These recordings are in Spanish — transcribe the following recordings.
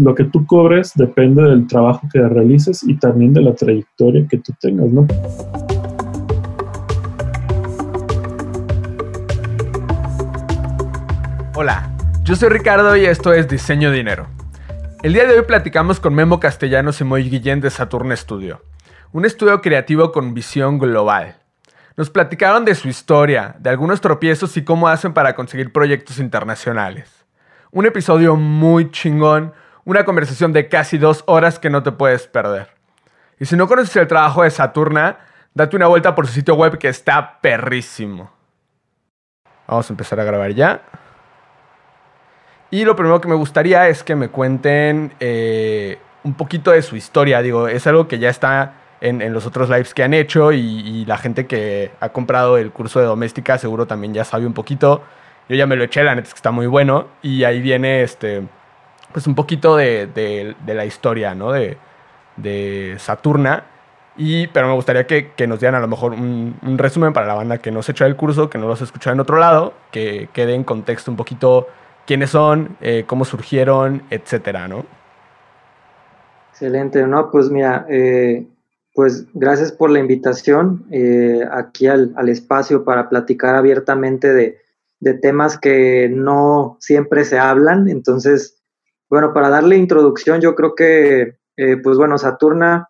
lo que tú cobres depende del trabajo que realices y también de la trayectoria que tú tengas, ¿no? Hola, yo soy Ricardo y esto es Diseño Dinero. El día de hoy platicamos con Memo Castellanos y Moy Guillén de Saturn Studio, un estudio creativo con visión global. Nos platicaron de su historia, de algunos tropiezos y cómo hacen para conseguir proyectos internacionales. Un episodio muy chingón, una conversación de casi dos horas que no te puedes perder. Y si no conoces el trabajo de Saturna, date una vuelta por su sitio web que está perrísimo. Vamos a empezar a grabar ya. Y lo primero que me gustaría es que me cuenten eh, un poquito de su historia. Digo, es algo que ya está en, los otros lives que han hecho y, la gente que ha comprado el curso de doméstica seguro también ya sabe un poquito. Yo ya me lo eché, la neta es que está muy bueno. Y ahí viene este, pues un poquito de, la historia, ¿no? De, de Saturna. Y, pero me gustaría que, nos dieran a lo mejor un, resumen para la banda que no se echa el curso, que no los ha escuchado en otro lado, que quede en contexto un poquito quiénes son, eh, cómo surgieron, etcétera, ¿no? Excelente, ¿no? Pues mira, eh, pues gracias por la invitación eh, aquí al, espacio para platicar abiertamente de, temas que no siempre se hablan. Entonces, bueno, para darle introducción, yo creo que, pues bueno, Saturna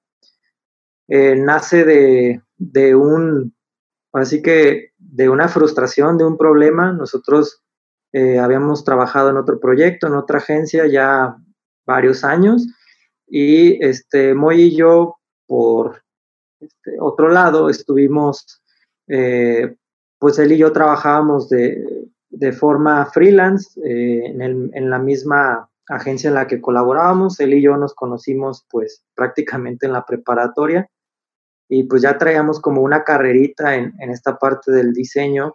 nace de, de un, así que de una frustración, de un problema. Nosotros eh, habíamos trabajado en otro proyecto, en otra agencia ya varios años y este, Moy y yo, por este, otro lado, estuvimos, eh, pues él y yo trabajábamos de, de forma freelance eh, en, en, la misma agencia en la que colaborábamos. Él y yo nos conocimos pues prácticamente en la preparatoria y pues ya traíamos como una carrerita en, en esta parte del diseño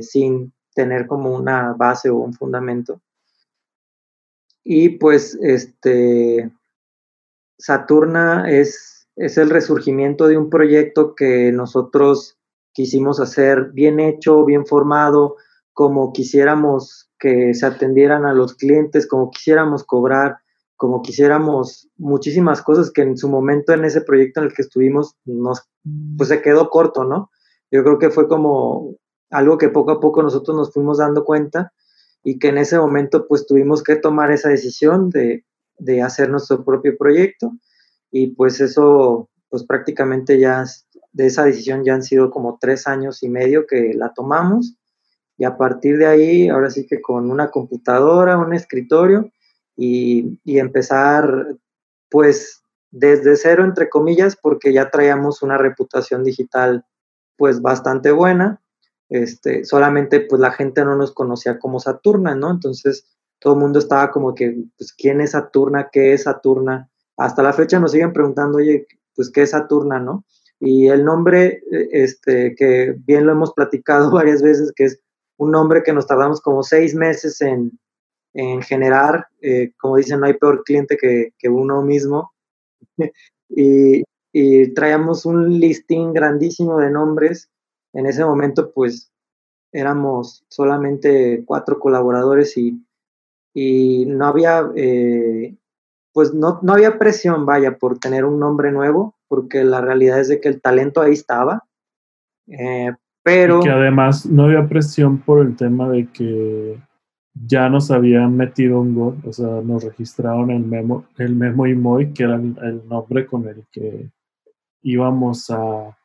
sin tener como una base o un fundamento. Y pues este Saturna es, es el resurgimiento de un proyecto que nosotros quisimos hacer bien hecho, bien formado, como quisiéramos que se atendieran a los clientes, como quisiéramos cobrar, como quisiéramos muchísimas cosas que en su momento en ese proyecto en el que estuvimos nos pues se quedó corto, ¿no? Yo creo que fue como algo que poco a poco nosotros nos fuimos dando cuenta y que en ese momento pues tuvimos que tomar esa decisión de, de hacer nuestro propio proyecto y pues eso pues prácticamente ya de esa decisión ya han sido como tres años y medio que la tomamos y a partir de ahí ahora sí que con una computadora, un escritorio y, y empezar pues desde cero entre comillas porque ya traíamos una reputación digital pues bastante buena este, solamente pues la gente no nos conocía como Saturna, ¿no? Entonces todo el mundo estaba como que, pues, ¿quién es Saturna? ¿Qué es Saturna? Hasta la fecha nos siguen preguntando, oye, pues, ¿qué es Saturna, no? Y el nombre, e, este, que bien lo hemos platicado varias veces, que es un nombre que nos tardamos como seis meses en, en generar, eh, como dicen, no hay peor cliente que, que uno mismo. y, y traíamos un listing grandísimo de nombres en ese momento, pues, éramos solamente cuatro colaboradores y, no había, eh, pues, no, no había presión, vaya, por tener un nombre nuevo, porque la realidad es de que el talento ahí estaba. Eh, pero... Y que además no había presión por el tema de que ya nos habían metido un gol, o sea, nos registraron el memo, el memo y Moy, que era el nombre con el que íbamos a,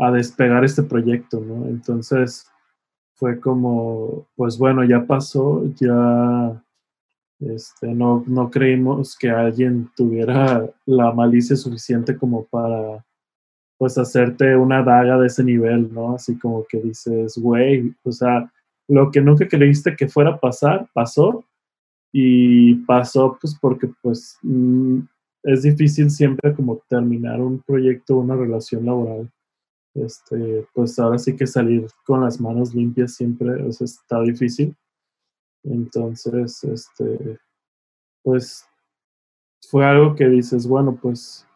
a despegar este proyecto, ¿no? Entonces fue como, pues bueno, ya pasó, ya este, no, no creímos que alguien tuviera la malicia suficiente como para pues hacerte una daga de ese nivel, ¿no? Así como que dices, güey, o sea, lo que nunca creíste que fuera a pasar, pasó y pasó pues porque pues mm, es difícil siempre como terminar un proyecto, una relación laboral este, pues ahora sí que salir con las manos limpias siempre está difícil. Entonces, este, pues fue algo que dices, bueno, pues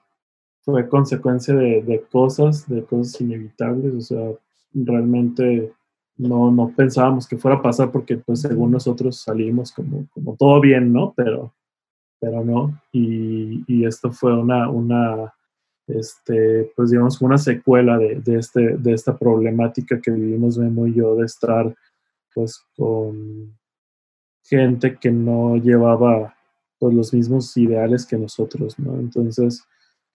fue consecuencia de, cosas, de cosas inevitables, o sea, realmente no, no pensábamos que fuera a pasar porque pues según nosotros salimos como, como todo bien, ¿no? Pero pero no. Y, y esto fue una, una este, pues digamos, una secuela de, de, este, de esta problemática que vivimos Memo y yo de estar pues con gente que no llevaba pues los mismos ideales que nosotros, ¿no? Entonces,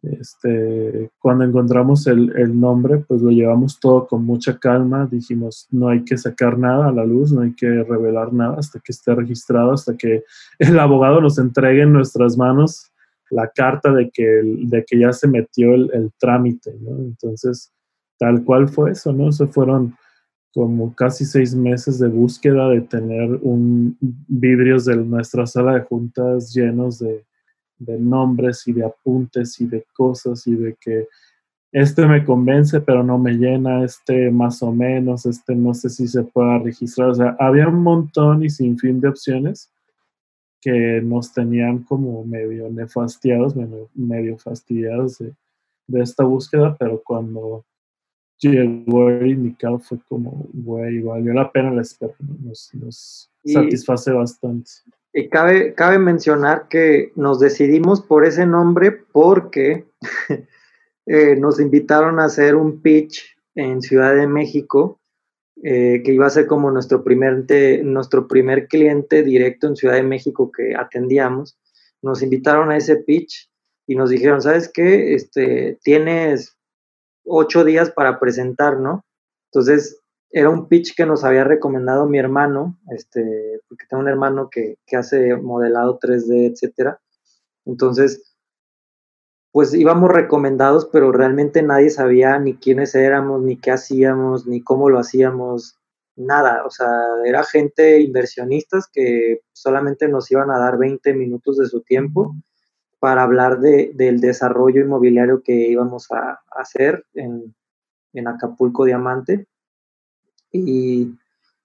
este, cuando encontramos el, el, nombre, pues lo llevamos todo con mucha calma. Dijimos, no hay que sacar nada a la luz, no hay que revelar nada hasta que esté registrado, hasta que el abogado nos entregue en nuestras manos la carta de que, de que ya se metió el, el trámite, ¿no? Entonces, tal cual fue eso, ¿no? Se fueron como casi seis meses de búsqueda de tener un vidrios de nuestra sala de juntas llenos de, de nombres y de apuntes y de cosas y de que este me convence pero no me llena, este más o menos, este no sé si se pueda registrar. O sea, había un montón y sin fin de opciones que nos tenían como medio nefastiados, medio, medio fastidiados de, de, esta búsqueda, pero cuando llegó el indicado fue como, güey, valió la pena la espera, nos, nos satisface bastante. Y cabe, cabe mencionar que nos decidimos por ese nombre porque eh, nos invitaron a hacer un pitch en Ciudad de México, eh, que iba a ser como nuestro primer, nuestro primer cliente directo en Ciudad de México que atendíamos. Nos invitaron a ese pitch y nos dijeron, ¿sabes qué? Este, tienes ocho días para presentar, ¿no? Entonces, era un pitch que nos había recomendado mi hermano, este, porque tengo un hermano que, que hace modelado 3D, etcétera. Entonces, pues íbamos recomendados, pero realmente nadie sabía ni quiénes éramos, ni qué hacíamos, ni cómo lo hacíamos, nada. O sea, era gente inversionistas que solamente nos iban a dar 20 minutos de su tiempo para hablar de, del desarrollo inmobiliario que íbamos a, a hacer en, en Acapulco Diamante. Y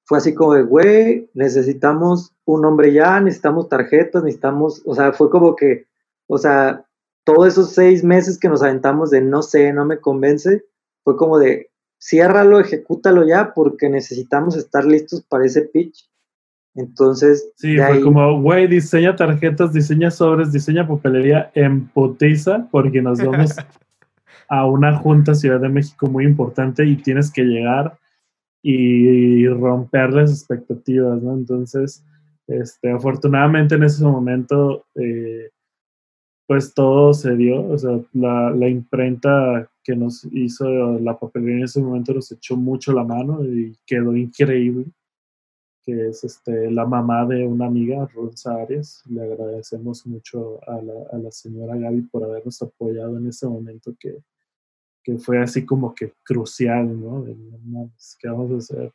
fue así como de, güey, necesitamos un nombre ya, necesitamos tarjetas, necesitamos, o sea, fue como que, o sea, todos esos seis meses que nos aventamos de no sé, no me convence, fue como de, ciérralo, ejecútalo ya, porque necesitamos estar listos para ese pitch. Entonces. Sí, fue como, güey, diseña tarjetas, diseña sobres, diseña papelería en putiza, porque nos vamos a una junta Ciudad de México muy importante y tienes que llegar y romper las expectativas, ¿no? Entonces, este, afortunadamente en ese momento, eh, pues todo se dio, o sea, la, imprenta que nos hizo la papelería en ese momento nos echó mucho la mano y quedó increíble, que es este, la mamá de una amiga, Rosa Arias. Le agradecemos mucho a la, a la señora Gaby por habernos apoyado en ese momento que, que fue así como que crucial, ¿no? ¿Qué vamos a hacer?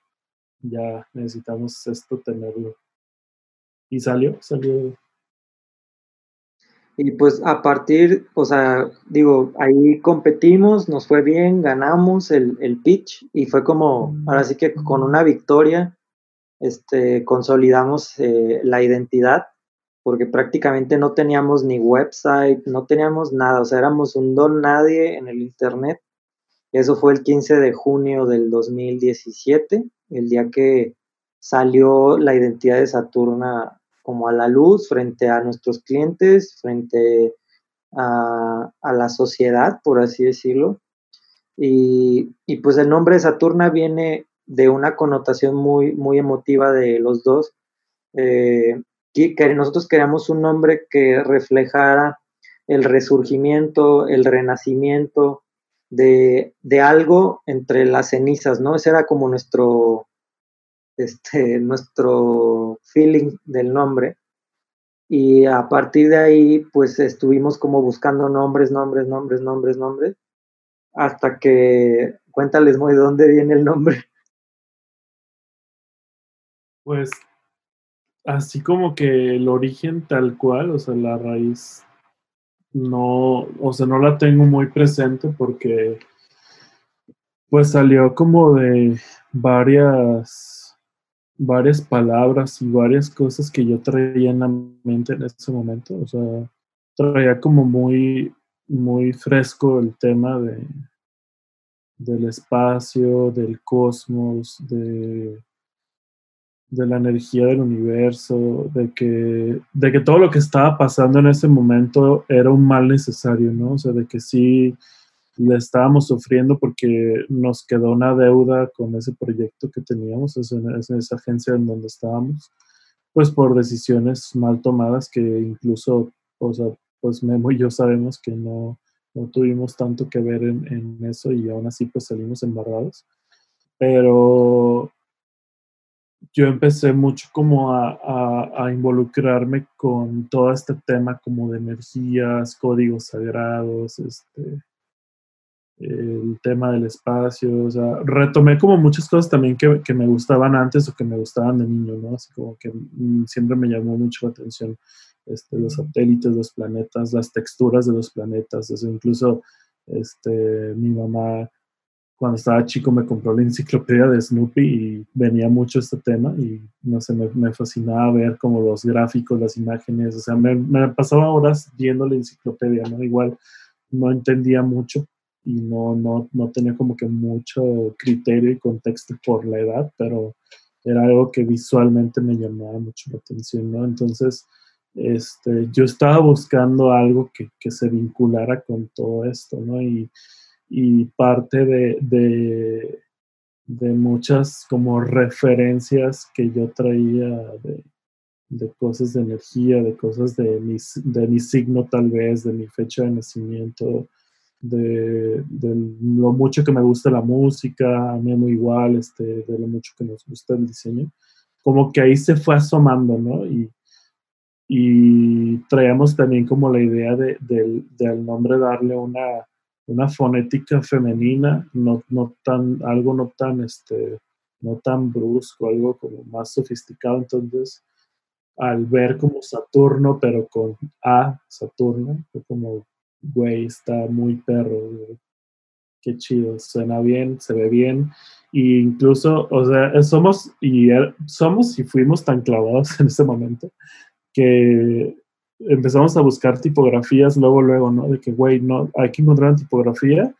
Ya necesitamos esto tenerlo. Y salió, salió. Y pues a partir, o sea, digo, ahí competimos, nos fue bien, ganamos el, el pitch y fue como, ahora sí que con una victoria, este, consolidamos eh, la identidad porque prácticamente no teníamos ni website, no teníamos nada, o sea, éramos un don nadie en el Internet. Eso fue el 15 de junio del 2017, el día que salió la identidad de Saturna como a la luz frente a nuestros clientes, frente a, a la sociedad, por así decirlo. Y, y, pues el nombre de Saturna viene de una connotación muy, muy emotiva de los dos. Eh, que nosotros queríamos un nombre que reflejara el resurgimiento, el renacimiento de, de, algo entre las cenizas, ¿no? Ese era como nuestro, este, nuestro feeling del nombre. Y a partir de ahí, pues estuvimos como buscando nombres, nombres, nombres, nombres, nombres, hasta que, cuéntales muy de dónde viene el nombre. Pues así como que el origen tal cual, o sea, la raíz no, o sea, no la tengo muy presente porque pues salió como de varias varias palabras y varias cosas que yo traía en la mente en ese momento, o sea, traía como muy muy fresco el tema de del espacio, del cosmos, de de la energía del universo, de que, de que todo lo que estaba pasando en ese momento era un mal necesario, ¿no? O sea, de que sí le estábamos sufriendo porque nos quedó una deuda con ese proyecto que teníamos, esa, esa agencia en donde estábamos, pues por decisiones mal tomadas que incluso, o sea, pues Memo y yo sabemos que no, no tuvimos tanto que ver en, en, eso y aún así pues salimos embarrados. Pero yo empecé mucho como a, a, a, involucrarme con todo este tema como de energías, códigos sagrados, este, el tema del espacio, o sea, retomé como muchas cosas también que, que, me gustaban antes o que me gustaban de niño, ¿no? Así como que mm, siempre me llamó mucho la atención este, los satélites, los planetas, las texturas de los planetas, eso incluso este, mi mamá cuando estaba chico me compró la enciclopedia de Snoopy y venía mucho este tema y no sé, me, fascinaba ver como los gráficos, las imágenes, o sea, me, me pasaba horas viendo la enciclopedia, ¿no? Igual no entendía mucho, y no, no, no tenía como que mucho criterio y contexto por la edad, pero era algo que visualmente me llamaba mucho la atención, ¿no? Entonces, este, yo estaba buscando algo que, que se vinculara con todo esto, ¿no? Y, y parte de, de, de, muchas como referencias que yo traía de, de cosas de energía, de cosas de mi, de mi signo tal vez, de mi fecha de nacimiento, de, de, lo mucho que me gusta la música, a mí muy igual, este, de lo mucho que nos gusta el diseño, como que ahí se fue asomando, ¿no? Y, y traíamos también como la idea de, de, del nombre darle una, una fonética femenina, no, no tan, algo no tan, este, no tan brusco, algo como más sofisticado, entonces al ver como Saturno, pero con A, Saturno, fue como güey, está muy perro, Qué chido, suena bien, se ve bien. E incluso, o sea, somos y, er, somos y fuimos tan clavados en ese momento que empezamos a buscar tipografías luego, luego, ¿no? De que, güey, no, hay que encontrar una tipografía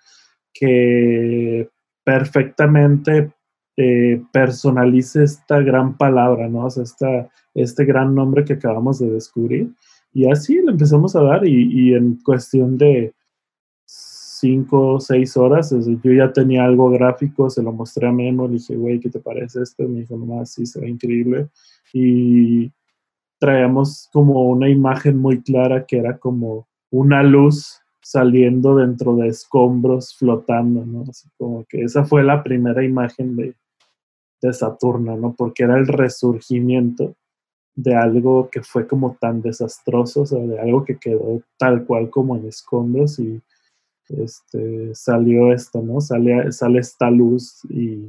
que perfectamente eh, personalice esta gran palabra, ¿no? O sea, esta, este gran nombre que acabamos de descubrir. Y así le empezamos a dar y, y en cuestión de cinco o seis horas, yo ya tenía algo gráfico, se lo mostré a Memo, le dije, güey, ¿qué te parece esto? Me dijo, nomás, sí, se ve increíble. Y traíamos como una imagen muy clara que era como una luz saliendo dentro de escombros flotando, ¿no? Así como que esa fue la primera imagen de, de Saturno, ¿no? Porque era el resurgimiento de algo que fue como tan desastroso, o sea, de algo que quedó tal cual como en escombros y este, salió esto, ¿no? Sale, sale esta luz y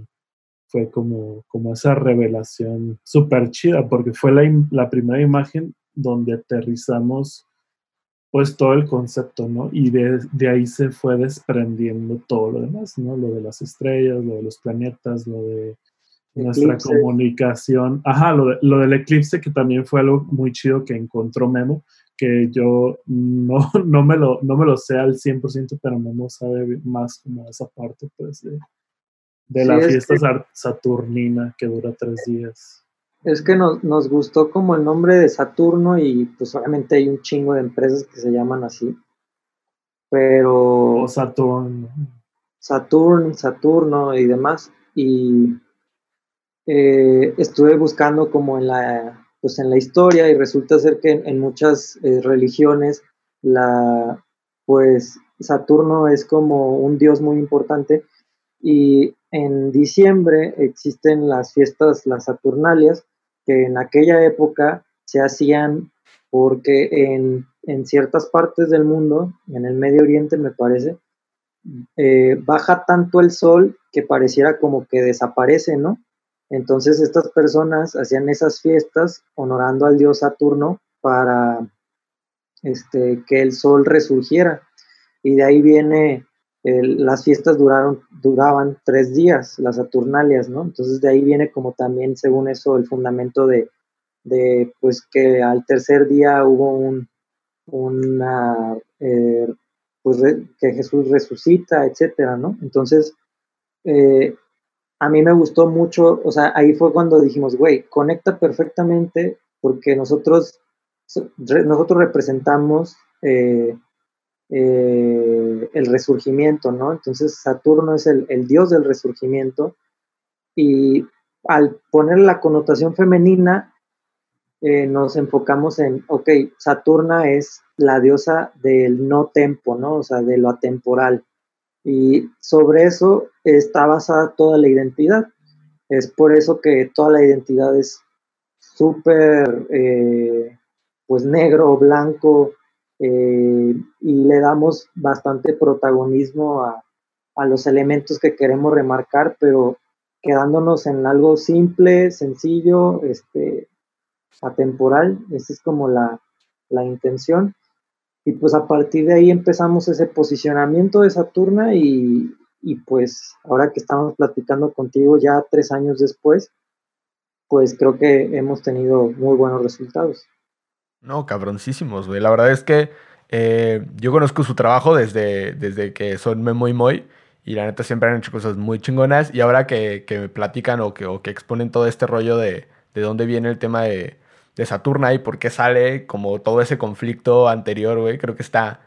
fue como, como esa revelación súper chida, porque fue la, la, primera imagen donde aterrizamos pues todo el concepto, ¿no? Y de, de, ahí se fue desprendiendo todo lo demás, ¿no? Lo de las estrellas, lo de los planetas, lo de nuestra comunicación. Ajá, lo, de, lo, del eclipse, que también fue algo muy chido que encontró Memo, que yo no, no, me, lo, no me lo sé al 100%, pero Memo sabe más como esa parte, pues, de, de sí, la fiesta que, saturnina que dura tres días. Es que nos, nos gustó como el nombre de Saturno y pues obviamente hay un chingo de empresas que se llaman así, pero... O Saturno. Saturn, Saturno y demás. Y eh, estuve buscando como en la, pues en la historia y resulta ser que en, en muchas eh, religiones la, pues Saturno es como un dios muy importante y en diciembre existen las fiestas, las Saturnalias, que en aquella época se hacían porque en, en ciertas partes del mundo, en el Medio Oriente me parece, eh, baja tanto el sol que pareciera como que desaparece, ¿no? Entonces estas personas hacían esas fiestas honorando al dios Saturno para este, que el sol resurgiera. Y de ahí viene, las fiestas duraron, duraban tres días, las Saturnalias, ¿no? Entonces de ahí viene como también, según eso, el fundamento de, de pues que al tercer día hubo un, una, eh, pues que Jesús resucita, etcétera, ¿no? Entonces, eh, a mí me gustó mucho, o sea, ahí fue cuando dijimos, güey, conecta perfectamente porque nosotros, nosotros representamos eh, eh, el resurgimiento, ¿no? Entonces Saturno es el, dios del resurgimiento y al poner la connotación femenina, eh, nos enfocamos en, ok, Saturna es la diosa del no tempo, ¿no? O sea, de lo atemporal. Y sobre eso está basada toda la identidad. Es por eso que toda la identidad es súper, eh, pues negro, blanco, eh, y le damos bastante protagonismo a, a, los elementos que queremos remarcar, pero quedándonos en algo simple, sencillo, este, atemporal. Esa es como la, la intención. Y pues a partir de ahí empezamos ese posicionamiento de Saturna y, y pues ahora que estamos platicando contigo ya tres años después, pues creo que hemos tenido muy buenos resultados. No, cabroncísimos, güey. La verdad es que eh, yo conozco su trabajo desde, desde que son Memo y Moy y la neta siempre han hecho cosas muy chingonas y ahora que, que me platican o que, o que exponen todo este rollo de, de dónde viene el tema de, de Saturna y por qué sale como todo ese conflicto anterior, güey. Creo que está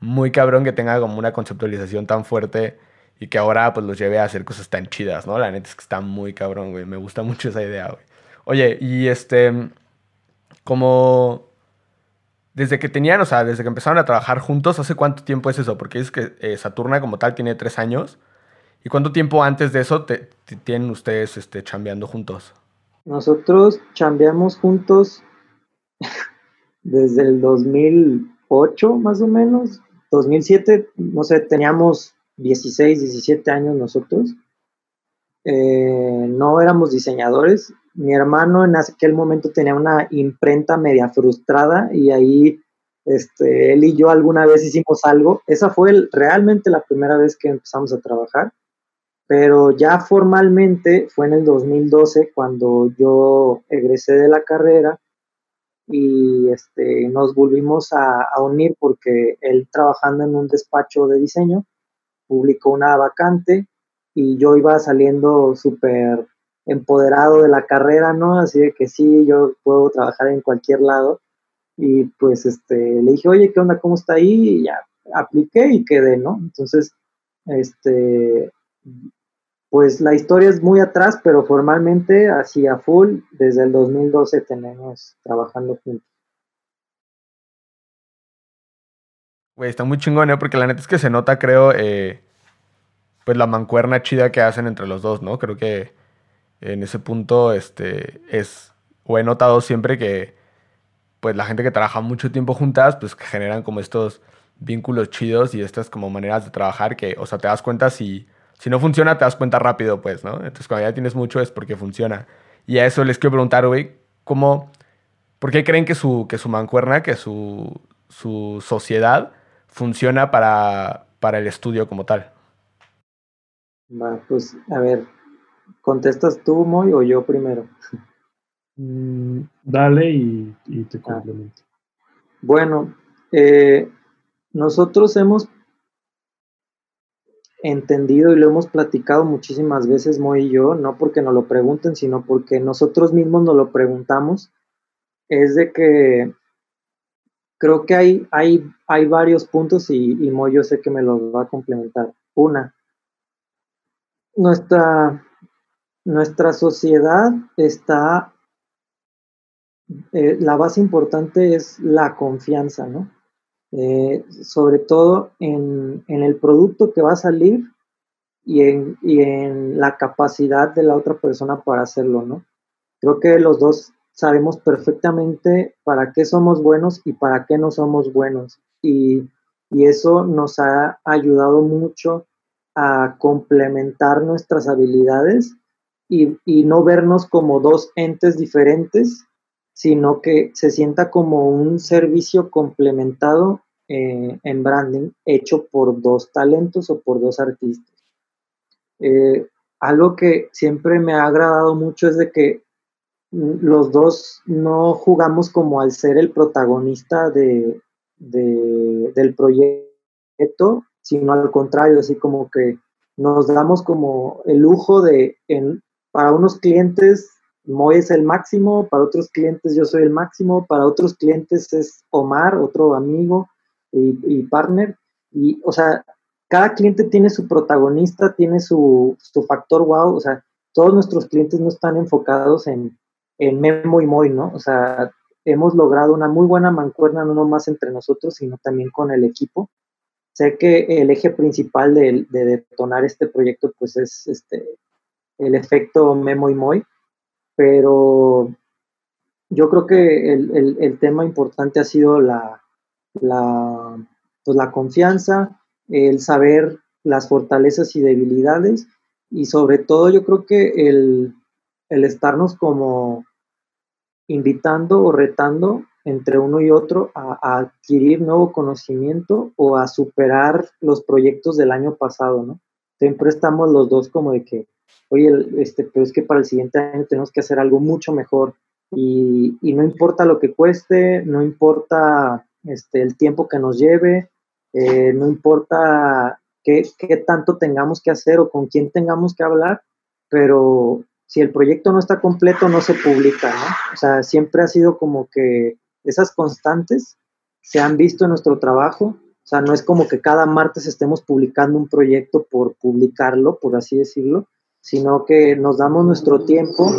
muy cabrón que tenga como una conceptualización tan fuerte y que ahora pues los lleve a hacer cosas tan chidas, ¿no? La neta es que está muy cabrón, güey. Me gusta mucho esa idea, güey. Oye, y este, como desde que tenían, o sea, desde que empezaron a trabajar juntos, ¿hace cuánto tiempo es eso? Porque es que eh, Saturna como tal tiene tres años. ¿Y cuánto tiempo antes de eso te, tienen ustedes este, chambeando juntos? Nosotros chambeamos juntos desde el 2008 más o menos, 2007, no sé, teníamos 16, 17 años nosotros. Eh, no éramos diseñadores. Mi hermano en aquel momento tenía una imprenta media frustrada y ahí este, él y yo alguna vez hicimos algo. Esa fue realmente la primera vez que empezamos a trabajar pero ya formalmente fue en el 2012 cuando yo egresé de la carrera y este, nos volvimos a, unir porque él trabajando en un despacho de diseño publicó una vacante y yo iba saliendo súper empoderado de la carrera, ¿no? Así de que sí, yo puedo trabajar en cualquier lado. Y pues este, le dije, oye, ¿qué onda? ¿Cómo está ahí? Y ya apliqué y quedé, ¿no? Entonces, este, pues la historia es muy atrás, pero formalmente así a full, desde el 2012 tenemos trabajando juntos. Güey, está muy chingón, ¿eh? Porque la neta es que se nota, creo, eh, pues la mancuerna chida que hacen entre los dos, ¿no? Creo que en ese punto, este, es, o he notado siempre que, pues la gente que trabaja mucho tiempo juntas, pues que generan como estos vínculos chidos y estas como maneras de trabajar que, o sea, te das cuenta si si no funciona, te das cuenta rápido, pues, ¿no? Entonces, cuando ya tienes mucho es porque funciona. Y a eso les quiero preguntar, güey, ¿cómo, por qué creen que su, que su mancuerna, que su, su sociedad funciona para, para el estudio como tal? Pues, a ver, ¿contestas tú, Moy, o yo primero? Mm, dale y, te ah. complemento. Bueno, eh, nosotros hemos entendido y lo hemos platicado muchísimas veces, Moy y yo, no porque nos lo pregunten, sino porque nosotros mismos nos lo preguntamos, es de que creo que hay, hay, hay varios puntos y, y Moy yo sé que me los va a complementar. Una, nuestra, nuestra sociedad está, eh, la base importante es la confianza, ¿no? Eh, sobre todo en, el producto que va a salir y en, en, la capacidad de la otra persona para hacerlo, ¿no? Creo que los dos sabemos perfectamente para qué somos buenos y para qué no somos buenos. Y, y eso nos ha ayudado mucho a complementar nuestras habilidades y, y no vernos como dos entes diferentes, sino que se sienta como un servicio complementado eh, en branding hecho por dos talentos o por dos artistas. Eh, algo que siempre me ha agradado mucho es de que los dos no jugamos como al ser el protagonista de, del proyecto, sino al contrario, así como que nos damos como el lujo de, en, para unos clientes, Moy es el máximo, para otros clientes yo soy el máximo, para otros clientes es Omar, otro amigo y, partner. Y, o sea, cada cliente tiene su protagonista, tiene su, su, factor wow, o sea, todos nuestros clientes no están enfocados en, en Memo y Moy, ¿no? O sea, hemos logrado una muy buena mancuerna, no nomás entre nosotros, sino también con el equipo. Sé que el eje principal de, de detonar este proyecto, pues es este, el efecto Memo y Moy, pero yo creo que el, el, el tema importante ha sido la, la, pues la confianza, el saber las fortalezas y debilidades y sobre todo yo creo que el, el estarnos como invitando o retando entre uno y otro a, adquirir nuevo conocimiento o a superar los proyectos del año pasado, ¿no? Siempre estamos los dos como de que, oye, este, pero es que para el siguiente año tenemos que hacer algo mucho mejor y, y no importa lo que cueste, no importa este, el tiempo que nos lleve, eh, no importa qué, qué tanto tengamos que hacer o con quién tengamos que hablar, pero si el proyecto no está completo, no se publica, ¿no? O sea, siempre ha sido como que esas constantes se han visto en nuestro trabajo. O sea, no es como que cada martes estemos publicando un proyecto por publicarlo, por así decirlo, sino que nos damos nuestro tiempo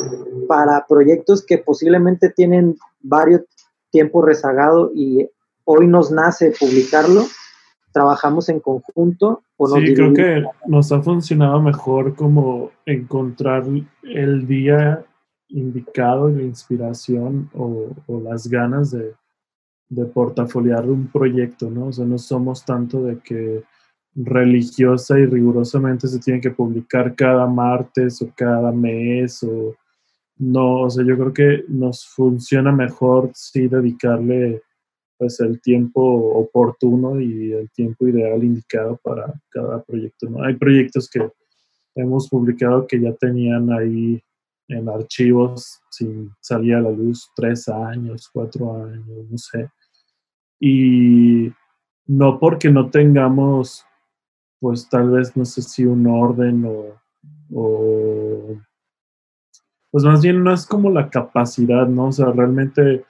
para proyectos que posiblemente tienen varios tiempos rezagados y hoy nos nace publicarlo trabajamos en conjunto. O sí, creo que nos ha funcionado mejor como encontrar el día indicado y la inspiración o, o las ganas de, de portafoliar un proyecto, ¿no? O sea, no somos tanto de que religiosa y rigurosamente se tiene que publicar cada martes o cada mes o no, o sea, yo creo que nos funciona mejor sí dedicarle pues el tiempo oportuno y el tiempo ideal indicado para cada proyecto. ¿no? Hay proyectos que hemos publicado que ya tenían ahí en archivos sin salir a la luz tres años, cuatro años, no sé. Y no porque no tengamos, pues tal vez, no sé si un orden o, o pues más bien no es como la capacidad, ¿no? O sea, realmente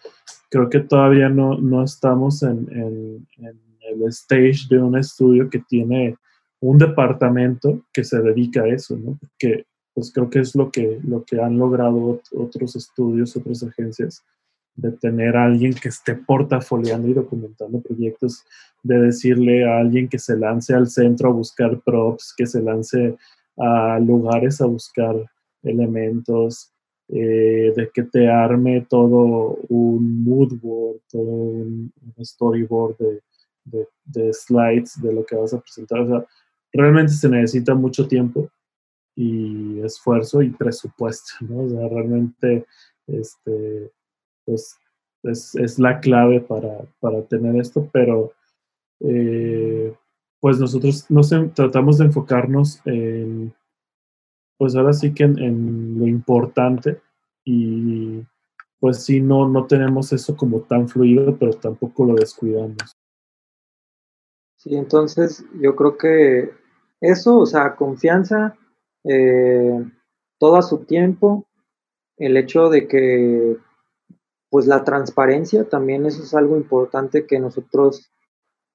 creo que todavía no, no estamos en, el stage de un estudio que tiene un departamento que se dedica a eso, ¿no? Porque pues creo que es lo que, lo que han logrado otros estudios, otras agencias, de tener a alguien que esté portafoliando y documentando proyectos, de decirle a alguien que se lance al centro a buscar props, que se lance a lugares a buscar elementos, eh, de que te arme todo un mood board, todo un, storyboard de, de, slides de lo que vas a presentar. O sea, realmente se necesita mucho tiempo y esfuerzo y presupuesto, ¿no? O sea, realmente este, pues, es, es la clave para, para, tener esto, pero eh, pues nosotros nos tratamos de enfocarnos en pues ahora sí que en, lo importante y pues sí, no, no tenemos eso como tan fluido, pero tampoco lo descuidamos. Sí, entonces yo creo que eso, o sea, confianza, eh, todo a su tiempo, el hecho de que pues la transparencia también eso es algo importante que nosotros,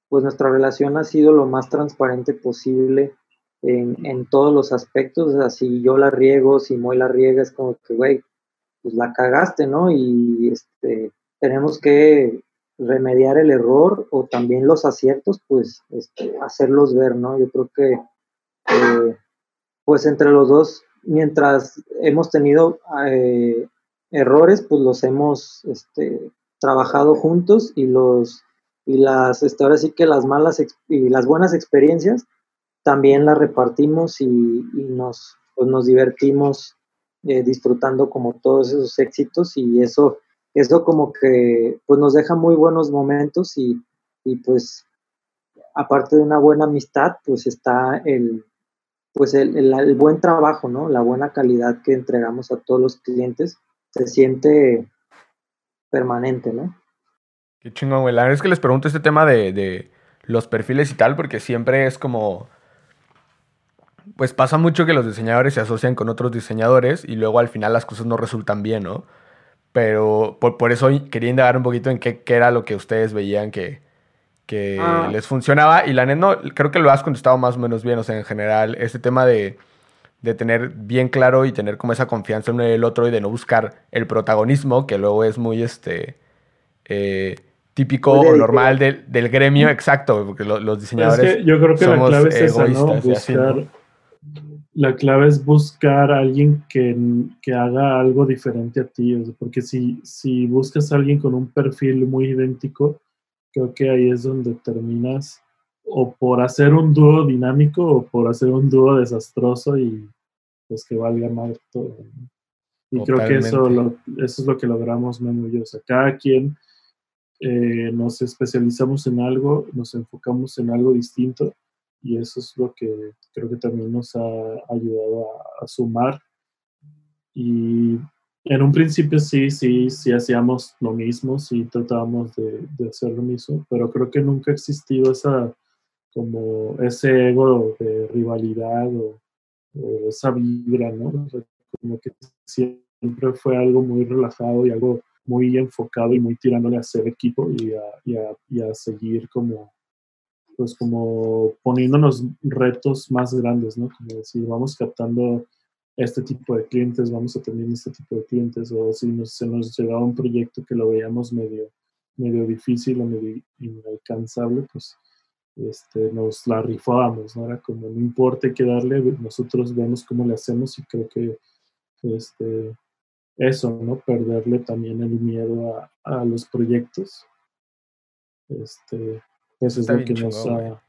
pues nuestra relación ha sido lo más transparente posible en, todos los aspectos. O sea, si yo la riego, si Moy la riega, es como que, güey, pues la cagaste, ¿no? Y este, tenemos que remediar el error o también los aciertos, pues este, hacerlos ver, ¿no? Yo creo que, eh, pues entre los dos, mientras hemos tenido eh, errores, pues los hemos este, trabajado juntos y los y las, este, ahora sí que las malas y las buenas experiencias, también la repartimos y, nos, pues nos divertimos eh, disfrutando como todos esos éxitos y eso, eso como que pues nos deja muy buenos momentos y, y pues aparte de una buena amistad pues está el pues el, el, buen trabajo, ¿no? La buena calidad que entregamos a todos los clientes se siente permanente, ¿no? Qué chingón, güey. La verdad es que les pregunto este tema de, de los perfiles y tal, porque siempre es como pues pasa mucho que los diseñadores se asocian con otros diseñadores y luego al final las cosas no resultan bien, ¿no? Pero por, eso quería indagar un poquito en qué, era lo que ustedes veían que, que ah. les funcionaba. Y la neta, no, creo que lo has contestado más o menos bien, o sea, en general, este tema de, de tener bien claro y tener como esa confianza en el otro y de no buscar el protagonismo, que luego es muy, este... Eh, típico o normal del, del, gremio, exacto, porque los diseñadores. yo creo que la clave es esa, ¿no? Buscar, la clave es buscar a alguien que, que, haga algo diferente a ti, porque si, si buscas a alguien con un perfil muy idéntico, creo que ahí es donde terminas o por hacer un dúo dinámico o por hacer un dúo desastroso y pues que valga más todo. Y creo que eso, eso es lo que logramos Memo y yo. O sea, cada quien eh, nos especializamos en algo, nos enfocamos en algo distinto y eso es lo que creo que también nos ha ayudado a, sumar. Y en un principio sí, sí, sí hacíamos lo mismo, sí tratábamos de, hacer lo mismo, pero creo que nunca ha existido esa, como ese ego de rivalidad o, esa vibra, ¿no? como que siempre fue algo muy relajado y algo muy enfocado y muy tirándole a ser equipo y a, y a, seguir como, pues como poniéndonos retos más grandes, ¿no? Como decir, vamos captando este tipo de clientes, vamos a tener este tipo de clientes, o si nos, se nos llegaba un proyecto que lo veíamos medio, medio difícil o medio inalcanzable, pues este, nos la rifábamos, ¿no? Era como, no importa qué darle, nosotros vemos cómo le hacemos y creo que este, eso, ¿no? Perderle también el miedo a, los proyectos. Este, eso es lo que nos ha,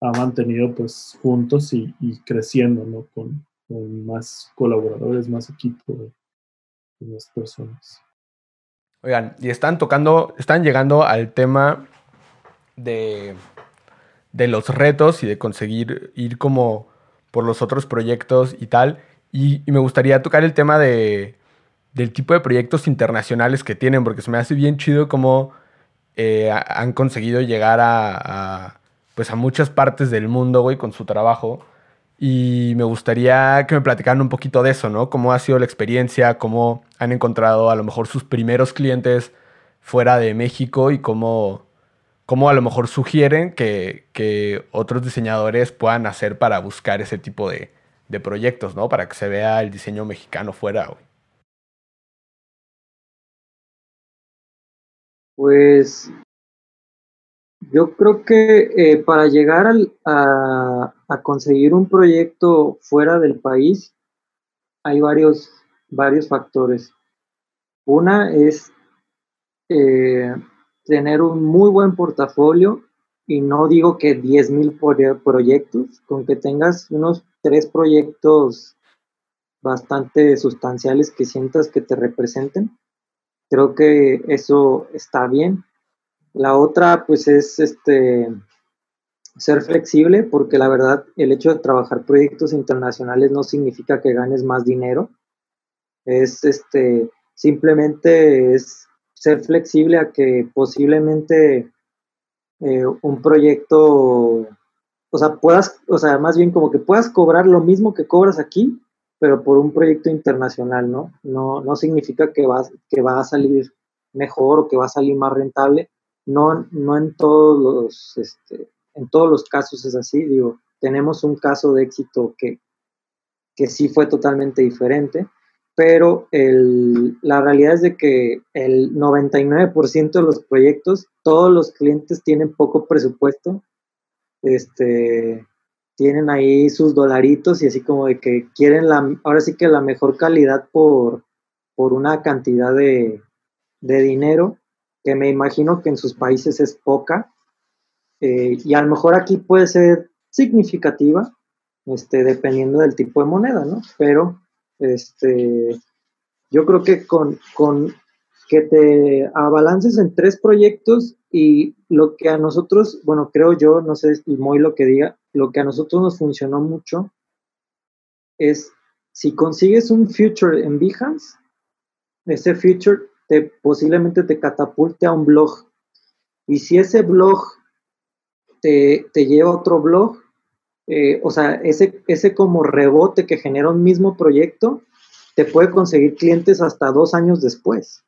mantenido pues juntos y, creciendo, ¿no? Con, más colaboradores, más equipo de, más personas. Oigan, y están tocando, están llegando al tema de, de los retos y de conseguir ir como por los otros proyectos y tal. y me gustaría tocar el tema de, del tipo de proyectos internacionales que tienen, porque se me hace bien chido cómo eh, han conseguido llegar a, pues a muchas partes del mundo, güey, con su trabajo. Y me gustaría que me platicaran un poquito de eso, ¿no? Cómo ha sido la experiencia, cómo han encontrado a lo mejor sus primeros clientes fuera de México y cómo, cómo a lo mejor sugieren que, que otros diseñadores puedan hacer para buscar ese tipo de, de proyectos, ¿no? Para que se vea el diseño mexicano fuera, güey. Pues yo creo que eh, para llegar a, conseguir un proyecto fuera del país hay varios, varios factores. Una es eh, tener un muy buen portafolio y no digo que 10.000 proyectos, con que tengas unos tres proyectos bastante sustanciales que sientas que te representen Creo que eso está bien. La otra, pues, es este ser flexible, porque la verdad, el hecho de trabajar proyectos internacionales no significa que ganes más dinero. Es este simplemente es ser flexible a que posiblemente eh, un proyecto, o sea, puedas, o sea, más bien como que puedas cobrar lo mismo que cobras aquí, pero por un proyecto internacional, ¿no? No, no significa que va, que va a salir mejor o que va a salir más rentable. No, no en todos los, este, en todos los casos es así. Digo, tenemos un caso de éxito que, que sí fue totalmente diferente, pero el, la realidad es de que el 99% de los proyectos, todos los clientes tienen poco presupuesto. Este, tienen ahí sus dolaritos y así como de que quieren la, ahora sí que la mejor calidad por, por una cantidad de, dinero que me imagino que en sus países es poca eh, y a lo mejor aquí puede ser significativa, este, dependiendo del tipo de moneda, ¿no? Pero este, yo creo que con, con que te abalances en tres proyectos y lo que a nosotros, bueno, creo yo, no sé, y muy lo que diga, lo que a nosotros nos funcionó mucho es si consigues un future en Behance, ese future te, posiblemente te catapulte a un blog. Y si ese blog te, lleva a otro blog, eh, o sea, ese, ese como rebote que genera un mismo proyecto, te puede conseguir clientes hasta dos años después.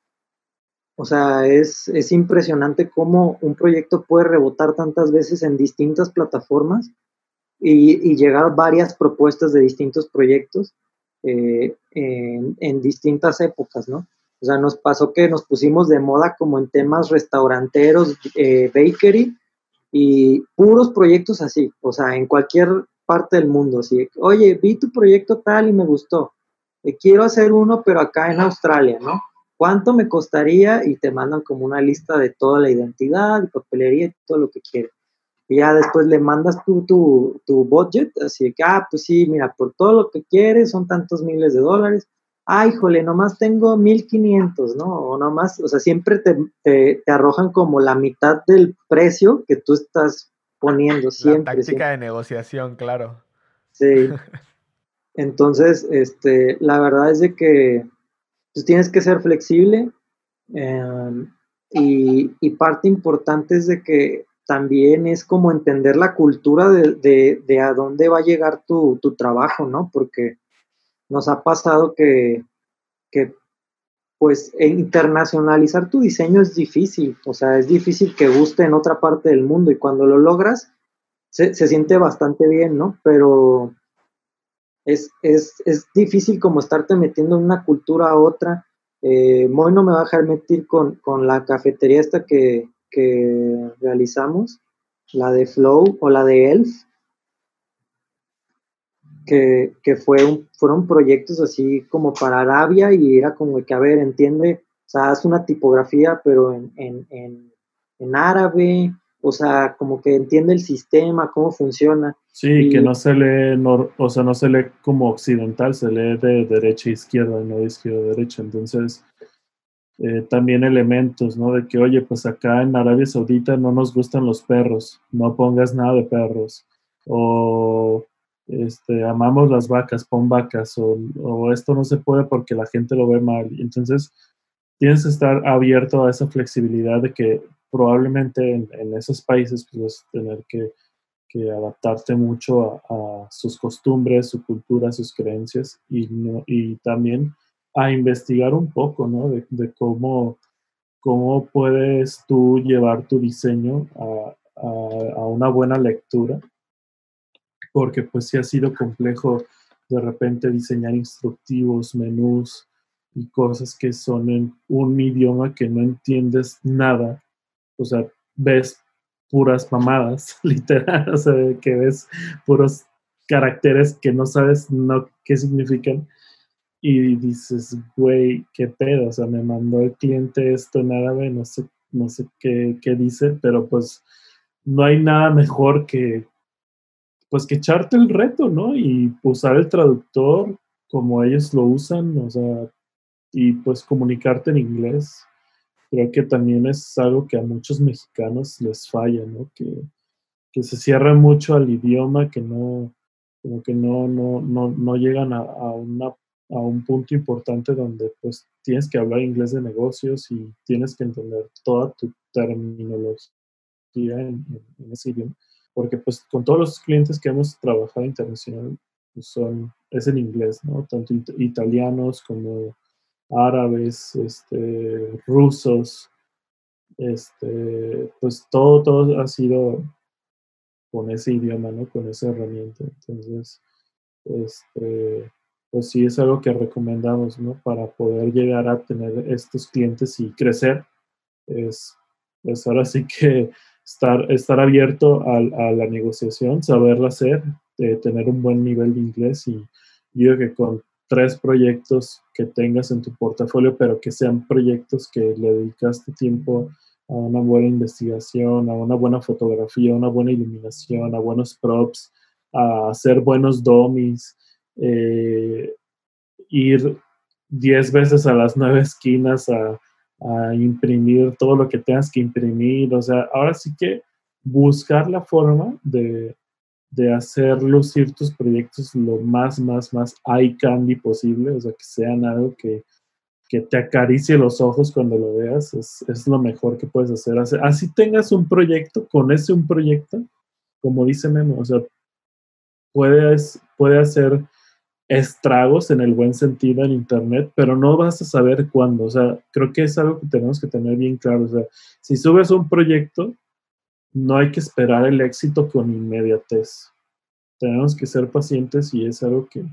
O sea, es, es impresionante cómo un proyecto puede rebotar tantas veces en distintas plataformas y, y llegar varias propuestas de distintos proyectos eh, en, distintas épocas, ¿no? O sea, nos pasó que nos pusimos de moda como en temas restauranteros, eh, bakery, y puros proyectos así, o sea, en cualquier parte del mundo, así, oye, vi tu proyecto tal y me gustó, eh, quiero hacer uno, pero acá en Australia, ¿no? ¿Cuánto me costaría? Y te mandan como una lista de toda la identidad, papelería todo lo que quieres. Y ya después le mandas tu, tu budget, así que, ah, pues sí, mira, por todo lo que quieres son tantos miles de dólares, ay, jole, nomás tengo 1500, ¿no? O nomás, o sea, siempre te, te, arrojan como la mitad del precio que tú estás poniendo siempre. La táctica de negociación, claro. Sí. Entonces, este, la verdad es de que pues, tienes que ser flexible em, y, y, parte importante es de que también es como entender la cultura de, de, de a dónde va a llegar tu, tu trabajo, ¿no? Porque nos ha pasado que, pues e internacionalizar tu diseño es difícil, o sea, es difícil que guste en otra parte del mundo y cuando lo logras se, siente bastante bien, ¿no? Pero es, difícil como estarte metiendo en una cultura a otra. Eh, Moy no me va a dejar meter con, la cafetería esta que, que realizamos, la de Flow o la de Elf que, que fue un, fueron proyectos así como para Arabia y era como que, a ver, entiende, o sea, es una tipografía, pero en, en, en, en árabe, o sea, como que entiende el sistema, cómo funciona. Sí, que no se lee, o sea, no se lee como occidental, se lee de derecha a izquierda, no de izquierda a derecha. Entonces, eh, también elementos, ¿no? De que, oye, pues acá en Arabia Saudita no nos gustan los perros, no pongas nada de perros. O este, amamos las vacas, pon vacas, o, esto no se puede porque la gente lo ve mal. Entonces, tienes que estar abierto a esa flexibilidad de que probablemente en, esos países pues, vas a tener que, adaptarte mucho a, sus costumbres, su cultura, sus creencias y, y también a investigar un poco, ¿no? De, cómo, puedes tú llevar tu diseño a una buena lectura porque pues sí ha sido complejo de repente diseñar instructivos, menús y cosas que son en un idioma que no entiendes nada. O sea, ves puras mamadas, literal, o sea, que ves puros caracteres que no sabes no, qué significan y dices, güey, qué pedo, o sea, me mandó el cliente esto en árabe, no sé, no sé qué, qué dice, pero pues no hay nada mejor que pues que echarte el reto, ¿no? Y usar el traductor como ellos lo usan, o sea, y pues comunicarte en inglés. Creo que también es algo que a muchos mexicanos les falla, ¿no? Que, se cierran mucho al idioma, que no, como que no, no, no, no llegan a, a un punto importante donde pues tienes que hablar inglés de negocios y tienes que entender toda tu terminología en ese idioma porque pues con todos los clientes que hemos trabajado internacional pues, son, es en inglés, ¿no? Tanto italianos como árabes, este, rusos, este, pues todo, todo ha sido con ese idioma, ¿no? Con esa herramienta. Entonces, este, pues sí es algo que recomendamos, ¿no? Para poder llegar a tener estos clientes y crecer, es, pues ahora sí que estar, estar abierto a, la negociación, saberla hacer, tener un buen nivel de inglés y yo que con tres proyectos que tengas en tu portafolio, pero que sean proyectos que le dedicaste tiempo a una buena investigación, a una buena fotografía, a una buena iluminación, a buenos props, a hacer buenos dummies, eh, ir diez veces a las nueve esquinas a, a imprimir todo lo que tengas que imprimir. O sea, ahora sí que buscar la forma de, de hacer lucir tus proyectos lo más, más, más eye candy posible, o sea, que sean algo que, que te acaricie los ojos cuando lo veas, es, es, lo mejor que puedes hacer. Así tengas un proyecto, con ese un proyecto, como dice Memo, o sea, puede, puede hacer estragos en el buen sentido en Internet, pero no vas a saber cuándo. O sea, creo que es algo que tenemos que tener bien claro. O sea, si subes un proyecto, no hay que esperar el éxito con inmediatez. Tenemos que ser pacientes y es algo que,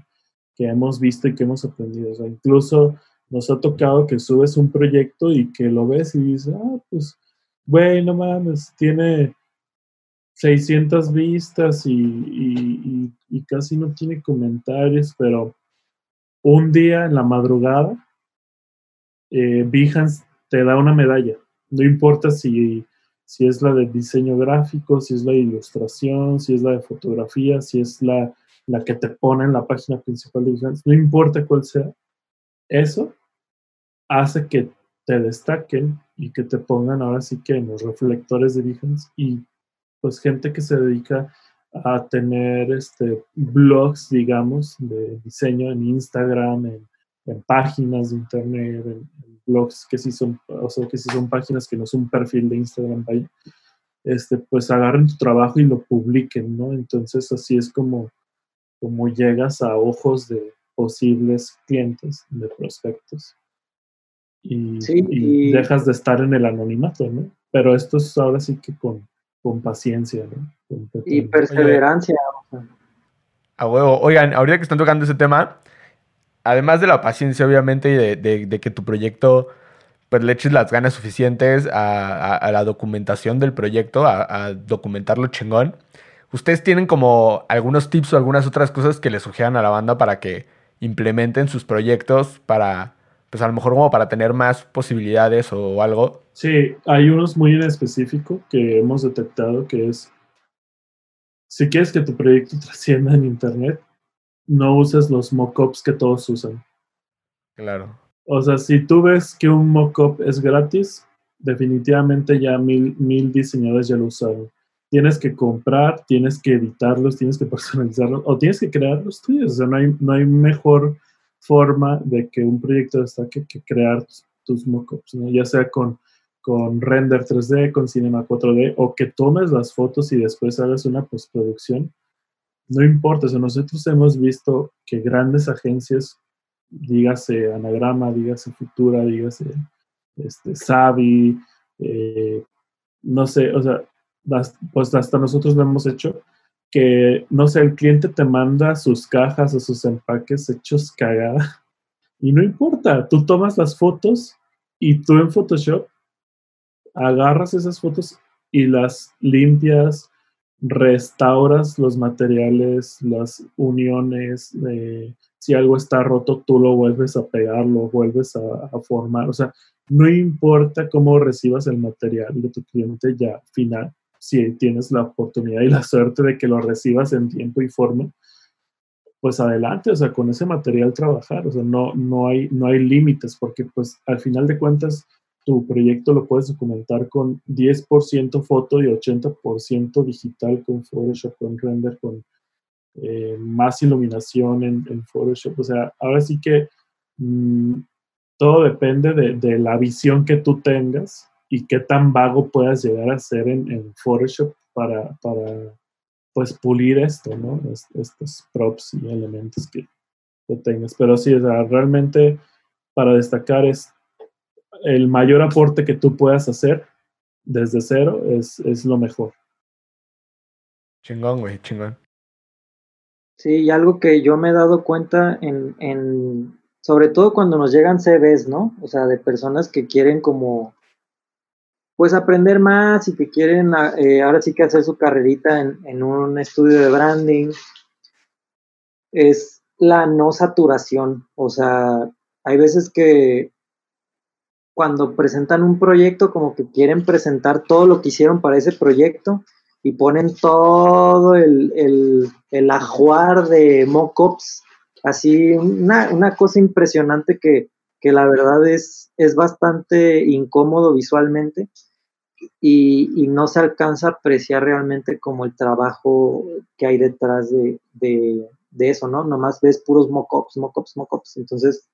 que hemos visto y que hemos aprendido. O sea, incluso nos ha tocado que subes un proyecto y que lo ves y dices, ah, pues, güey, no mames, tiene 600 vistas y, casi no tiene comentarios, pero un día en la madrugada, eh, te da una medalla. No importa si, si es la de diseño gráfico, si es la de ilustración, si es la de fotografía, si es la, la que te pone en la página principal de Behance, no importa cuál sea. Eso hace que te destaquen y que te pongan ahora sí que en los reflectores de Behance y pues gente que se dedica a tener este, blogs, digamos, de diseño en Instagram, en, páginas de internet, en, blogs que sí son, o sea, que sí son páginas que no son un perfil de Instagram, este, pues agarren tu trabajo y lo publiquen, ¿no? Entonces así es como, como llegas a ojos de posibles clientes, de prospectos. Y, y dejas de estar en el anonimato, ¿no? Pero esto es ahora sí que con, con paciencia, ¿no? y perseverancia. a huevo. Oigan, ahorita que están tocando ese tema, además de la paciencia, obviamente, y de, que tu proyecto, pues le eches las ganas suficientes a, la documentación del proyecto, a, a, documentarlo chingón, ¿ustedes tienen como algunos tips o algunas otras cosas que le sugieran a la banda para que implementen sus proyectos para pues a lo mejor como para tener más posibilidades o algo. Sí, hay unos muy en específico que hemos detectado que es, si quieres que tu proyecto trascienda en Internet, no uses los mockups que todos usan. Claro. O sea, si tú ves que un mockup es gratis, definitivamente ya mil, mil diseñadores ya lo usaron. Tienes que comprar, tienes que editarlos, tienes que personalizarlos o tienes que crear los tuyos. O sea, no hay, no hay mejor forma de que un proyecto destaque que crear tus, mockups, ya sea con, con render 3D, con Cinema 4D, o que tomes las fotos y después hagas una postproducción. No importa, o nosotros hemos visto que grandes agencias, dígase Anagrama, dígase Futura, dígase este, Savi, eh, no sé, o sea, pues hasta nosotros lo hemos hecho, que, no sé, el cliente te manda sus cajas o sus empaques hechos cagada. Y no importa, tú tomas las fotos y tú en Photoshop agarras esas fotos y las limpias, restauras los materiales, las uniones, eh, si algo está roto, tú lo vuelves a pegar, lo vuelves a, a, formar. O sea, no importa cómo recibas el material de tu cliente ya final, si tienes la oportunidad y la suerte de que lo recibas en tiempo y forma, pues adelante, o sea, con ese material trabajar, o sea, no, no hay, no hay límites, porque pues al final de cuentas tu proyecto lo puedes documentar con 10% foto y 80% digital con Photoshop, con render, con eh, más iluminación en, Photoshop, o sea, ahora sí que mm, todo depende de, de la visión que tú tengas y qué tan vago puedas llegar a ser en, Photoshop para, para, pues, pulir esto, ¿no? estos props y elementos que, tengas. Pero sí, realmente para destacar es el mayor aporte que tú puedas hacer desde cero es, es lo mejor. Chingón, güey, chingón. Sí, y algo que yo me he dado cuenta en, en, sobre todo cuando nos llegan CVs, ¿no? O sea, de personas que quieren como pues aprender más y que quieren eh, ahora sí que hacer su carrerita en, un estudio de branding, es la no saturación. O sea, hay veces que cuando presentan un proyecto, como que quieren presentar todo lo que hicieron para ese proyecto y ponen todo el, el, ajuar de mockups, así, una, cosa impresionante que, que la verdad es, es bastante incómodo visualmente y, no se alcanza a apreciar realmente como el trabajo que hay detrás de, eso, ¿no? Nomás ves puros mockups, mockups, mockups. Entonces,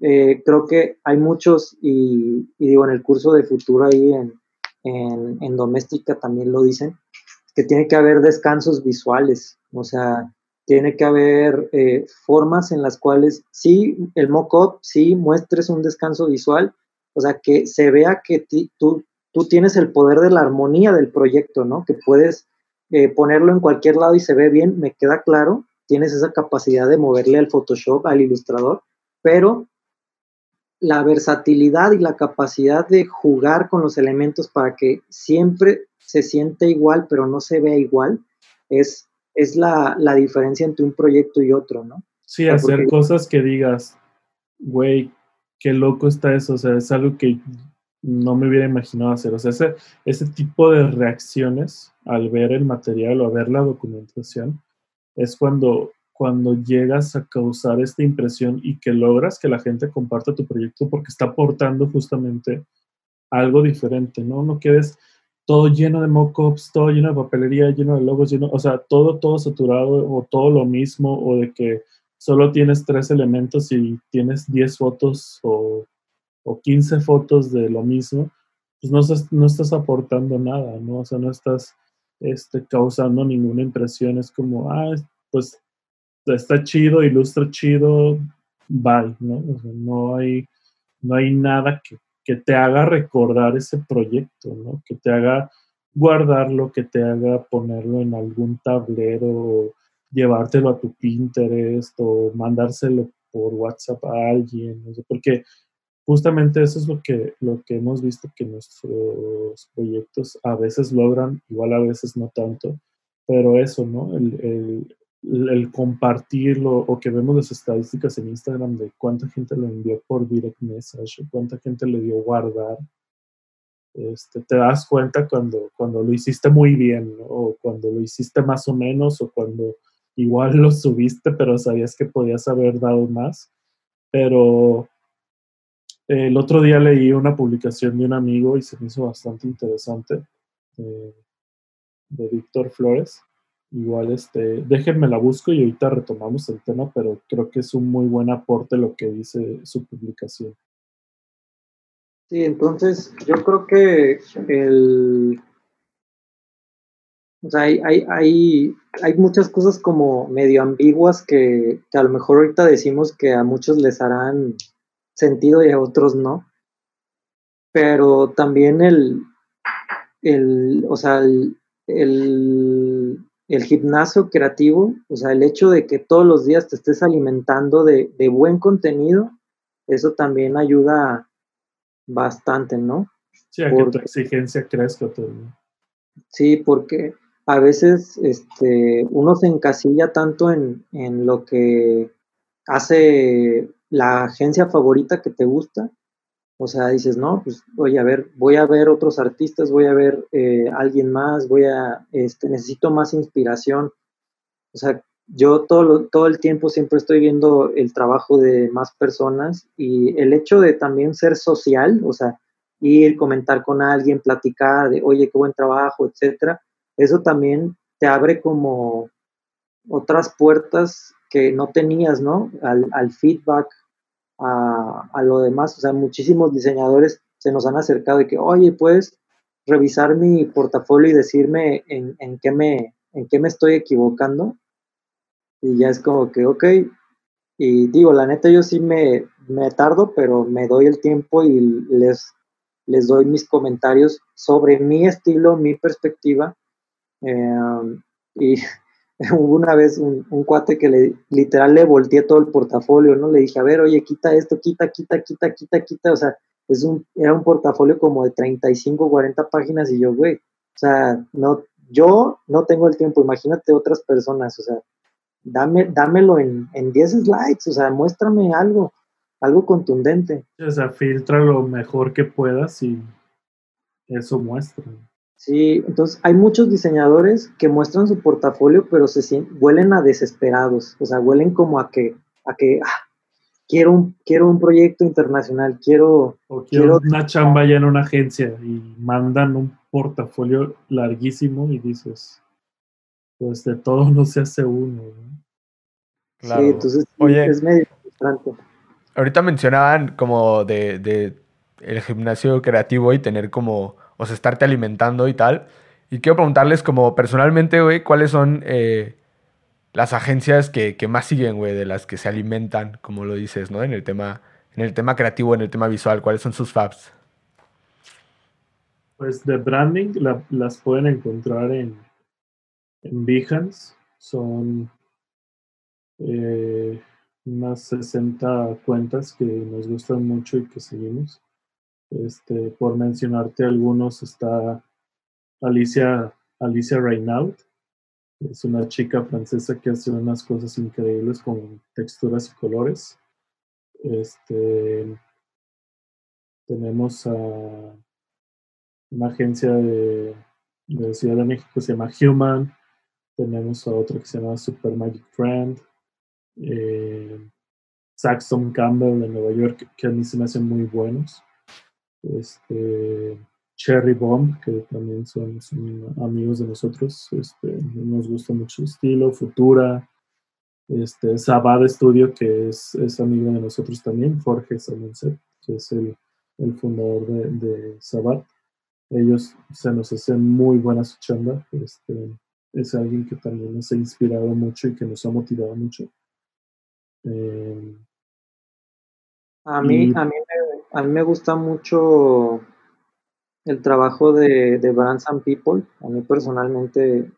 eh, creo que hay muchos, y, digo, en el curso de futuro ahí en, en, doméstica también lo dicen, que tiene que haber descansos visuales, o sea, tiene que haber eh, formas en las cuales sí, el mock-up, sí muestres un descanso visual, o sea, que se vea que tú, tú tienes el poder de la armonía del proyecto, ¿no? Que puedes eh, ponerlo en cualquier lado y se ve bien, me queda claro, tienes esa capacidad de moverle al Photoshop, al ilustrador, pero la versatilidad y la capacidad de jugar con los elementos para que siempre se siente igual, pero no se vea igual, es es la, diferencia entre un proyecto y otro, ¿no? Sí, hacer cosas que digas, güey, qué loco está eso, o sea, es algo que no me hubiera imaginado hacer, o sea, ese, ese tipo de reacciones al ver el material o a ver la documentación es cuando, cuando llegas a causar esta impresión y que logras que la gente comparta tu proyecto porque está aportando justamente algo diferente, ¿no? No quedes todo lleno de mockups, todo lleno de papelería, lleno de logos, lleno, o sea, todo, todo saturado o todo lo mismo, o de que solo tienes tres elementos y tienes 10 fotos o, o 15 fotos de lo mismo, pues no estás, no estás aportando nada, ¿no? O sea, no estás este, causando ninguna impresión, es como, ah, pues está chido, ilustra chido, bye, ¿no? O sea, no hay, no hay nada que que te haga recordar ese proyecto, ¿no? Que te haga guardarlo, que te haga ponerlo en algún tablero, o llevártelo a tu Pinterest o mandárselo por WhatsApp a alguien, no porque justamente eso es lo que, lo que hemos visto que nuestros proyectos a veces logran, igual a veces no tanto, pero eso, ¿no? el, el compartirlo o que vemos las estadísticas en Instagram de cuánta gente lo envió por direct message, cuánta gente le dio guardar, este, te das cuenta cuando, cuando lo hiciste muy bien, o cuando lo hiciste más o menos, o cuando igual lo subiste, pero sabías que podías haber dado más. Pero el otro día leí una publicación de un amigo y se me hizo bastante interesante, eh, de Víctor Flores, Igual, este, déjenme la busco y ahorita retomamos el tema, pero creo que es un muy buen aporte lo que dice su publicación. Sí, entonces yo creo que el, o sea, hay, hay, hay, hay, muchas cosas como medio ambiguas que, que, a lo mejor ahorita decimos que a muchos les harán sentido y a otros no. Pero también el, el o sea, el, el, el gimnasio creativo, o sea, el hecho de que todos los días te estés alimentando de, buen contenido, eso también ayuda bastante, ¿no? Sí, a que tu exigencia crezca Sí, porque a veces este, uno se encasilla tanto en, en lo que hace la agencia favorita que te gusta, o sea, dices, no, pues voy a ver, voy a ver otros artistas, voy a ver eh, alguien más, voy a, este, necesito más inspiración. O sea, yo todo, todo el tiempo siempre estoy viendo el trabajo de más personas y el hecho de también ser social, o sea, ir, comentar con alguien, platicar de, oye, qué buen trabajo, etcétera, eso también te abre como otras puertas que no tenías, ¿no? Al, al feedback, a, lo demás. O sea, muchísimos diseñadores se nos han acercado y que, oye, puedes revisar mi portafolio y decirme en, en, qué, me, en qué me estoy equivocando. Y ya es como que, ok. Y digo, la neta, yo sí me, me tardo, pero me doy el tiempo y les, les doy mis comentarios sobre mi estilo, mi perspectiva. Eh, y hubo una vez un, cuate que le literal le volteé todo el portafolio, ¿no? Le dije, a ver, oye, quita esto, quita, quita, quita, quita, quita, o sea, es un, era un portafolio como de 35, 40 páginas y yo, güey, o sea, no, yo no tengo el tiempo, imagínate otras personas, o sea, dame, dámelo en, en 10 slides, o sea, muéstrame algo, algo contundente. O sea, filtra lo mejor que puedas y eso muestra. Sí, entonces hay muchos diseñadores que muestran su portafolio, pero se huelen a desesperados, o sea, huelen como a que, a que ah, quiero, un, quiero un proyecto internacional, quiero... O quiero, una chamba ya en una agencia y mandan un portafolio larguísimo y dices, pues de todo no se hace uno. Claro. Sí, entonces es medio frustrante. Ahorita mencionaban como de, de el gimnasio creativo y tener como o sea, estarte alimentando y tal. Y quiero preguntarles como personalmente, güey, cuáles son eh, las agencias que, que más siguen, güey, de las que se alimentan, como lo dices, ¿no? En el tema, en el tema creativo, en el tema visual, ¿cuáles son sus faps? Pues de branding las pueden encontrar en, en Behance. Son eh, unas 60 cuentas que nos gustan mucho y que seguimos. Este, por mencionarte algunos, está Alicia, Alicia Reynaud. Es una chica francesa que hace unas cosas increíbles con texturas y colores. Este, tenemos a una agencia de, de Ciudad de México que se llama Human. Tenemos a otra que se llama Super Magic Friend. Eh, Saxon Campbell de Nueva York, que a mí se me hacen muy buenos. Este, Cherry Bomb, que también son, amigos de nosotros. Este, nos gusta mucho el estilo. Futura. Este, Sabad Studio, que es, es amigo de nosotros también. Jorge Samenset, que es el, el fundador de, de Sabad. Ellos se nos hacen muy buena su chamba. Este, es alguien que también nos ha inspirado mucho y que nos ha motivado mucho. Eh, a, mí, a, mí a mí me gusta mucho el trabajo de, de Brands and People. A mí personalmente.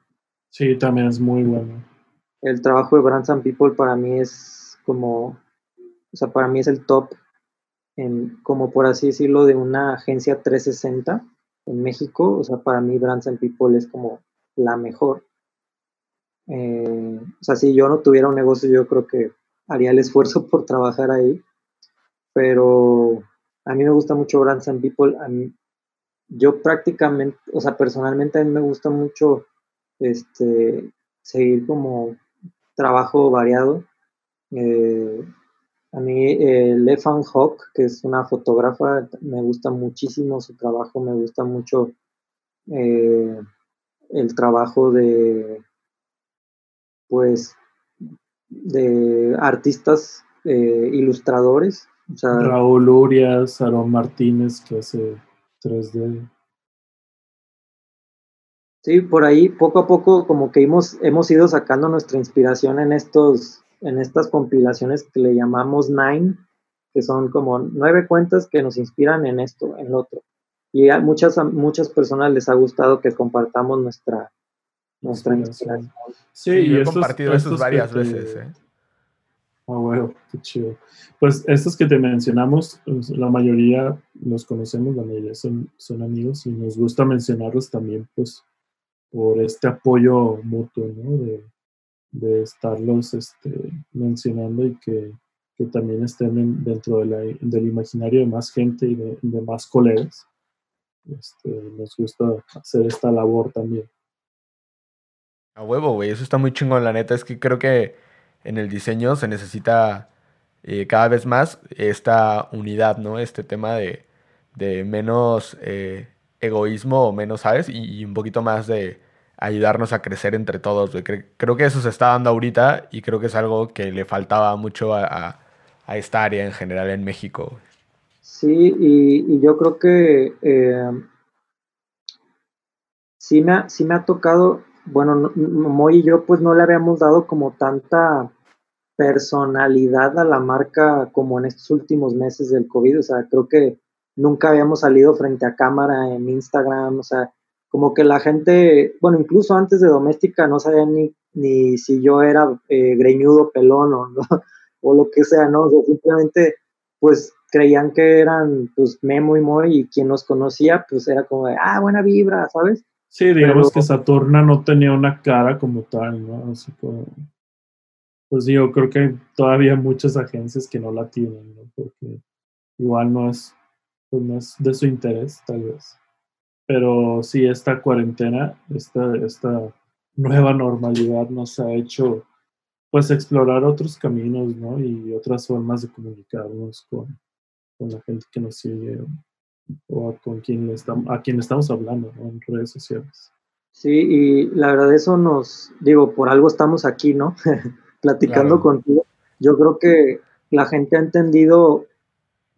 Sí, también es muy bueno. El trabajo de Brands and People para mí es como. O sea, para mí es el top, en, como por así decirlo, de una agencia 360 en México. O sea, para mí Brands and People es como la mejor. Eh, o sea, si yo no tuviera un negocio, yo creo que haría el esfuerzo por trabajar ahí. Pero a mí me gusta mucho Brands and People. yo prácticamente, o sea, personalmente a mí me gusta mucho este, seguir como trabajo variado. Eh, a mí eh, Lefan Hawk, que es una fotógrafa, me gusta muchísimo su trabajo, me gusta mucho eh, el trabajo de, pues, de artistas eh, ilustradores. Raúl Urias, Aaron Martínez, que hace 3D. Sí, por ahí poco a poco como que hemos, hemos ido sacando nuestra inspiración en estos, en estas compilaciones que le llamamos Nine, que son como nueve cuentas que nos inspiran en esto, en lo otro. Y a muchas, muchas personas les ha gustado que compartamos nuestra, nuestra inspiración. Sí, yo he compartido eso varias veces. ¿eh? Ah, bueno, qué chido. Pues estos que te mencionamos, pues, la mayoría los conocemos, la mayoría son, son amigos y nos gusta mencionarlos también, pues, por este apoyo mutuo, ¿no? De, de estarlos este, mencionando y que, que también estén dentro de del imaginario de más gente y de, de más colegas. Este, nos gusta hacer esta labor también. A huevo, güey, eso está muy chingón, la neta, es que creo que en el diseño se necesita eh, cada vez más esta unidad, ¿no? Este tema de, menos eh, egoísmo o menos, ¿sabes? Y, un poquito más de ayudarnos a crecer entre todos. creo que eso se está dando ahorita y creo que es algo que le faltaba mucho a, esta área en general en México. Sí, y, yo creo que eh, sí, me sí me ha tocado bueno, Moy y yo pues no le habíamos dado como tanta personalidad a la marca como en estos últimos meses del COVID, o sea, creo que nunca habíamos salido frente a cámara en Instagram, o sea, como que la gente, bueno, incluso antes de Doméstica no sabía ni, ni si yo era eh, greñudo, pelón o, o lo que sea, ¿no? O simplemente pues creían que eran pues Memo y Moy y quien nos conocía pues era como de, ah, buena vibra, ¿sabes? Sí, digamos que Saturna no tenía una cara como tal, ¿no? Así como, pues yo creo que todavía hay muchas agencias que no la tienen, ¿no? Porque igual no es, pues no es de su interés, tal vez. Pero sí, esta cuarentena, esta, esta nueva normalidad nos ha hecho, pues, explorar otros caminos, ¿no? Y otras formas de comunicarnos con, con la gente que nos sigue o con quien estamos, a quien estamos hablando en redes sociales. Sí, y la verdad eso nos, digo, por algo estamos aquí, ¿no? Platicando contigo. Yo creo que la gente ha entendido,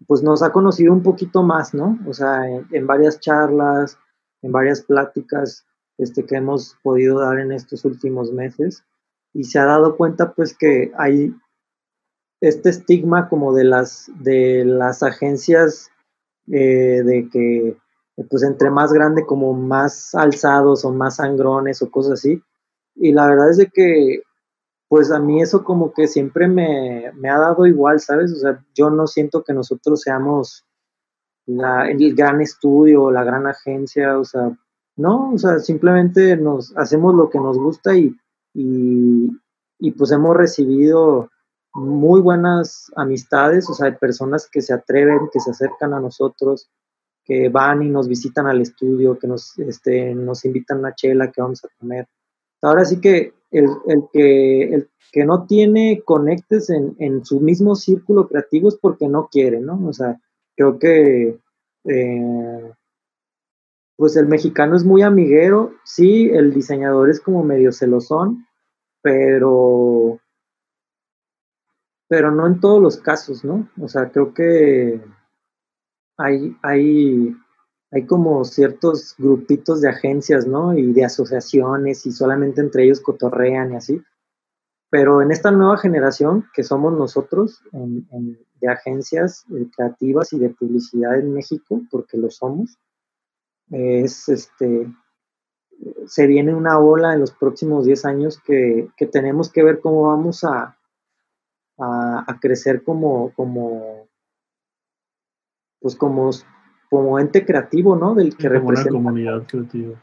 pues nos ha conocido un poquito más, ¿no? O sea, en, varias charlas, en varias pláticas este, que hemos podido dar en estos últimos meses. y se ha dado cuenta pues que hay este estigma como de las, de las agencias eh, de que pues entre más grande como más alzados o más sangrones o cosas así. Y la verdad es de que pues a mí eso como que siempre me, me ha dado igual, ¿sabes? O sea, yo no siento que nosotros seamos la, el gran estudio, la gran agencia, o sea, no, o sea, simplemente nos hacemos lo que nos gusta y, y, y pues hemos recibido muy buenas amistades, o sea, de personas que se atreven, que se acercan a nosotros, que van y nos visitan al estudio, que nos, este, nos invitan a chela, que vamos a comer. Ahora sí que el, el que el que no tiene conectes en, en, su mismo círculo creativo es porque no quiere, ¿no? O sea, creo que eh, pues el mexicano es muy amiguero, sí, el diseñador es como medio celosón, pero pero no en todos los casos, ¿no? O sea, creo que hay, hay, hay como ciertos grupitos de agencias, ¿no? Y de asociaciones y solamente entre ellos cotorrean y así. Pero en esta nueva generación que somos nosotros, de agencias eh, creativas y de publicidad en México, porque lo somos, es este, se viene una ola en los próximos 10 años que, que tenemos que ver cómo vamos a, a, crecer como, como, pues como, como ente creativo, ¿no? Del que como Una comunidad creativa.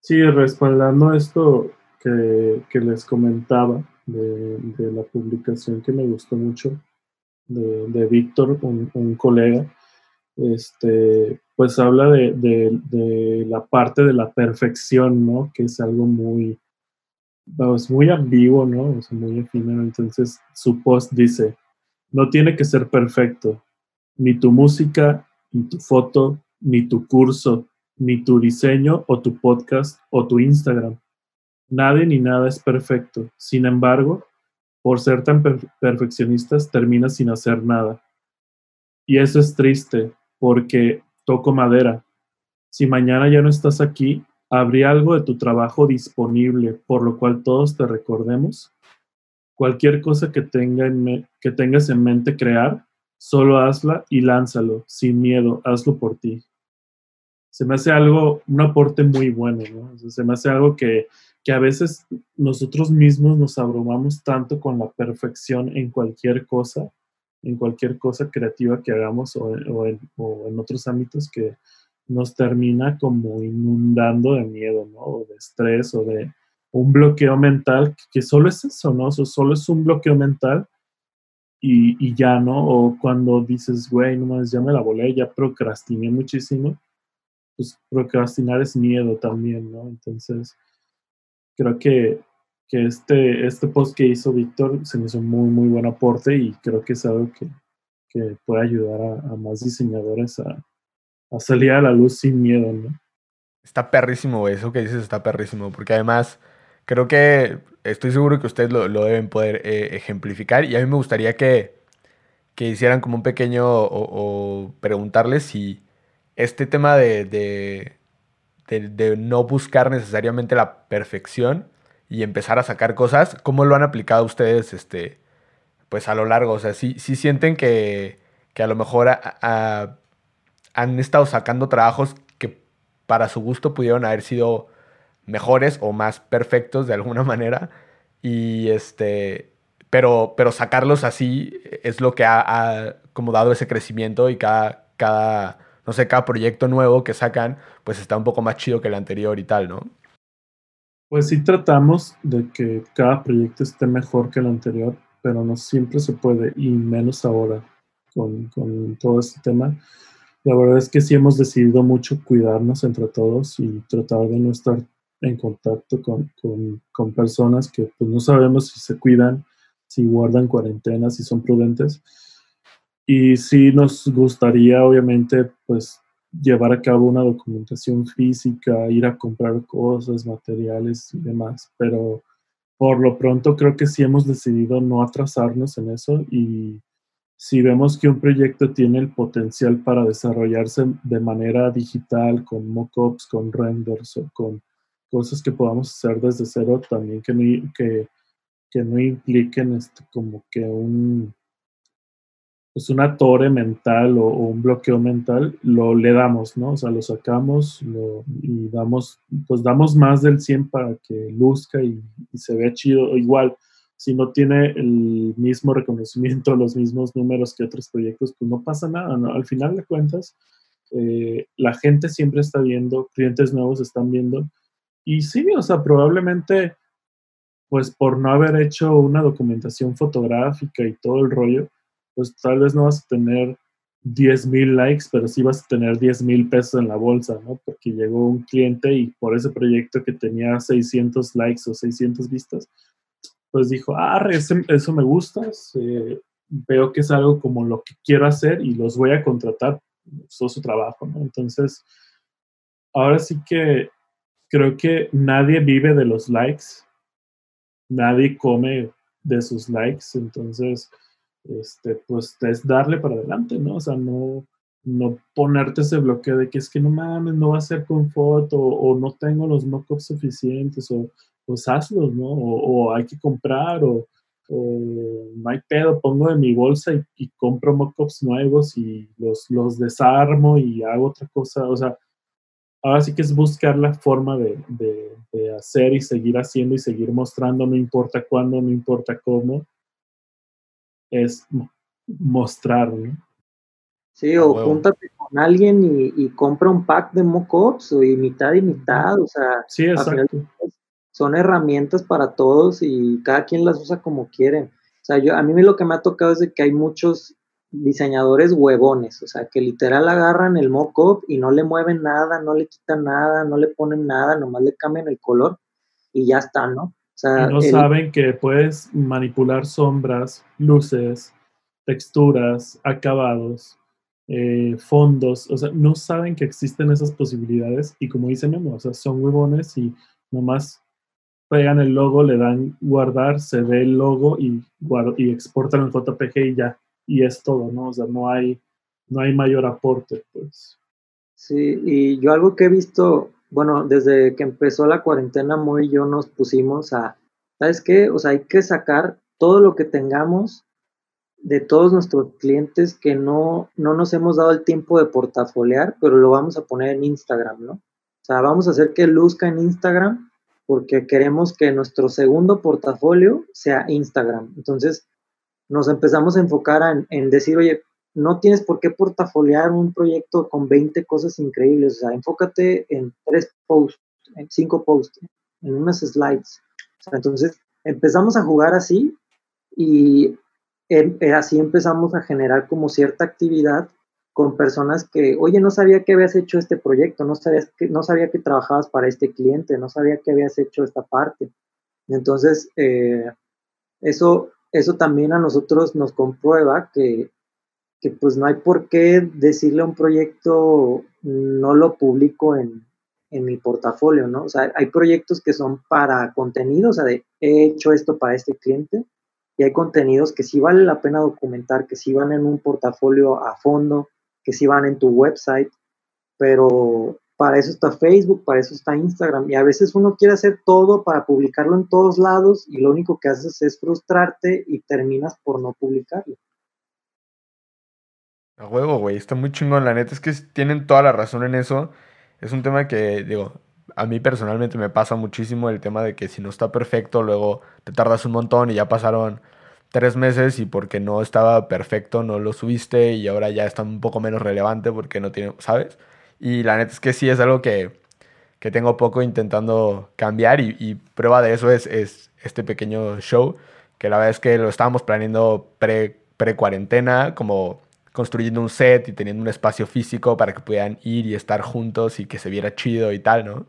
Sí, respaldando esto que, que les comentaba de, de, la publicación que me gustó mucho de, de Víctor, un, un, colega, este, pues habla de, de, la parte de la perfección, ¿no? Que es algo muy, es muy ambiguo, ¿no? Es muy efímero. Entonces, su post dice, no tiene que ser perfecto, ni tu música, ni tu foto, ni tu curso, ni tu diseño o tu podcast o tu Instagram. Nadie ni nada es perfecto. Sin embargo, por ser tan perfeccionistas, termina sin hacer nada. Y eso es triste, porque toco madera. Si mañana ya no estás aquí, ¿Habría algo de tu trabajo disponible por lo cual todos te recordemos? Cualquier cosa que, tenga que tengas en mente crear, solo hazla y lánzalo, sin miedo, hazlo por ti. Se me hace algo, un aporte muy bueno, ¿no? se me hace algo que, que a veces nosotros mismos nos abrumamos tanto con la perfección en cualquier cosa, en cualquier cosa creativa que hagamos o, en otros ámbitos que, nos termina como inundando de miedo, ¿no? O de estrés o de un bloqueo mental, que solo es eso, ¿no? O solo es un bloqueo mental y, y ya, ¿no? O cuando dices, güey, no más, ya me la volé, ya procrastiné muchísimo, pues procrastinar es miedo también, ¿no? Entonces, creo que, que este, este post que hizo Víctor se me hizo muy, muy buen aporte y creo que es algo que, que puede ayudar a, a más diseñadores a, a salir a la luz sin miedo, ¿no? Está perrísimo, Eso que dices está perrísimo, porque además creo que estoy seguro que ustedes lo, deben poder eh, ejemplificar y a mí me gustaría que, que hicieran como un pequeño o, preguntarles si este tema de, de, de, no buscar necesariamente la perfección y empezar a sacar cosas, ¿cómo lo han aplicado ustedes este, pues a lo largo? O sea, si sienten que, que a lo mejor a han estado sacando trabajos que para su gusto pudieron haber sido mejores o más perfectos de alguna manera. Y este, pero, pero sacarlos así es lo que ha, como dado ese crecimiento y cada, cada, no sé, cada proyecto nuevo que sacan, pues está un poco más chido que el anterior y tal, ¿no? Pues sí tratamos de que cada proyecto esté mejor que el anterior, pero no siempre se puede, y menos ahora con, con todo este tema. La verdad es que sí hemos decidido mucho cuidarnos entre todos y tratar de no estar en contacto con, con, personas que pues, no sabemos si se cuidan, si guardan cuarentena, si son prudentes. Y sí nos gustaría, obviamente, pues llevar a cabo una documentación física, ir a comprar cosas, materiales y demás, pero por lo pronto creo que sí hemos decidido no atrasarnos en eso y si vemos que un proyecto tiene el potencial para desarrollarse de manera digital, con mockups, con renders o con cosas que podamos hacer desde cero también que no, que, que no impliquen este, como que un pues una torre mental o, un bloqueo mental, lo le damos, ¿no? O sea, lo sacamos y damos, pues damos más del 100 para que luzca y, se vea chido. Igual, si no tiene el mismo reconocimiento, los mismos números que otros proyectos, pues no pasa nada, ¿no? Al final de cuentas, eh, la gente siempre está viendo, clientes nuevos están viendo. Y sí, o sea, probablemente, pues por no haber hecho una documentación fotográfica y todo el rollo, pues tal vez no vas a tener 10 mil likes, pero sí vas a tener 10 mil pesos en la bolsa, ¿no? Porque llegó un cliente y por ese proyecto que tenía 600 likes o 600 vistas, pues dijo, ah, eso me gusta, veo que es algo como lo que quiero hacer y los voy a contratar, eso es su trabajo, ¿no? Entonces, ahora sí que creo que nadie vive de los likes, nadie come de sus likes, entonces este, pues es darle para adelante, ¿no? O sea, no, no ponerte ese bloqueo de que es que no mames, no va a ser con foto, o, no tengo los mockups suficientes, o pues hazlos, ¿no? O, hay que comprar, o, no hay pedo, pongo en mi bolsa y, compro mockups nuevos y los, los desarmo y hago otra cosa, o sea, ahora sí que es buscar la forma de, de hacer y seguir haciendo y seguir mostrando, no importa cuándo, no importa cómo, es mostrar, ¿no? Sí, o júntate con alguien y, compra un pack de mockups o y mitad y mitad, o sea, sí, exacto. Son herramientas para todos y cada quien las usa como quiere. O sea, yo, a mí lo que me ha tocado es de que hay muchos diseñadores huevones, o sea, que literal agarran el mockup y no le mueven nada, no le quitan nada, no le ponen nada, nomás le cambian el color y ya está, ¿no? y no saben que puedes manipular sombras, luces, texturas, acabados, eh, fondos, o sea, no saben que existen esas posibilidades y como dice Memo, o sea, son huevones y nomás pegan el logo, le dan guardar, se ve el logo y, y exportan el JPG y ya, y es todo, ¿no? O sea, no hay, no hay mayor aporte, pues. Sí, y yo algo que he visto bueno, desde que empezó la cuarentena, Moy y yo nos pusimos a, ¿sabes qué? O sea, hay que sacar todo lo que tengamos de todos nuestros clientes que no, no nos hemos dado el tiempo de portafolear, pero lo vamos a poner en Instagram, ¿no? O sea, vamos a hacer que luzca en Instagram porque queremos que nuestro segundo portafolio sea Instagram. Entonces, nos empezamos a enfocar en, decir, oye, no tienes por qué portafoliar un proyecto con 20 cosas increíbles. O sea, enfócate en tres posts, en cinco posts, en unas slides. entonces, empezamos a jugar así y eh, así empezamos a generar como cierta actividad con personas que, oye, no sabía que habías hecho este proyecto, no, sabías que, no sabía que trabajabas para este cliente, no sabía que habías hecho esta parte. Entonces, eh, eso, eso también a nosotros nos comprueba que que pues no hay por qué decirle a un proyecto no lo publico en, mi portafolio, ¿no? O sea, hay proyectos que son para contenido, o sea, de he hecho esto para este cliente, y hay contenidos que sí vale la pena documentar, que sí van en un portafolio a fondo, que sí van en tu website, pero para eso está Facebook, para eso está Instagram, y a veces uno quiere hacer todo para publicarlo en todos lados, y lo único que haces es frustrarte y terminas por no publicarlo. A huevo, güey, está muy chingón. La neta es que tienen toda la razón en eso. Es un tema que, digo, a mí personalmente me pasa muchísimo el tema de que si no está perfecto, luego te tardas un montón y ya pasaron tres meses y porque no estaba perfecto no lo subiste y ahora ya está un poco menos relevante porque no tiene, ¿sabes? Y la neta es que sí es algo que, que tengo poco intentando cambiar y, prueba de eso es, es, este pequeño show que la verdad es que lo estábamos planeando pre, pre cuarentena como construyendo un set y teniendo un espacio físico para que pudieran ir y estar juntos y que se viera chido y tal, ¿no?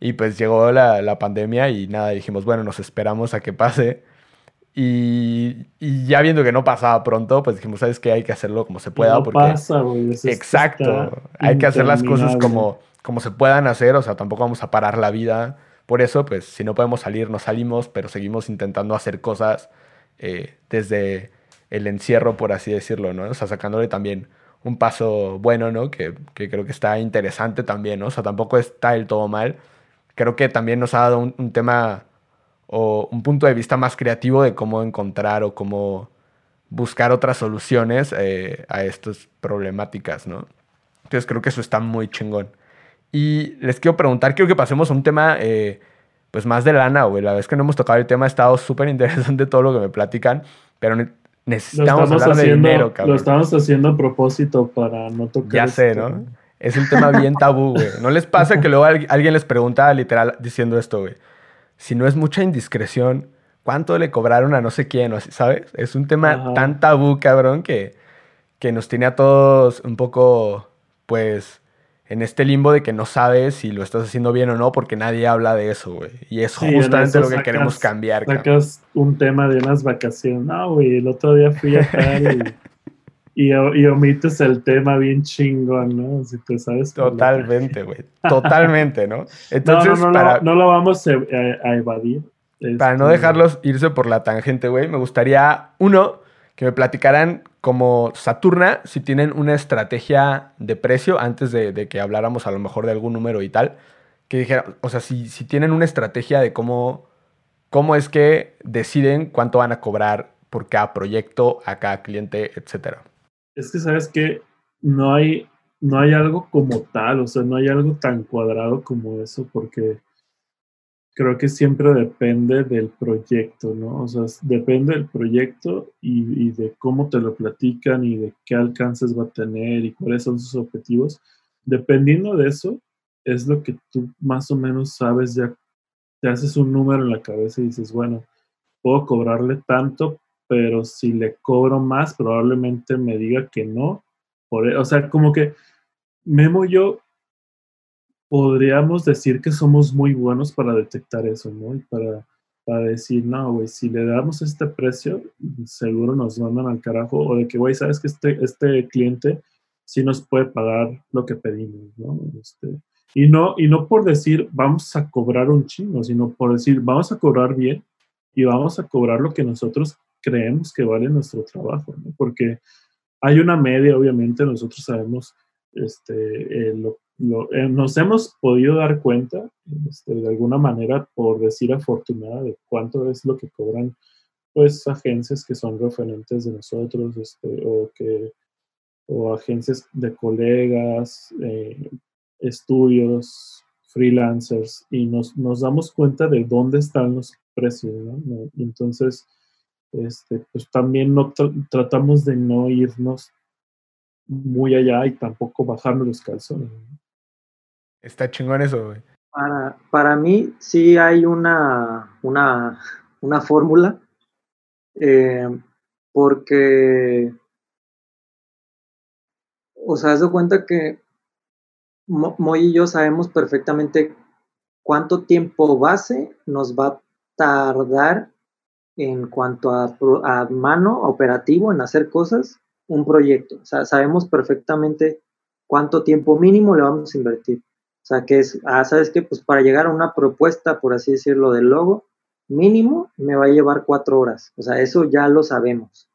Y pues llegó la, la pandemia y nada, dijimos, bueno, nos esperamos a que pase. Y, y, ya viendo que no pasaba pronto, pues dijimos, ¿sabes qué? Hay que hacerlo como se pueda. No porque... pasa, güey. Exacto. Hay que hacer las cosas como, como se puedan hacer, o sea, tampoco vamos a parar la vida. Por eso, pues, si no podemos salir, no salimos, pero seguimos intentando hacer cosas eh, desde el encierro, por así decirlo, ¿no? O sea, sacándole también un paso bueno, ¿no? Que, creo que está interesante también, ¿no? O sea, tampoco está del todo mal creo que también nos ha dado un, tema o un punto de vista más creativo de cómo encontrar o cómo buscar otras soluciones eh, a estas problemáticas, ¿no? Entonces creo que eso está muy chingón. Y les quiero preguntar, quiero que pasemos a un tema eh, pues más de lana, güey. La vez que no hemos tocado el tema ha estado súper interesante todo lo que me platican, pero necesitamos hablar de dinero, cabrón. Lo estamos haciendo a propósito para no tocar. Ya sé, este ¿no? Es un tema bien tabú, güey. ¿No les pasa que luego alguien les pregunta literal diciendo esto, güey? Si no es mucha indiscreción, ¿cuánto le cobraron a no sé quién? O ¿Sabes? Es un tema tan tabú, cabrón, que, que nos tiene a todos un poco, pues, en este limbo de que no sabes si lo estás haciendo bien o no porque nadie habla de eso, güey. Y es justamente lo que queremos cambiar. Sacas un tema de unas vacaciones. No, güey, el otro día fui a tal y, y, omites el tema bien chingón, ¿no? Si te sabes. Totalmente, güey. Totalmente, ¿no? Entonces, no, no, no, lo vamos a, evadir. Para no este, dejarlos irse por la tangente, güey, me gustaría, uno, que me platicaran como Saturna, si tienen una estrategia de precio, antes de, que habláramos a lo mejor de algún número y tal, que dijera, o sea, si, si tienen una estrategia de cómo, cómo es que deciden cuánto van a cobrar por cada proyecto, a cada cliente, etcétera. Es que sabes que no hay, no hay algo como tal, o sea, no hay algo tan cuadrado como eso, porque creo que siempre depende del proyecto, ¿no? O sea, depende del proyecto y, de cómo te lo platican y de qué alcances va a tener y cuáles son sus objetivos. Dependiendo de eso, es lo que tú más o menos sabes, ya te haces un número en la cabeza y dices, bueno, puedo cobrarle tanto, pero si le cobro más, probablemente me diga que no. E, o sea, como que Memo y yo podríamos decir que somos muy buenos para detectar eso, ¿no? Y para, para decir, no, güey, si le damos este precio, seguro nos mandan al carajo. O de que, güey, sabes que este, este cliente sí nos puede pagar lo que pedimos, ¿no? Este, y no, y no por decir vamos a cobrar un chingo, sino por decir vamos a cobrar bien y vamos a cobrar lo que nosotros creemos que vale nuestro trabajo, ¿no? Porque hay una media, obviamente, nosotros sabemos este, eh, lo, eh, nos hemos podido dar cuenta, este, de alguna manera, por decir afortunada, de cuánto es lo que cobran pues agencias que son referentes de nosotros, este, o que o agencias de colegas, eh, estudios, freelancers, y nos, nos, damos cuenta de dónde están los precios, ¿no? entonces, este, pues también no tratamos de no irnos muy allá y tampoco bajarnos los calzones. Está chingón eso, güey. Para, para mí sí hay una, una, una fórmula, eh, porque, o sea, has cuenta que Moy y yo sabemos perfectamente cuánto tiempo base nos va a tardar en cuanto a, a mano operativo en hacer cosas un proyecto. Sabemos perfectamente cuánto tiempo mínimo le vamos a invertir. O sea, que es, ah, ¿sabes qué? Pues para llegar a una propuesta, por así decirlo, del logo, mínimo me va a llevar cuatro horas. O sea, eso ya lo sabemos.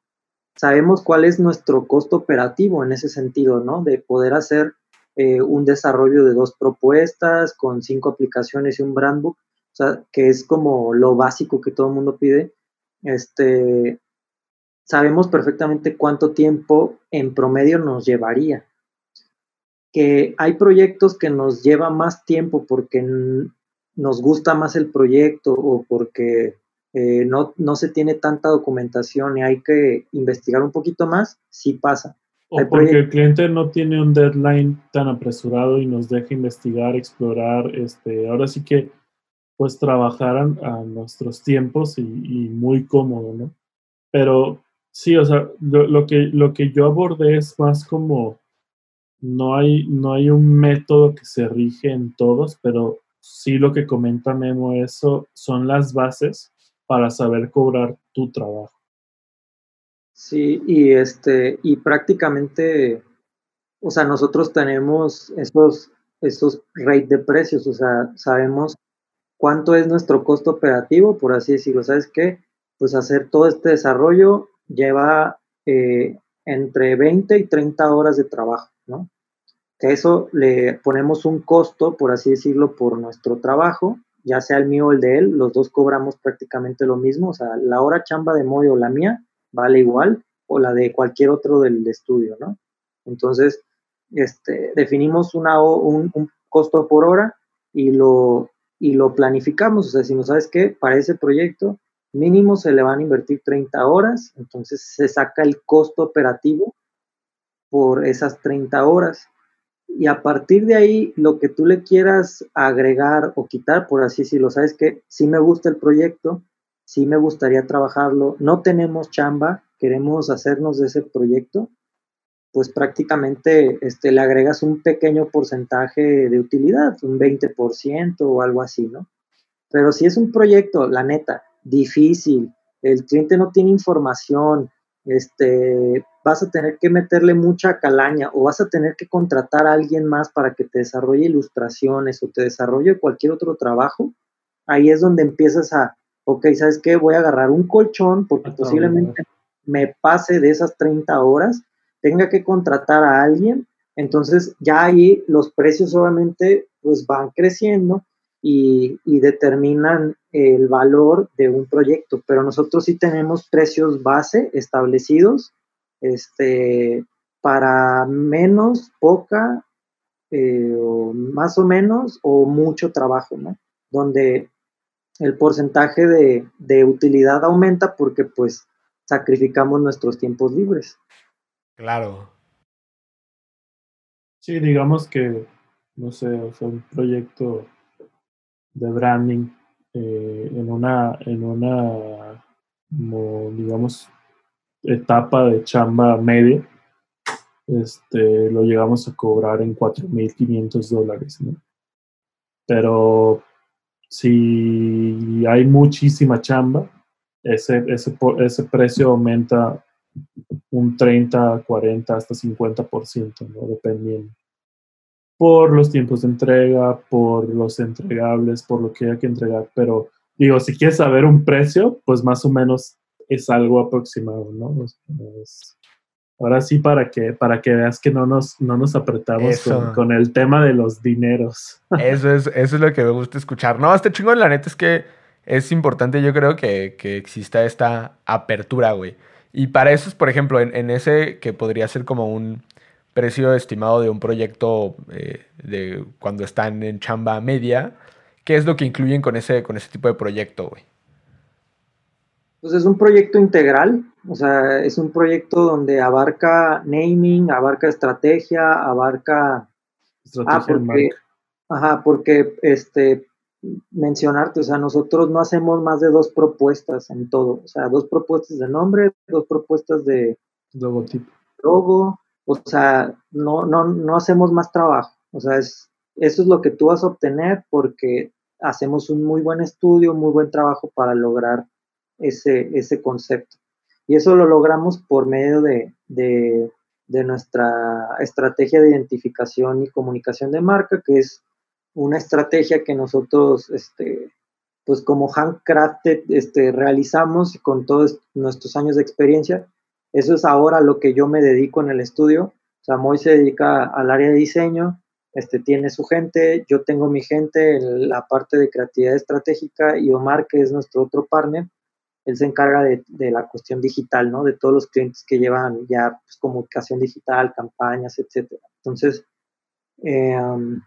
Sabemos cuál es nuestro costo operativo en ese sentido, ¿no? De poder hacer eh, un desarrollo de dos propuestas con cinco aplicaciones y un brand book, o sea, que es como lo básico que todo el mundo pide. Este, sabemos perfectamente cuánto tiempo en promedio nos llevaría. Que hay proyectos que nos lleva más tiempo porque nos gusta más el proyecto o porque eh, no, no, se tiene tanta documentación y hay que investigar un poquito más, sí pasa. O porque el cliente no tiene un deadline tan apresurado y nos deja investigar, explorar, este, ahora sí que pues trabajar a, nuestros tiempos y, y, muy cómodo, ¿no? Pero Sí, o sea, lo, que, lo que yo abordé es más como, no hay, no hay un método que se rige en todos, pero sí lo que comenta Memo, eso son las bases para saber cobrar tu trabajo. Sí, y este, y prácticamente, o sea, nosotros tenemos esos, esos rate de precios, o sea, sabemos cuánto es nuestro costo operativo, por así decirlo, ¿sabes qué? Pues hacer todo este desarrollo lleva eh, entre 20 y 30 horas de trabajo, ¿no? que eso le ponemos un costo, por así decirlo, por nuestro trabajo, ya sea el mío o el de él, los dos cobramos prácticamente lo mismo, o sea, la hora chamba de Moy o la mía vale igual, o la de cualquier otro del estudio, ¿no? Entonces, este, definimos un costo por hora y lo, y lo planificamos, o sea, si no sabes qué, para ese proyecto mínimo se le van a invertir 30 horas, entonces se saca el costo operativo por esas 30 horas. Y a partir de ahí, lo que tú le quieras agregar o quitar, por así decirlo, sabes que sí me gusta el proyecto, sí me gustaría trabajarlo, no tenemos chamba, queremos hacernos de ese proyecto, pues prácticamente este, le agregas un pequeño porcentaje de utilidad, un 20% o algo así, ¿no? Pero si es un proyecto, la neta, difícil, el cliente no tiene información, este, vas a tener que meterle mucha calaña o vas a tener que contratar a alguien más para que te desarrolle ilustraciones o te desarrolle cualquier otro trabajo, ahí es donde empiezas a, ok, ¿sabes qué? Voy a agarrar un colchón porque posiblemente me pase de esas 30 horas, tenga que contratar a alguien, entonces ya ahí los precios obviamente pues van creciendo y, determinan el valor de un proyecto, pero nosotros sí tenemos precios base establecidos este, para menos, poca, eh, o más o menos, o mucho trabajo, ¿no? Donde el porcentaje de, de, utilidad aumenta porque pues sacrificamos nuestros tiempos libres. Claro. Sí, digamos que, no sé, o sea, un proyecto de branding eh, en una, en una digamos, etapa de chamba media, este, lo llegamos a cobrar en 4.500 dólares. Pero si hay muchísima chamba, ese, ese, ese precio aumenta un 30, 40, hasta 50%, ¿no? Dependiendo por los tiempos de entrega, por los entregables, por lo que haya que entregar. Pero digo, si quieres saber un precio, pues más o menos es algo aproximado, ¿no? ahora sí, para que, para que veas que no nos, no nos apretamos con, el tema de los dineros. Eso es, eso es lo que me gusta escuchar. No, este chingo, la neta es que es importante, yo creo, que, que exista esta apertura, güey. Y para eso, por ejemplo, en ese que podría ser como un precio estimado de un proyecto eh, de cuando están en chamba media, ¿qué es lo que incluyen con ese, con ese tipo de proyecto, güey? Pues es un proyecto integral, o sea, es un proyecto donde abarca naming, abarca estrategia, abarca... Estrategia ah, porque, ajá, porque este, mencionarte, o sea, nosotros no hacemos más de dos propuestas en todo, o sea, dos propuestas de nombre, dos propuestas de logotipo. Logo, o sea, no, no, no hacemos más trabajo. O sea, es, eso es lo que tú vas a obtener porque hacemos un muy buen estudio, muy buen trabajo para lograr ese, ese concepto. Y eso lo logramos por medio de, de, de, nuestra estrategia de identificación y comunicación de marca, que es una estrategia que nosotros, este, pues como handcrafted, este, realizamos con todos nuestros años de experiencia eso es ahora lo que yo me dedico en el estudio. O sea, Moy se dedica al área de diseño, este, tiene su gente, yo tengo mi gente en la parte de creatividad estratégica y Omar, que es nuestro otro partner, él se encarga de, la cuestión digital, ¿no? De todos los clientes que llevan ya pues, comunicación digital, campañas, etcétera. Entonces, em,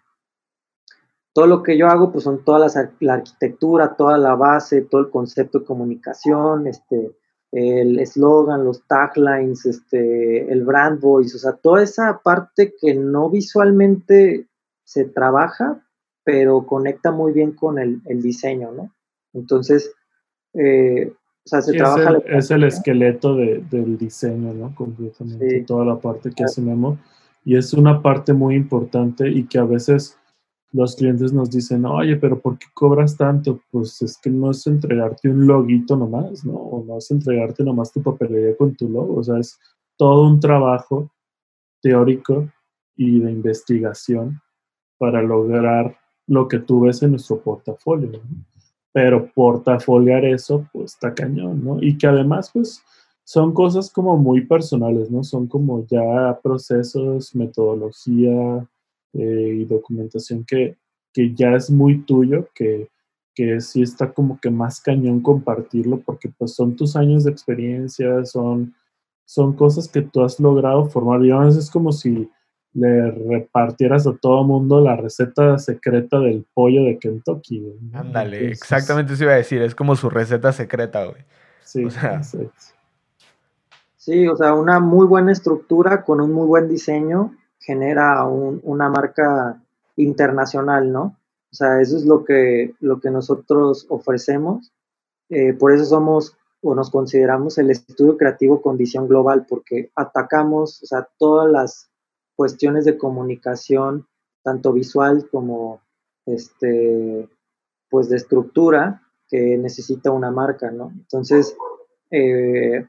todo lo que yo hago, pues son toda la arquitectura, toda la base, todo el concepto de comunicación, este, el eslogan, los taglines, este, el brand voice, o sea, toda esa parte que no visualmente se trabaja, pero conecta muy bien con el, diseño, ¿no? Entonces, eh, o sea, se trabaja... Es el, esqueleto del diseño, ¿no? Completamente, toda la parte que hace Memo. Y es una parte muy importante y que a veces los clientes nos dicen, oye, pero ¿por qué cobras tanto? Pues es que no es entregarte un loguito nomás, ¿no? O no es entregarte nomás tu papelería con tu logo, o sea, es todo un trabajo teórico y de investigación para lograr lo que tú ves en nuestro portafolio. Pero portafoliar eso, pues está cañón, ¿no? Y que además, pues, son cosas como muy personales, ¿no? Son como ya procesos, metodología, eh, y documentación que, que ya es muy tuyo, que, que sí está como que más cañón compartirlo, porque pues son tus años de experiencia, son, son cosas que tú has logrado formar. Digamos, es como si le repartieras a todo mundo la receta secreta del pollo de Kentucky. Ándale, exactamente eso iba a decir, es como su receta secreta, güey. Sí, o sea, sí, o sea, una muy buena estructura con un muy buen diseño genera una marca internacional, ¿no? O sea, eso es lo que, lo que nosotros ofrecemos. Eh, por eso somos o nos consideramos el estudio creativo con visión global, porque atacamos, o sea, todas las cuestiones de comunicación, tanto visual como este, pues de estructura que necesita una marca, ¿no? Entonces, eh,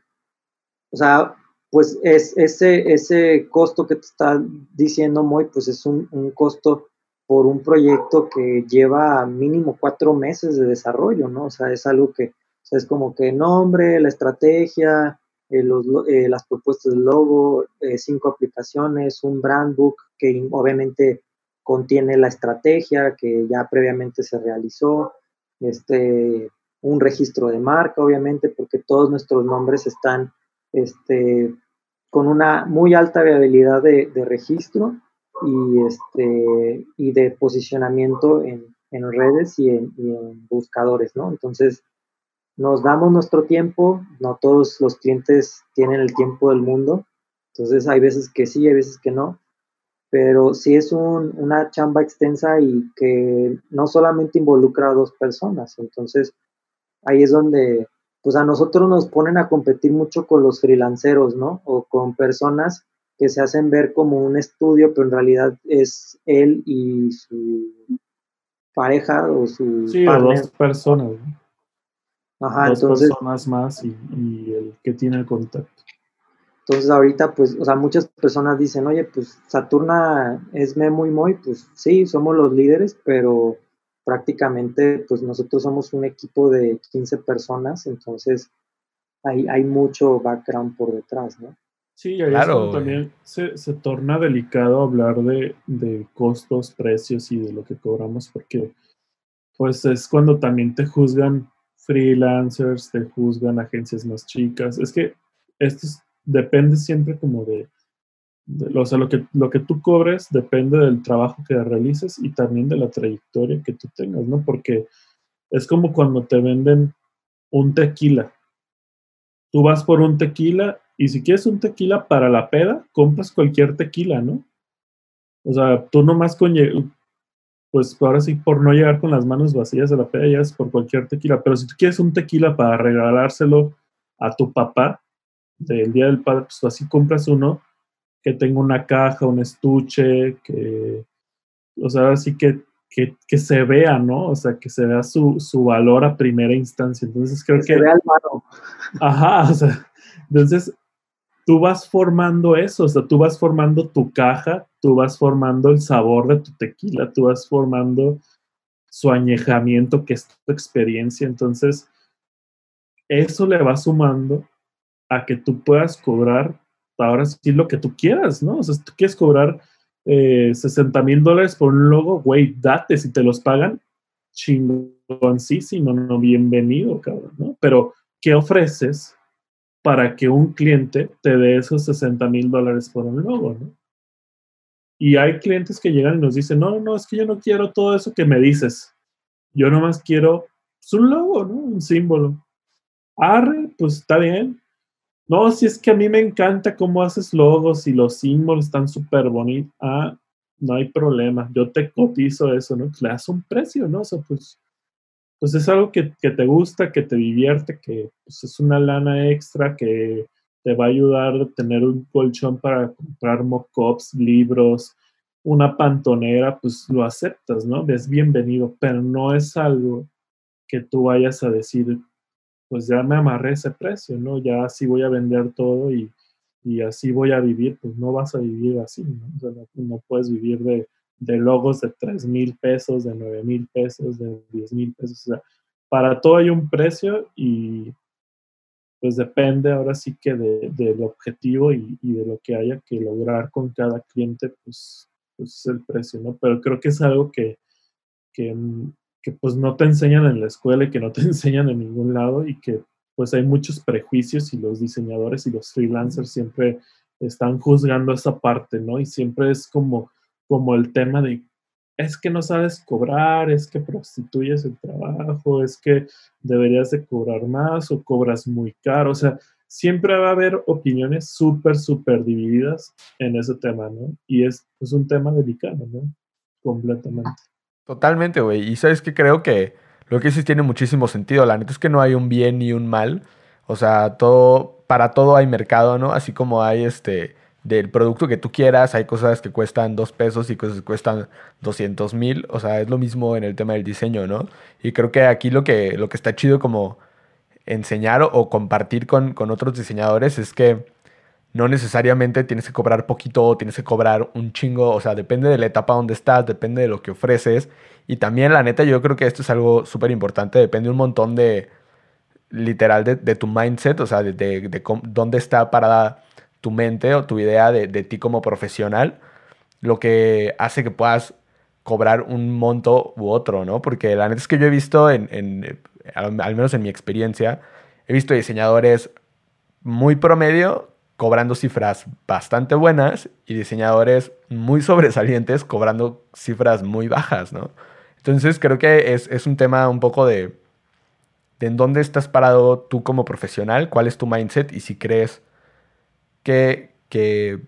o sea, pues es ese, ese costo que te está diciendo Moy, pues es un, costo por un proyecto que lleva mínimo cuatro meses de desarrollo, ¿no? O sea, es algo que es como que nombre, la estrategia, eh, eh, las propuestas del logo, eh, cinco aplicaciones, un brand book que obviamente contiene la estrategia que ya previamente se realizó, este, un registro de marca, obviamente, porque todos nuestros nombres están este, con una muy alta viabilidad de, registro y, este, y de posicionamiento en, redes y en, en, buscadores, ¿no? Entonces, nos damos nuestro tiempo, no todos los clientes tienen el tiempo del mundo, entonces hay veces que sí, hay veces que no, pero sí es una chamba extensa y que no solamente involucra a dos personas, entonces ahí es donde, pues a nosotros nos ponen a competir mucho con los freelanceros, ¿no? O con personas que se hacen ver como un estudio, pero en realidad es él y su pareja o su... Sí, o dos personas. ¿no? Ajá, dos personas más y, el que tiene el contacto. Entonces ahorita, pues, o sea, muchas personas dicen, oye, pues Saturna es Memo y Moy, pues sí, somos los líderes, pero prácticamente, pues nosotros somos un equipo de 15 personas, entonces hay, hay mucho background por detrás, ¿no? Sí, ahí claro, también se, se, torna delicado hablar de, de costos, precios y de lo que cobramos, porque pues es cuando también te juzgan freelancers, te juzgan agencias más chicas. Es que esto depende siempre como de, o sea, lo que, lo que tú cobres depende del trabajo que realices y también de la trayectoria que tú tengas, ¿no? Porque es como cuando te venden un tequila. Tú vas por un tequila y si quieres un tequila para la peda, compras cualquier tequila, ¿no? O sea, tú nomás con, pues ahora sí, por no llegar con las manos vacías de la peda, es por cualquier tequila. Pero si tú quieres un tequila para regalárselo a tu papá del Día del Padre, pues así compras uno que tenga una caja, un estuche, que, o sea, así que, que, que, se vea, ¿no? O sea, que se vea su, su valor a primera instancia. Entonces creo que... que se vea el mano. Ajá, o sea, entonces tú vas formando eso, o sea, tú vas formando tu caja, tú vas formando el sabor de tu tequila, tú vas formando su añejamiento, que es tu experiencia. Entonces, eso le va sumando a que tú puedas cobrar ahora sí lo que tú quieras, ¿no? O sea, si tú quieres cobrar eh, 60 mil dólares por un logo, güey, date, si te los pagan, chingoncísimo, no, bienvenido, cabrón, ¿no? Pero, ¿qué ofreces para que un cliente te dé esos 60 mil dólares por un logo, ¿no? Y hay clientes que llegan y nos dicen, no, no, es que yo no quiero todo eso que me dices. Yo nomás quiero pues, un logo, ¿no? Un símbolo. Arre, pues está bien. No, si es que a mí me encanta cómo haces logos y los símbolos están súper bonitos. Ah, no hay problema. Yo te cotizo eso, ¿no? Pues le das un precio, ¿no? O sea, pues pues es algo que, te gusta, que te divierte, que pues, es una lana extra que te va a ayudar a tener un colchón para comprar mockups, libros, una pantonera, pues lo aceptas, ¿no? Es bienvenido, pero no es algo que tú vayas a decir, pues ya me amarré ese precio, ¿no? Ya así voy a vender todo y, así voy a vivir, pues no vas a vivir así, ¿no? O sea, no puedes vivir de, de logos de 3 mil pesos, de 9 mil pesos, de 10 mil pesos. O sea, para todo hay un precio y pues depende ahora sí que de, del objetivo y, de lo que haya que lograr con cada cliente, pues pues es el precio, ¿no? Pero creo que es algo que, que, que pues no te enseñan en la escuela y que no te enseñan en ningún lado y que pues hay muchos prejuicios y los diseñadores y los freelancers siempre están juzgando esa parte, ¿no? Y siempre es como, como el tema de, es que no sabes cobrar, es que prostituyes el trabajo, es que deberías de cobrar más o cobras muy caro, o sea, siempre va a haber opiniones súper, súper divididas en ese tema, ¿no? Y es, es un tema delicado, ¿no? Completamente. Totalmente, güey. Y sabes que creo que lo que dices tiene muchísimo sentido. La neta es que no hay un bien ni un mal. O sea, todo, para todo hay mercado, ¿no? Así como hay este del producto que tú quieras, hay cosas que cuestan dos pesos y cosas que cuestan 200 mil, o sea, es lo mismo en el tema del diseño, ¿no? Y creo que aquí lo que, lo que está chido como enseñar o, compartir con, con, otros diseñadores es que no necesariamente tienes que cobrar poquito tienes que cobrar un chingo, o sea, depende de la etapa donde estás, depende de lo que ofreces y también, la neta, yo creo que esto es algo súper importante. Depende un montón de, literal, de, tu mindset, o sea, de, de, dónde está parada tu mente o tu idea de, ti como profesional, lo que hace que puedas cobrar un monto u otro, ¿no? Porque la neta es que yo he visto, en, al menos en mi experiencia, he visto diseñadores muy promedio cobrando cifras bastante buenas y diseñadores muy sobresalientes cobrando cifras muy bajas, ¿no? Entonces creo que es, un tema un poco de, de, en dónde estás parado tú como profesional, cuál es tu mindset y si crees que, que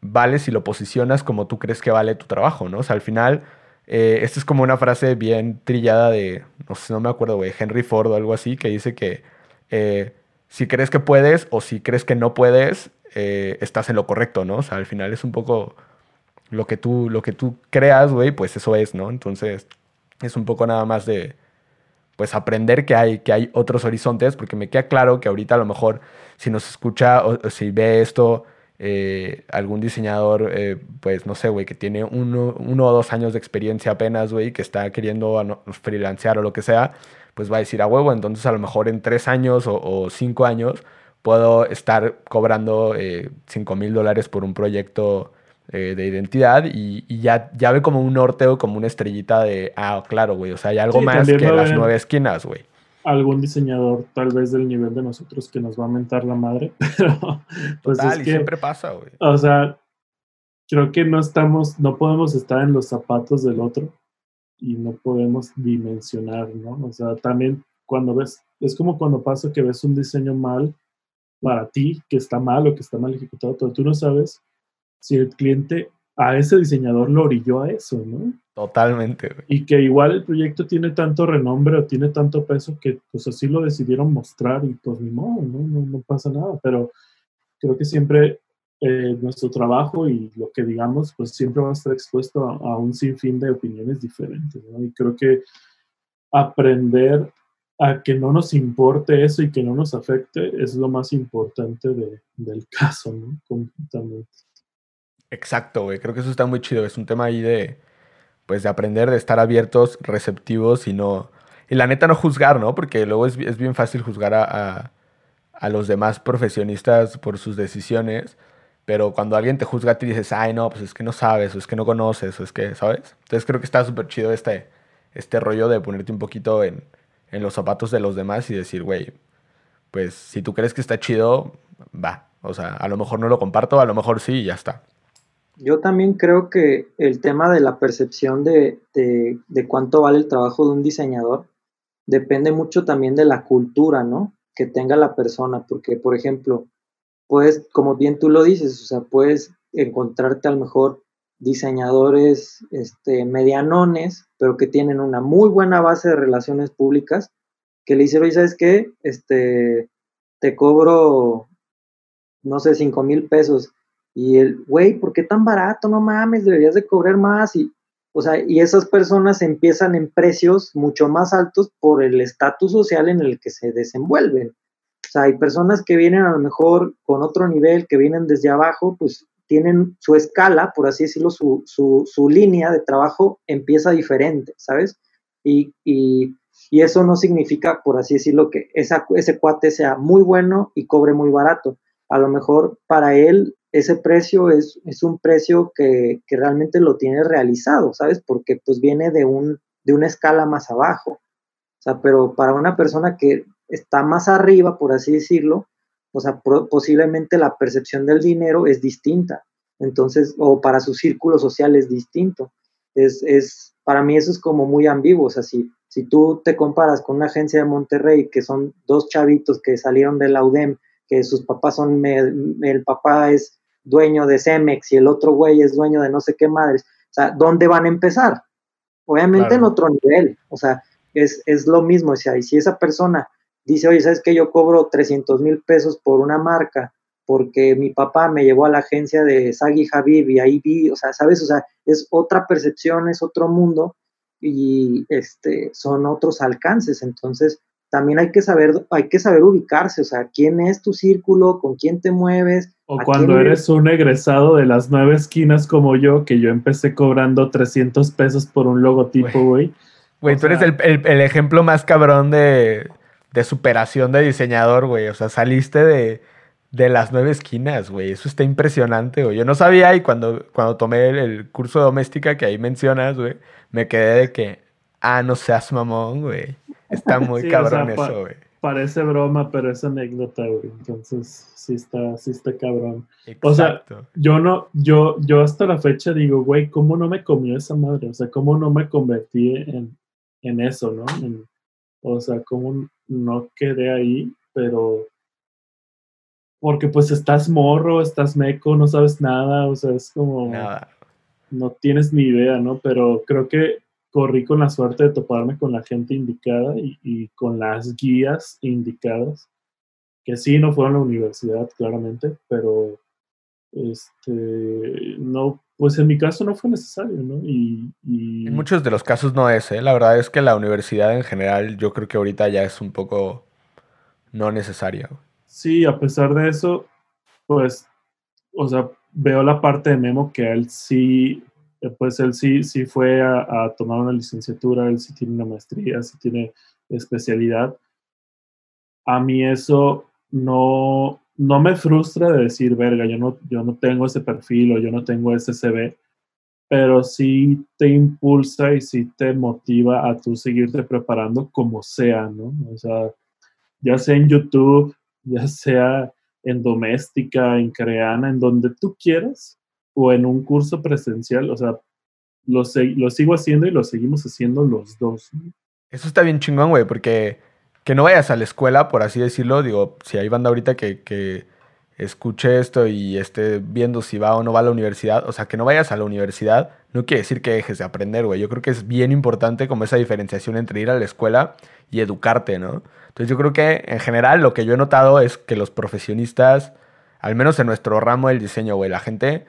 vale si lo posicionas como tú crees que vale tu trabajo, ¿no? O sea, al final, eh, esta es como una frase bien trillada de, no sé, no me acuerdo, güey, Henry Ford o algo así, que dice que eh, si crees que puedes o si crees que no puedes, eh, estás en lo correcto, ¿no? O sea, al final es un poco lo que tú, lo que tú creas, güey, pues eso es, ¿no? Entonces, es un poco nada más de, pues aprender que hay, que hay otros horizontes, porque me queda claro que ahorita a lo mejor si nos escucha o, si ve esto eh, algún diseñador, eh, pues no sé, güey, que tiene uno, o dos años de experiencia apenas, güey, que está queriendo freelancear o lo que sea, pues va a decir a huevo, entonces a lo mejor en tres años o, cinco años puedo estar cobrando eh, cinco mil dólares por un proyecto eh, de identidad y, ya, ya ve como un norte o como una estrellita de, ah, claro, güey, o sea, hay algo más que las nueve esquinas, güey. Algún diseñador tal vez del nivel de nosotros que nos va a mentar la madre, pero pues Total, y siempre pasa, güey. O sea, creo que no estamos, no podemos estar en los zapatos del otro y no podemos dimensionar, ¿no? O sea, también cuando ves, es como cuando pasa que ves un diseño mal para ti, que está mal o que está mal ejecutado, pero tú no sabes si el cliente a ese diseñador lo orilló a eso, ¿no? Totalmente. Y que igual el proyecto tiene tanto renombre o tiene tanto peso que pues así lo decidieron mostrar y pues ni modo, ¿no? No, pasa nada, pero creo que siempre eh, nuestro trabajo y lo que digamos pues siempre va a estar expuesto a, un sinfín de opiniones diferentes, ¿no? Y creo que aprender a que no nos importe eso y que no nos afecte es lo más importante del caso, ¿no? Completamente. Exacto, güey. Creo que eso está muy chido. Es un tema ahí de, pues, de aprender, de estar abiertos, receptivos y no... Y la neta no juzgar, ¿no? Porque luego es, bien fácil juzgar a, a, los demás profesionistas por sus decisiones. Pero cuando alguien te juzga, te dices, ay, no, pues es que no sabes, o es que no conoces, o es que, ¿sabes? Entonces creo que está súper chido este, este rollo de ponerte un poquito en, en los zapatos de los demás y decir, güey, pues si tú crees que está chido, va. O sea, a lo mejor no lo comparto, a lo mejor sí y ya está. Yo también creo que el tema de la percepción de, cuánto vale el trabajo de un diseñador depende mucho también de la cultura, ¿no? Que tenga la persona, porque, por ejemplo, puedes, como bien tú lo dices, o sea, puedes encontrarte a lo mejor diseñadores este, medianones, pero que tienen una muy buena base de relaciones públicas, que le dicen, oye, ¿sabes qué? Este, te cobro, no sé, cinco mil pesos y el, güey, ¿por qué tan barato? No mames, deberías de cobrar más. Y, o sea, y esas personas empiezan en precios mucho más altos por el estatus social en el que se desenvuelven. O sea, hay personas que vienen a lo mejor con otro nivel, que vienen desde abajo, pues tienen su escala, por así decirlo, su, su, su línea de trabajo empieza diferente, ¿sabes? Y, y, y, eso no significa, por así decirlo, que esa, ese cuate sea muy bueno y cobre muy barato. A lo mejor para él ese precio es, es un precio que, que, realmente lo tiene realizado, ¿sabes? Porque pues viene de, un, de una escala más abajo. O sea, pero para una persona que está más arriba, por así decirlo, o sea, posiblemente la percepción del dinero es distinta. Entonces, o para su círculo social es distinto. Es, es, para mí eso es como muy ambiguo. O sea, si, si tú te comparas con una agencia de Monterrey, que son dos chavitos que salieron de la UDEM, que sus papás son, el papá es dueño de Cemex y el otro güey es dueño de no sé qué madres. O sea, ¿dónde van a empezar? Obviamente en otro nivel. O sea, es, es lo mismo. O sea, y si esa persona dice, oye, ¿sabes que Yo cobro 300 mil pesos por una marca porque mi papá me llevó a la agencia de Sagi Habib y ahí vi, o sea, ¿sabes? O sea, es otra percepción, es otro mundo y este, son otros alcances. Entonces, también hay que saber, hay que saber ubicarse, o sea, quién es tu círculo, con quién te mueves. O cuando eres un egresado de las nueve esquinas como yo, que yo empecé cobrando 300 pesos por un logotipo, güey. Güey, tú eres el, ejemplo más cabrón de, de superación de diseñador, güey. O sea, saliste de, de las nueve esquinas, güey. Eso está impresionante, güey. Yo no sabía y cuando, cuando tomé el, curso de doméstica que ahí mencionas, güey, me quedé de que, ah, no seas mamón, güey. Está muy cabrón eso, güey. parece broma, pero es anécdota, güey. Entonces, sí está, sí está cabrón. O sea, yo no, yo, yo hasta la fecha digo, güey, ¿cómo no me comió esa madre? O sea, ¿cómo no me convertí en, en eso, no? o sea, ¿cómo no quedé ahí? Pero porque pues estás morro, estás meco, no sabes nada, o sea, es como... Nada. No tienes ni idea, ¿no? Pero creo que corrí con la suerte de toparme con la gente indicada y, con las guías indicadas, que sí, no fueron a la universidad, claramente, pero este, no, pues en mi caso no fue necesario, ¿no? Y, En muchos de los casos no es, ¿eh? La verdad es que la universidad en general yo creo que ahorita ya es un poco no necesaria. Sí, a pesar de eso, pues, o sea, veo la parte de Memo que él sí, eh, pues él sí, sí fue a, tomar una licenciatura, él sí tiene una maestría, sí tiene especialidad. A mí eso no, no me frustra de decir, verga, yo no, yo no tengo ese perfil o yo no tengo ese CV, pero sí te impulsa y sí te motiva a tú seguirte preparando como sea, ¿no? O sea, ya sea en YouTube, ya sea en doméstica, en creana, en donde tú quieras, o en un curso presencial, o sea, lo, lo sigo haciendo y lo seguimos haciendo los dos. Eso está bien chingón, güey, porque que no vayas a la escuela, por así decirlo, digo, si hay banda ahorita que, que escuche esto y esté viendo si va o no va a la universidad, o sea, que no vayas a la universidad, no quiere decir que dejes de aprender, güey. Yo creo que es bien importante como esa diferenciación entre ir a la escuela y educarte, ¿no? Entonces yo creo que en general lo que yo he notado es que los profesionistas, al menos en nuestro ramo del diseño, güey, la gente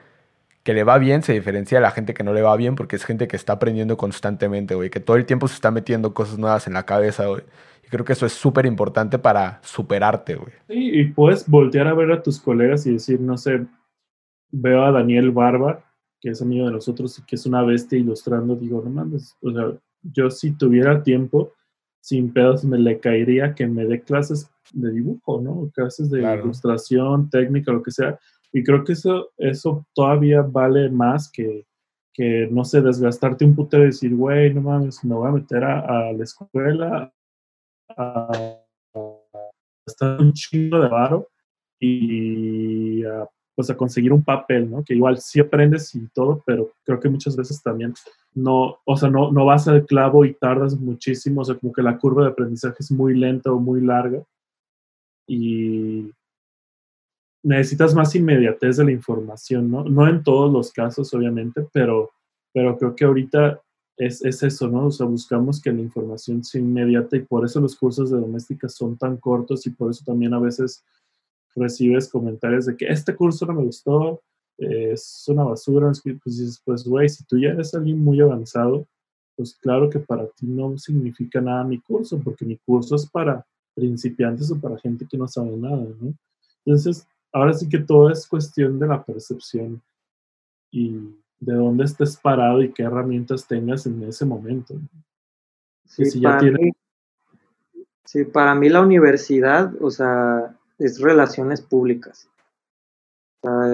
que le va bien se diferencia de la gente que no le va bien porque es gente que está aprendiendo constantemente, güey, que todo el tiempo se está metiendo cosas nuevas en la cabeza, güey. Creo que eso es súper importante para superarte, güey. Sí, y puedes voltear a ver a tus colegas y decir, no sé, veo a Daniel Barba, que es amigo de nosotros y que es una bestia ilustrando, digo, no mames, o sea, yo si tuviera tiempo, sin pedos me le caería que me dé clases de dibujo, ¿no? Clases de ilustración, técnica, lo que sea. Y creo que eso, eso todavía vale más que, que no sé, desgastarte un puto y decir, güey, no mames, me voy a meter a, la escuela a, estar un chingo de varo y a pues a conseguir un papel, ¿no? Que igual sí aprendes y todo, pero creo que muchas veces también no, o sea, no, no vas al clavo y tardas muchísimo, o sea, como que la curva de aprendizaje es muy lenta o muy larga y necesitas más inmediatez de la información, ¿no? No en todos los casos, obviamente, pero, pero creo que ahorita es, es eso, ¿no? O sea, buscamos que la información sea inmediata y por eso los cursos de doméstica son tan cortos y por eso también a veces recibes comentarios de que este curso no me gustó, eh, es una basura, pues dices, pues güey, si tú ya eres alguien muy avanzado, pues claro que para ti no significa nada mi curso, porque mi curso es para principiantes o para gente que no sabe nada, ¿no? Entonces, ahora sí que todo es cuestión de la percepción y de dónde estés parado y qué herramientas tengas en ese momento. Sí, si ya tiene... sí, para mí la universidad, o sea, es relaciones públicas.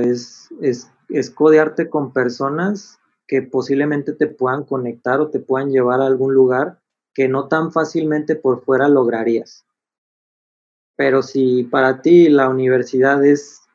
es, es, es codearte con personas que posiblemente te puedan conectar o te puedan llevar a algún lugar que no tan fácilmente por fuera lograrías. Pero si para ti la universidad es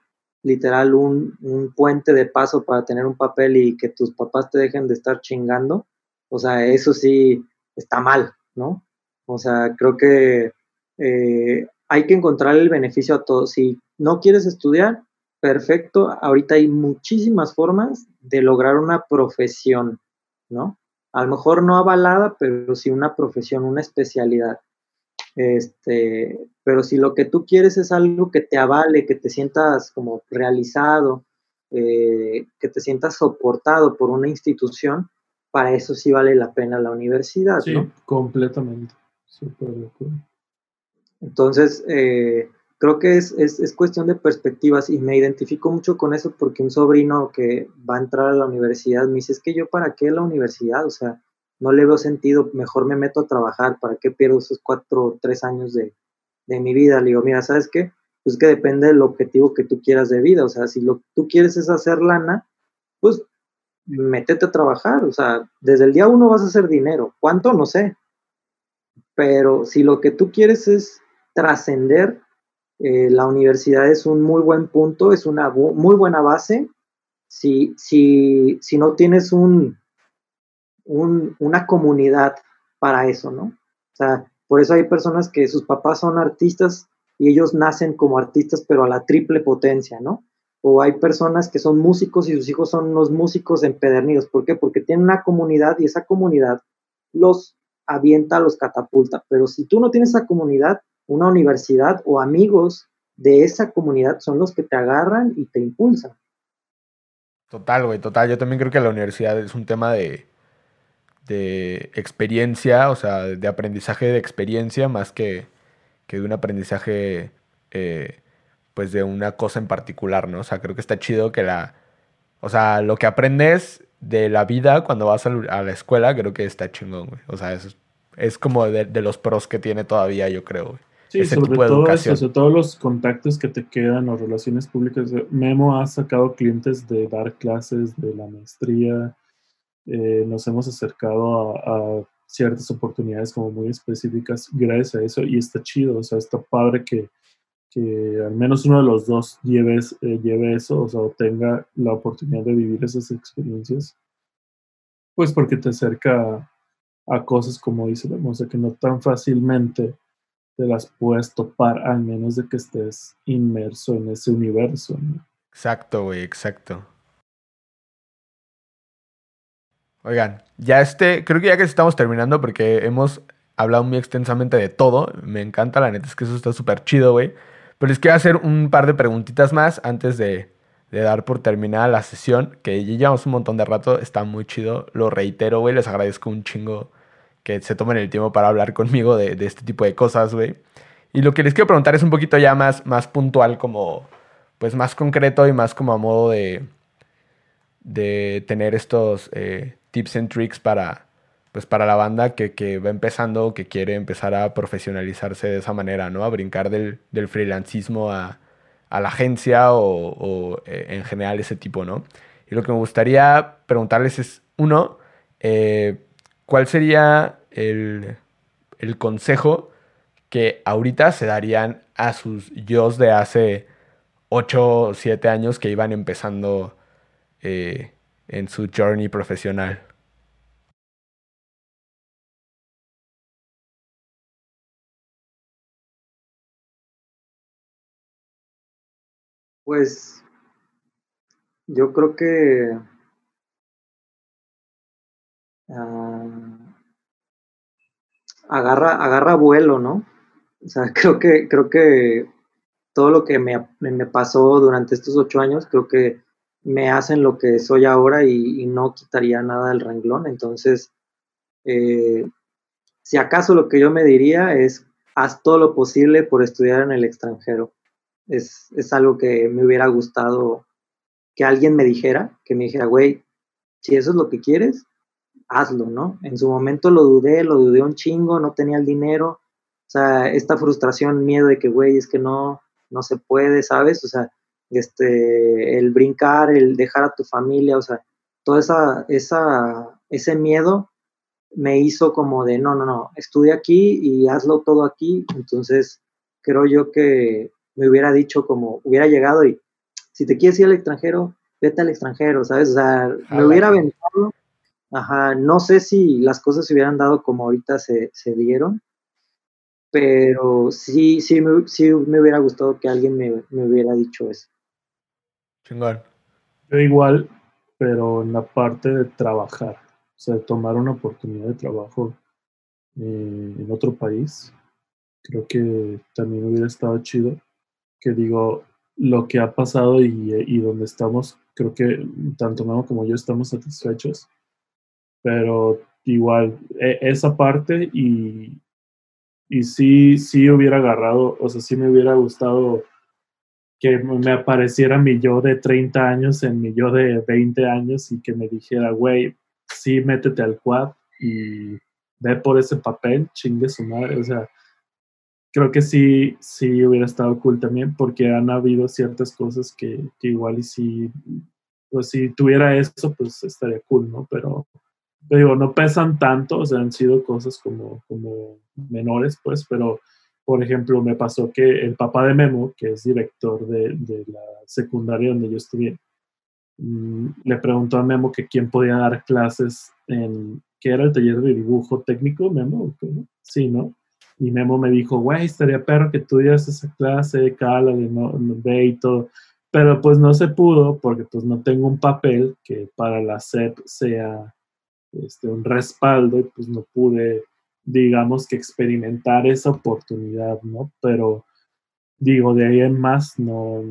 literal un, un, puente de paso para tener un papel y que tus papás te dejen de estar chingando, o sea, eso sí está mal, ¿no? O sea, creo que eh, hay que encontrar el beneficio a todos. Si no quieres estudiar, perfecto. Ahorita hay muchísimas formas de lograr una profesión, ¿no? A lo mejor no avalada, pero sí una profesión, una especialidad. Este, pero si lo que tú quieres es algo que te avale, que te sientas como realizado, eh, que te sientas soportado por una institución, para eso sí vale la pena la universidad. Sí, completamente. Súper de acuerdo. Entonces, eh, creo que es, es, es, cuestión de perspectivas y me identifico mucho con eso porque un sobrino que va a entrar a la universidad me dice, es que yo para qué la universidad, o sea, no le veo sentido, mejor me meto a trabajar, ¿para qué pierdo esos cuatro o tres años de, de, mi vida? Le digo, mira, ¿sabes qué? Pues que depende del objetivo que tú quieras de vida, o sea, si lo que tú quieres es hacer lana, pues métete a trabajar, o sea, desde el día uno vas a hacer dinero, ¿cuánto? No sé, pero si lo que tú quieres es trascender, eh, la universidad es un muy buen punto, es una muy buena base. Si, si, si no tienes un, un, una comunidad para eso, ¿no? O sea, por eso hay personas que sus papás son artistas y ellos nacen como artistas, pero a la triple potencia, ¿no? O hay personas que son músicos y sus hijos son unos músicos empedernidos. ¿Por qué? Porque tienen una comunidad y esa comunidad los avienta, los catapulta. Pero si tú no tienes esa comunidad, una universidad o amigos de esa comunidad son los que te agarran y te impulsan. Total, güey, total. Yo también creo que la universidad es un tema de, de experiencia, o sea, de aprendizaje de experiencia más que, que de un aprendizaje, eh, pues, de una cosa en particular, ¿no? O sea, creo que está chido que la... O sea, lo que aprendes de la vida cuando vas a la escuela, creo que está chingón, güey. O sea, es, es como de, de los pros que tiene todavía, yo creo, güey. Sí, sobre todo eso, sobre todos los contactos que te quedan o relaciones públicas. Memo ha sacado clientes de dar clases, de la maestría. Eh, nos hemos acercado a, ciertas oportunidades como muy específicas gracias a eso y está chido, o sea, está padre que, que al menos uno de los dos lleves, eh, lleve eso, o sea, tenga la oportunidad de vivir esas experiencias. Pues porque te acerca a, cosas como dice o sea, que no tan fácilmente te las puedes topar al menos de que estés inmerso en ese universo. Exacto, güey, exacto. Oigan, ya este, creo que ya que estamos terminando porque hemos hablado muy extensamente de todo. Me encanta, la neta es que eso está súper chido, güey. Pero les quiero hacer un par de preguntitas más antes de, de dar por terminada la sesión, que ya llevamos un montón de rato, está muy chido. Lo reitero, güey, les agradezco un chingo que se tomen el tiempo para hablar conmigo de, este tipo de cosas, güey. Y lo que les quiero preguntar es un poquito ya más, más puntual, como, pues más concreto y más como a modo de, de tener estos eh, tips and tricks para, pues para la banda que, que, va empezando, que quiere empezar a profesionalizarse de esa manera, ¿no? A brincar del, del freelancismo a, a, la agencia o, eh, en general ese tipo, ¿no? Y lo que me gustaría preguntarles es, uno, eh, ¿cuál sería el, consejo que ahorita se darían a sus yo de hace 8 o 7 años que iban empezando eh, en su journey profesional? Pues yo creo que Ah, agarra, agarra vuelo, ¿no? O sea, creo que, creo que todo lo que me, pasó durante estos ocho años, creo que me hacen lo que soy ahora y, no quitaría nada del renglón. Entonces, eh, si acaso lo que yo me diría es, haz todo lo posible por estudiar en el extranjero. Es, es algo que me hubiera gustado que alguien me dijera, que me dijera, güey, si eso es lo que quieres, hazlo, ¿no? En su momento lo dudé, lo dudé un chingo, no tenía el dinero, o sea, esta frustración, miedo de que, güey, es que no, no se puede, ¿sabes? O sea, este, el brincar, el dejar a tu familia, o sea, todo esa, esa, ese miedo me hizo como de, no, no, no, estudia aquí y hazlo todo aquí. Entonces, creo yo que me hubiera dicho como, hubiera llegado y, si te quieres ir al extranjero, vete al extranjero, ¿sabes? O sea, me hubiera aventado. Ajá, no sé si las cosas se hubieran dado como ahorita se, se dieron, pero sí, sí me, sí me hubiera gustado que alguien me, me hubiera dicho eso. Chingón. Yo igual, pero en la parte de trabajar, o sea, tomar una oportunidad de trabajo eh, en otro país, creo que también hubiera estado chido. Que digo, lo que ha pasado y, y donde estamos, creo que tanto Memo como yo estamos satisfechos, pero igual, e, esa parte y, y sí, sí hubiera agarrado, o sea, sí me hubiera gustado que me apareciera mi yo de 30 años en mi yo de 20 años y que me dijera, güey, sí, métete al quad y ve por ese papel, chingue su madre. O sea, creo que sí, sí hubiera estado cool también porque han habido ciertas cosas que, que igual y si, pues si tuviera eso, pues estaría cool, ¿no? Pero, digo, no pesan tanto, o sea, han sido cosas como, como menores, pues, pero por ejemplo, me pasó que el papá de Memo, que es director de, de la secundaria donde yo estudié, mm, le preguntó a Memo que quién podía dar clases en, que era el taller de dibujo técnico, Memo, sí, ¿no? Y Memo me dijo, güey, estaría perro que tú dieras esa clase, cala, de no, ve y todo. Pero pues no se pudo porque pues no tengo un papel que para la SEP sea este, un respaldo y pues no pude digamos que experimentar esa oportunidad, ¿no? Pero digo, de ahí en más no,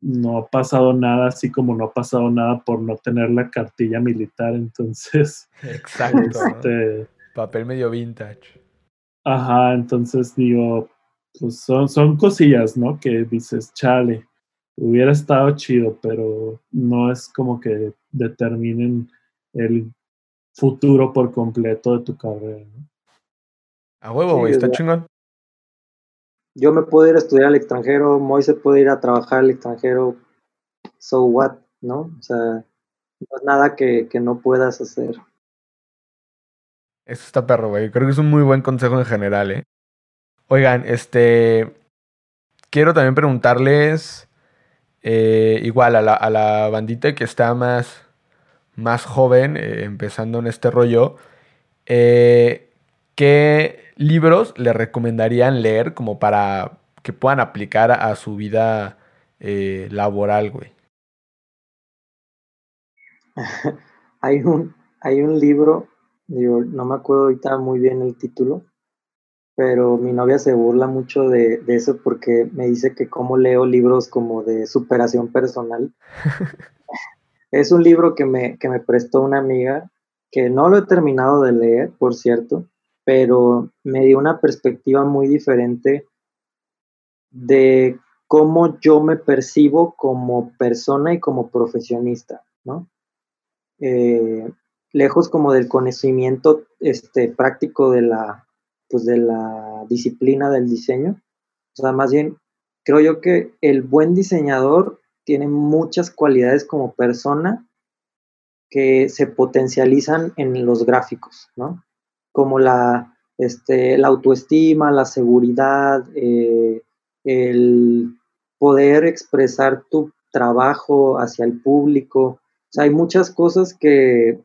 no ha pasado nada, así como no ha pasado nada por no tener la cartilla militar, entonces. Exacto. Este, Papel medio vintage. Ajá, entonces digo, pues son, son cosillas, ¿no? Que dices, chale, hubiera estado chido, pero no es como que determinen el futuro por completo de tu carrera. ¿no? A huevo, güey, está chingón. Yo me puedo ir a estudiar al extranjero, Moise puede ir a trabajar al extranjero, so what, ¿no? O sea, no es nada que, que no puedas hacer. Eso está perro, güey. Creo que es un muy buen consejo en general, ¿eh? Oigan, este. Quiero también preguntarles. Eh, igual a la, a la, bandita que está más, más joven, eh, empezando en este rollo. Eh, ¿Qué libros le recomendarían leer como para que puedan aplicar a su vida eh, laboral, güey? hay, un, hay un libro, digo, no me acuerdo ahorita muy bien el título, pero mi novia se burla mucho de, de eso porque me dice que cómo leo libros como de superación personal. es un libro que me, que me prestó una amiga, que no lo he terminado de leer, por cierto, pero me dio una perspectiva muy diferente de cómo yo me percibo como persona y como profesionista, ¿no? Eh, lejos como del conocimiento este, práctico de la, pues de la disciplina del diseño. O sea, más bien, creo yo que el buen diseñador tiene muchas cualidades como persona que se potencializan en los gráficos, ¿no? Como la, este, la autoestima, la seguridad, eh, el poder expresar tu trabajo hacia el público. O sea, hay muchas cosas que,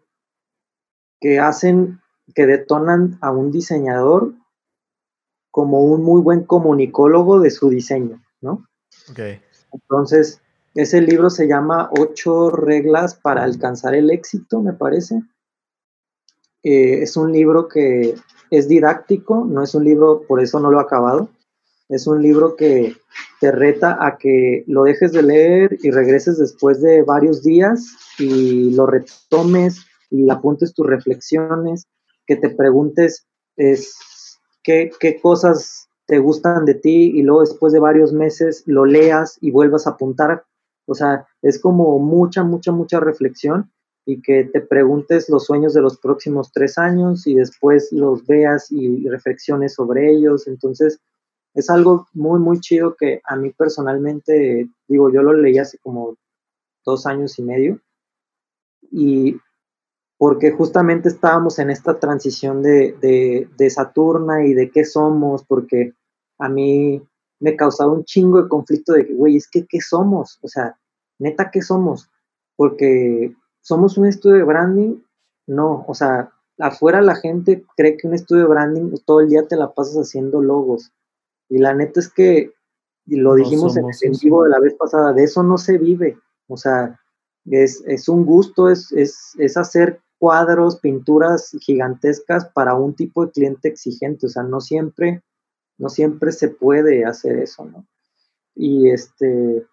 que hacen, que detonan a un diseñador como un muy buen comunicólogo de su diseño, ¿no? Okay. Entonces, ese libro se llama Ocho reglas para alcanzar el éxito, me parece. Eh, es un libro que es didáctico, no es un libro, por eso no lo he acabado. Es un libro que te reta a que lo dejes de leer y regreses después de varios días y lo retomes y apuntes tus reflexiones, que te preguntes es, qué, qué cosas te gustan de ti y luego después de varios meses lo leas y vuelvas a apuntar. O sea, es como mucha, mucha, mucha reflexión y que te preguntes los sueños de los próximos tres años y después los veas y reflexiones sobre ellos. Entonces, es algo muy, muy chido que a mí personalmente, digo, yo lo leí hace como dos años y medio. Y porque justamente estábamos en esta transición de, de, Saturna y de qué somos, porque a mí me causaba un chingo de conflicto de güey, es que, ¿qué somos? O sea, neta, ¿qué somos? Porque somos un estudio de branding, no, o sea, afuera la gente cree que un estudio de branding todo el día te la pasas haciendo logos. Y la neta es que, y lo dijimos en el vivo de la vez pasada, de eso no se vive. O sea, es, es un gusto, es, es, es, hacer cuadros, pinturas gigantescas para un tipo de cliente exigente. O sea, no siempre, no siempre se puede hacer eso, ¿no? Y este,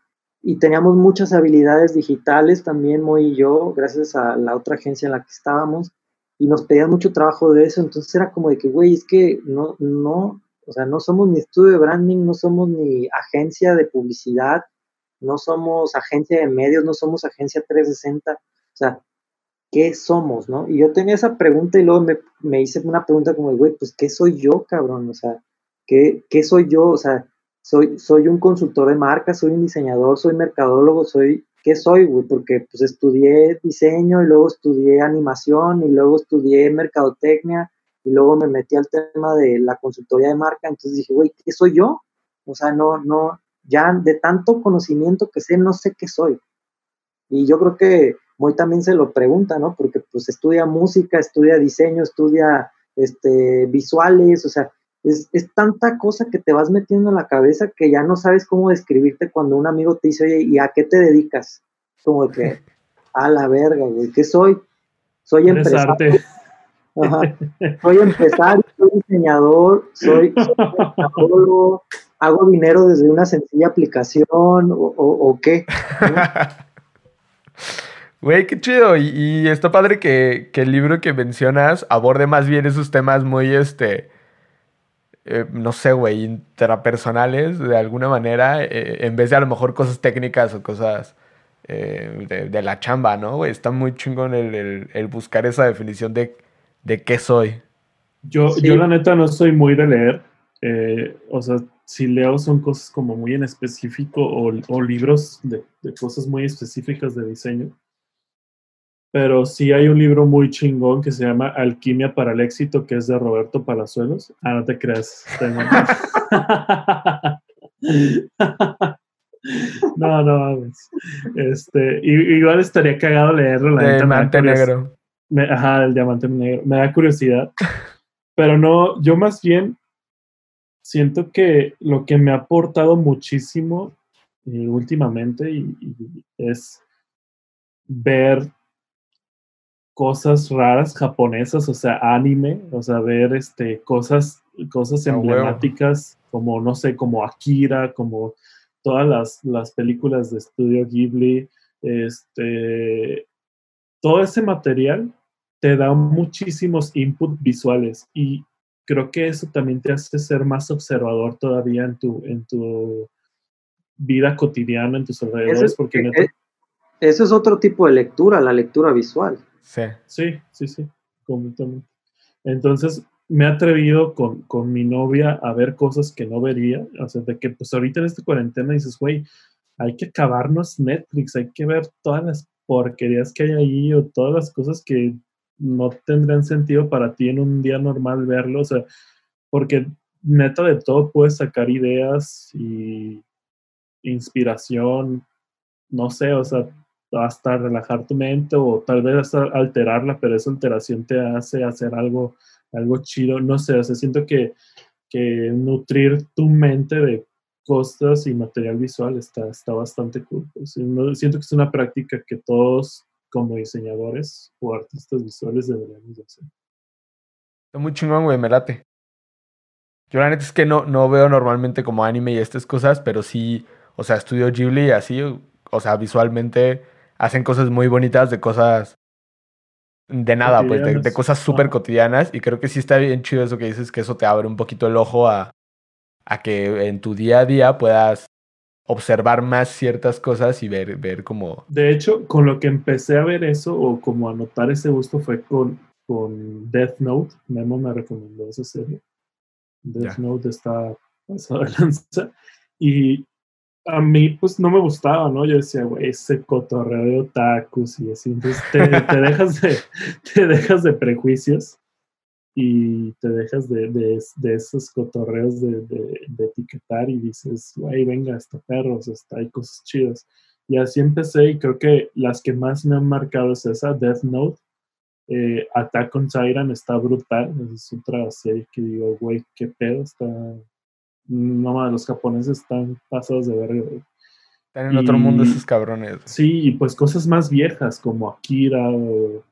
y teníamos muchas habilidades digitales también, Moy y yo, gracias a la otra agencia en la que estábamos, y nos pedían mucho trabajo de eso, entonces era como de que, güey, es que no, no, o sea, no somos ni estudio de branding, no somos ni agencia de publicidad, no somos agencia de medios, no somos agencia 360, o sea, ¿qué somos, no? Y yo tenía esa pregunta y luego me, me hice una pregunta como, güey, pues, ¿qué soy yo, cabrón? O sea, ¿qué, ¿qué soy yo? O sea, soy, soy un consultor de marca, soy un diseñador, soy mercadólogo, soy, ¿qué soy, güey? Porque pues estudié diseño y luego estudié animación y luego estudié mercadotecnia y luego me metí al tema de la consultoría de marca, entonces dije, güey, ¿qué soy yo? O sea, no, no, ya de tanto conocimiento que sé, no sé qué soy. Y yo creo que Moy también se lo pregunta, ¿no? Porque pues estudia música, estudia diseño, estudia este, visuales, o sea, es, tanta cosa que te vas metiendo en la cabeza que ya no sabes cómo describirte cuando un amigo te dice, oye, ¿y a qué te dedicas? Como que, a la verga, güey, ¿qué soy? Soy empresario. Soy empresario, soy diseñador, soy, hago dinero desde una sencilla aplicación o, qué. Güey, qué chido. Y, y, está padre que, que, el libro que mencionas aborde más bien esos temas muy, este, eh, no sé, güey, intrapersonales de alguna manera, eh, en vez de a lo mejor cosas técnicas o cosas eh, de, la chamba, ¿no? Güey, está muy chingón el, el, buscar esa definición de, de qué soy. Yo, yo la neta no soy muy de leer, o sea, si leo son cosas como muy en específico o, o libros de, de cosas muy específicas de diseño. Pero sí hay un libro muy chingón que se llama Alquimia para el éxito, que es de Roberto Palazuelos. Ah, no te creas. no, no Este, igual estaría cagado leerlo. el diamante negro. ajá, el diamante negro. Me da curiosidad. Pero no, yo más bien siento que lo que me ha aportado muchísimo eh, últimamente y es ver cosas raras japonesas, o sea, anime, o sea, ver este, cosas, cosas emblemáticas como, no sé, como Akira, como todas las, las películas de estudio Ghibli, este, todo ese material te da muchísimos inputs visuales y creo que eso también te hace ser más observador todavía en tu, en tu vida cotidiana, en tus alrededores, porque... Eh, eso es otro tipo de lectura, la lectura visual. Sí. Sí, sí, sí, completamente. Entonces, me he atrevido con, con, mi novia a ver cosas que no vería. O sea, de que pues ahorita en esta cuarentena dices, güey, hay que acabarnos Netflix, hay que ver todas las porquerías que hay ahí o todas las cosas que no tendrían sentido para ti en un día normal verlo. O sea, porque neta de todo puedes sacar ideas y inspiración, no sé, o sea, hasta relajar tu mente o tal vez hasta alterarla, pero esa alteración te hace hacer algo, algo chido. No sé, o sea, siento que, que nutrir tu mente de cosas y material visual está, está bastante cool. Siento que es una práctica que todos como diseñadores o artistas visuales deberíamos hacer. Está muy chingón, güey, me late. Yo la neta es que no, no veo normalmente como anime y estas cosas, pero sí, o sea, estudio Ghibli así, o sea, visualmente hacen cosas muy bonitas de cosas de nada, pues de, cosas súper cotidianas. Y creo que sí está bien chido eso que dices, que eso te abre un poquito el ojo a, a que en tu día a día puedas observar más ciertas cosas y ver, ver como... De hecho, con lo que empecé a ver eso o como a notar ese gusto fue con, con Death Note. Memo me recomendó esa serie. Death Note está pasado de lanza. Y a mí, pues no me gustaba, ¿no? Yo decía, güey, ese cotorreo de otakus y así. Entonces te, te dejas, de, te dejas de prejuicios y te dejas de, de, de esos cotorreos de, de, etiquetar y dices, güey, venga, está perros, está, hay cosas chidas. Y así empecé y creo que las que más me han marcado es esa, Death Note. Eh, Attack on Siren está brutal, es otra serie que digo, güey, qué pedo, está... No, los japoneses están pasados de verga. Están en otro mundo esos cabrones. Sí, y pues cosas más viejas como Akira o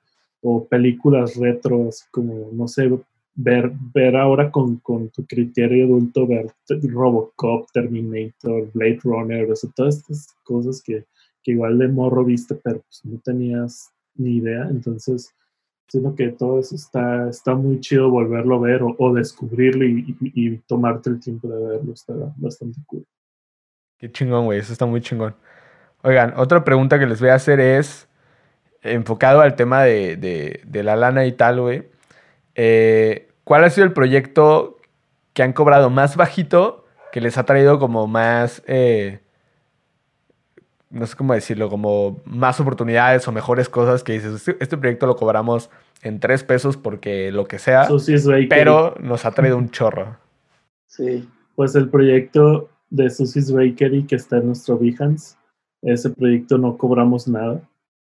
o películas retros, como, no sé, ver, ver ahora con, con, tu criterio adulto, ver Robocop, Terminator, Blade Runner, o sea, todas estas cosas que, que igual de morro viste, pero pues no tenías ni idea, entonces siento que todo eso está, está muy chido volverlo a ver o, descubrirlo y, y, tomarte el tiempo de verlo, está bastante cool. Qué chingón, güey, eso está muy chingón. Oigan, otra pregunta que les voy a hacer es, enfocado al tema de, la lana y tal, güey, eh, ¿cuál ha sido el proyecto que han cobrado más bajito que les ha traído como más, eh, no sé cómo decirlo, como más oportunidades o mejores cosas que dices, este, este proyecto lo cobramos en tres pesos porque lo que sea, pero nos ha traído un chorro. Sí, pues el proyecto de Susie's Bakery que está en nuestro Behance, ese proyecto no cobramos nada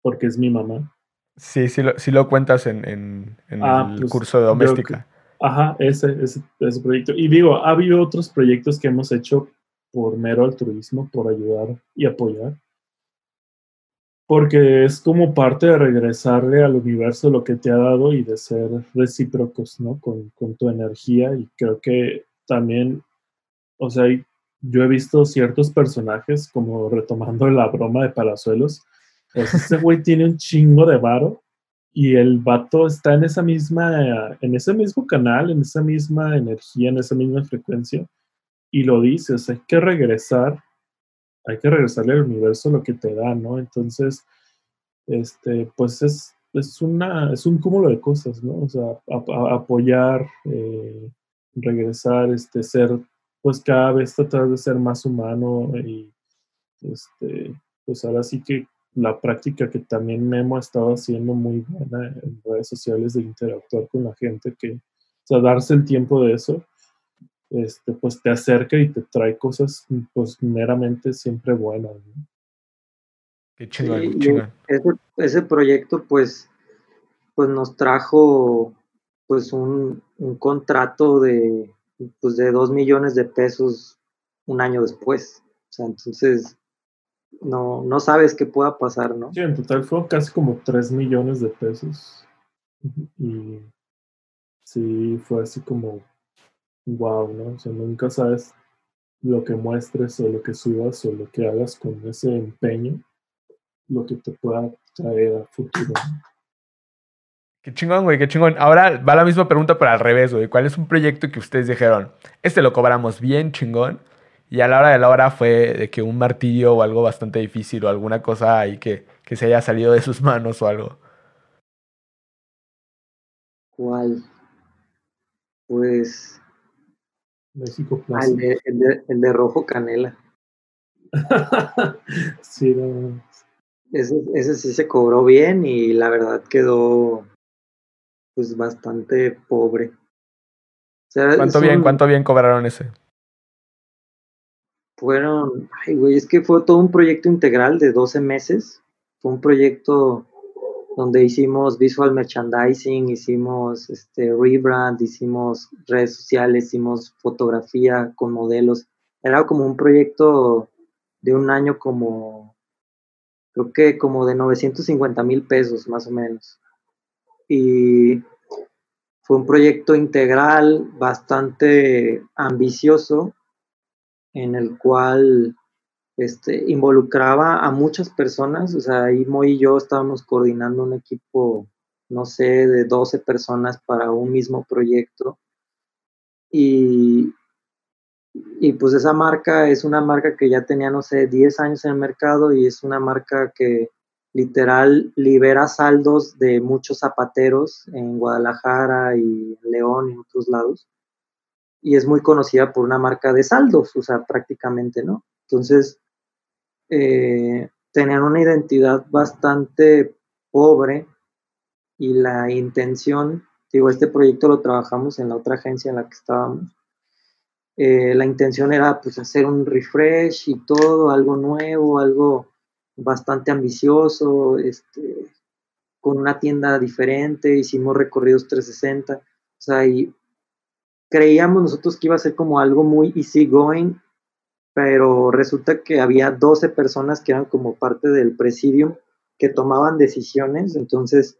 porque es mi mamá. Sí, sí lo, lo cuentas en, en, ah, el pues, curso de doméstica. ajá, ese, ese, ese, proyecto. Y digo, ha habido otros proyectos que hemos hecho por mero altruismo, por ayudar y apoyar. Porque es como parte de regresarle al universo lo que te ha dado y de ser recíprocos, ¿no? Con, tu energía. Y creo que también, o sea, yo he visto ciertos personajes, como retomando la broma de Palazuelos, ese güey tiene un chingo de varo y el vato está en esa misma, en ese mismo canal, en esa misma energía, en esa misma frecuencia y lo dice, o hay que regresar, hay que regresarle al universo lo que te da, ¿no? Entonces, este, pues es, es, una, es un cúmulo de cosas, ¿no? O sea, apoyar, eh, regresar, este, ser, pues cada vez tratar de ser más humano y, este, pues ahora sí que la práctica que también Memo ha estado haciendo muy buena en redes sociales de interactuar con la gente, que, o sea, darse el tiempo de eso, este, pues te acerca y te trae cosas, pues meramente siempre buenas. Qué chingón, Ese, ese, proyecto, pues, pues nos trajo, pues, un, un contrato de, pues, de dos millones de pesos un año después. O sea, entonces, no, no sabes qué pueda pasar, ¿no? Sí, en total fue casi como 3 millones de pesos. Y sí, fue así como, wow, ¿no? O sea, nunca sabes lo que muestres o lo que subas o lo que hagas con ese empeño, lo que te pueda traer a futuro. Qué chingón, güey, qué chingón. Ahora va la misma pregunta, pero al revés, güey. ¿Cuál es un proyecto que ustedes dijeron? Este lo cobramos bien chingón y a la hora de la hora fue de que un martillo o algo bastante difícil o alguna cosa ahí que, que se haya salido de sus manos o algo. ¿Cuál? Pues. México ah, el, de, el, de, rojo canela. sí, no. Ese, ese sí se cobró bien y la verdad quedó pues bastante pobre. ¿Cuánto bien, cuánto bien cobraron ese? Fueron, ay, güey, es que fue todo un proyecto integral de 12 meses. Fue un proyecto donde hicimos visual merchandising, hicimos este rebrand, hicimos redes sociales, hicimos fotografía con modelos. Era como un proyecto de un año como, creo que como de 950 mil pesos más o menos. Y fue un proyecto integral bastante ambicioso en el cual este, involucraba a muchas personas, o sea, ahí Moy y yo estábamos coordinando un equipo, no sé, de 12 personas para un mismo proyecto. Y, y pues esa marca es una marca que ya tenía, no sé, 10 años en el mercado y es una marca que literal libera saldos de muchos zapateros en Guadalajara y León y otros lados y es muy conocida por una marca de saldos, o sea, prácticamente, ¿no? Entonces, eh, tenían una identidad bastante pobre y la intención, digo, este proyecto lo trabajamos en la otra agencia en la que estábamos. Eh, la intención era pues hacer un refresh y todo, algo nuevo, algo bastante ambicioso, este, con una tienda diferente, hicimos recorridos 360, o sea, y creíamos nosotros que iba a ser como algo muy easy going, pero resulta que había 12 personas que eran como parte del presidium que tomaban decisiones, entonces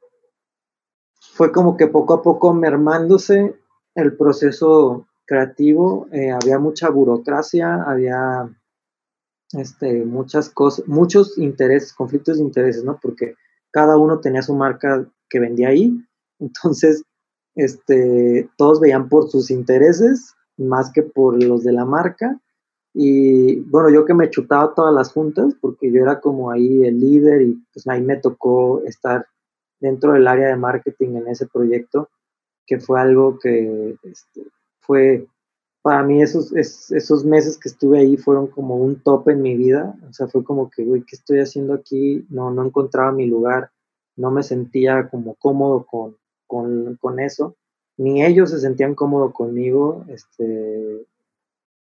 fue como que poco a poco mermándose el proceso creativo, eh, había mucha burocracia, había este, muchas cosas, muchos intereses, conflictos de intereses, ¿no? Porque cada uno tenía su marca que vendía ahí, entonces este, todos veían por sus intereses más que por los de la marca. Y bueno, yo que me chutaba todas las juntas, porque yo era como ahí el líder y pues ahí me tocó estar dentro del área de marketing en ese proyecto, que fue algo que este, fue, para mí esos, esos meses que estuve ahí fueron como un top en mi vida, o sea, fue como que, güey, ¿qué estoy haciendo aquí? No, no encontraba mi lugar, no me sentía como cómodo con, con, eso, ni ellos se sentían cómodos conmigo, este,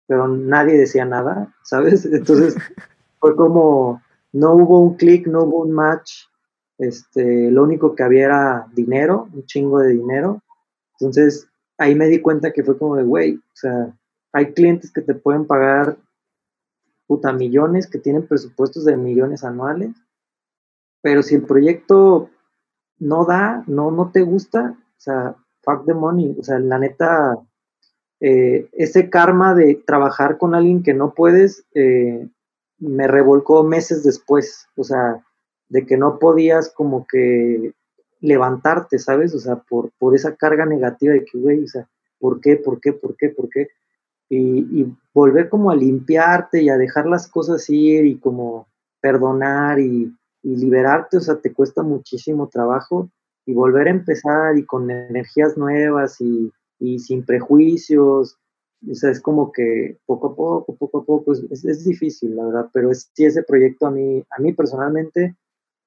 pero nadie decía nada, ¿sabes? Entonces fue como, no hubo un clic, no hubo un match, este, lo único que había era dinero, un chingo de dinero, entonces ahí me di cuenta que fue como de, güey, o sea, hay clientes que te pueden pagar puta millones, que tienen presupuestos de millones anuales, pero si el proyecto no da, no, no te gusta, o sea, fuck the money, o sea, la neta, eh, ese karma de trabajar con alguien que no puedes, eh, me revolcó meses después, o sea, de que no podías como que levantarte, ¿sabes? O sea, por, por esa carga negativa de que, güey, o sea, ¿por qué, por qué, por qué, por qué? Y, volver como a limpiarte y a dejar las cosas ir y como perdonar y, y liberarte, o sea, te cuesta muchísimo trabajo y volver a empezar y con energías nuevas y, y sin prejuicios, o sea, es como que poco a poco, poco a poco, es, es difícil, la verdad, pero es, sí ese proyecto a mí, a mí personalmente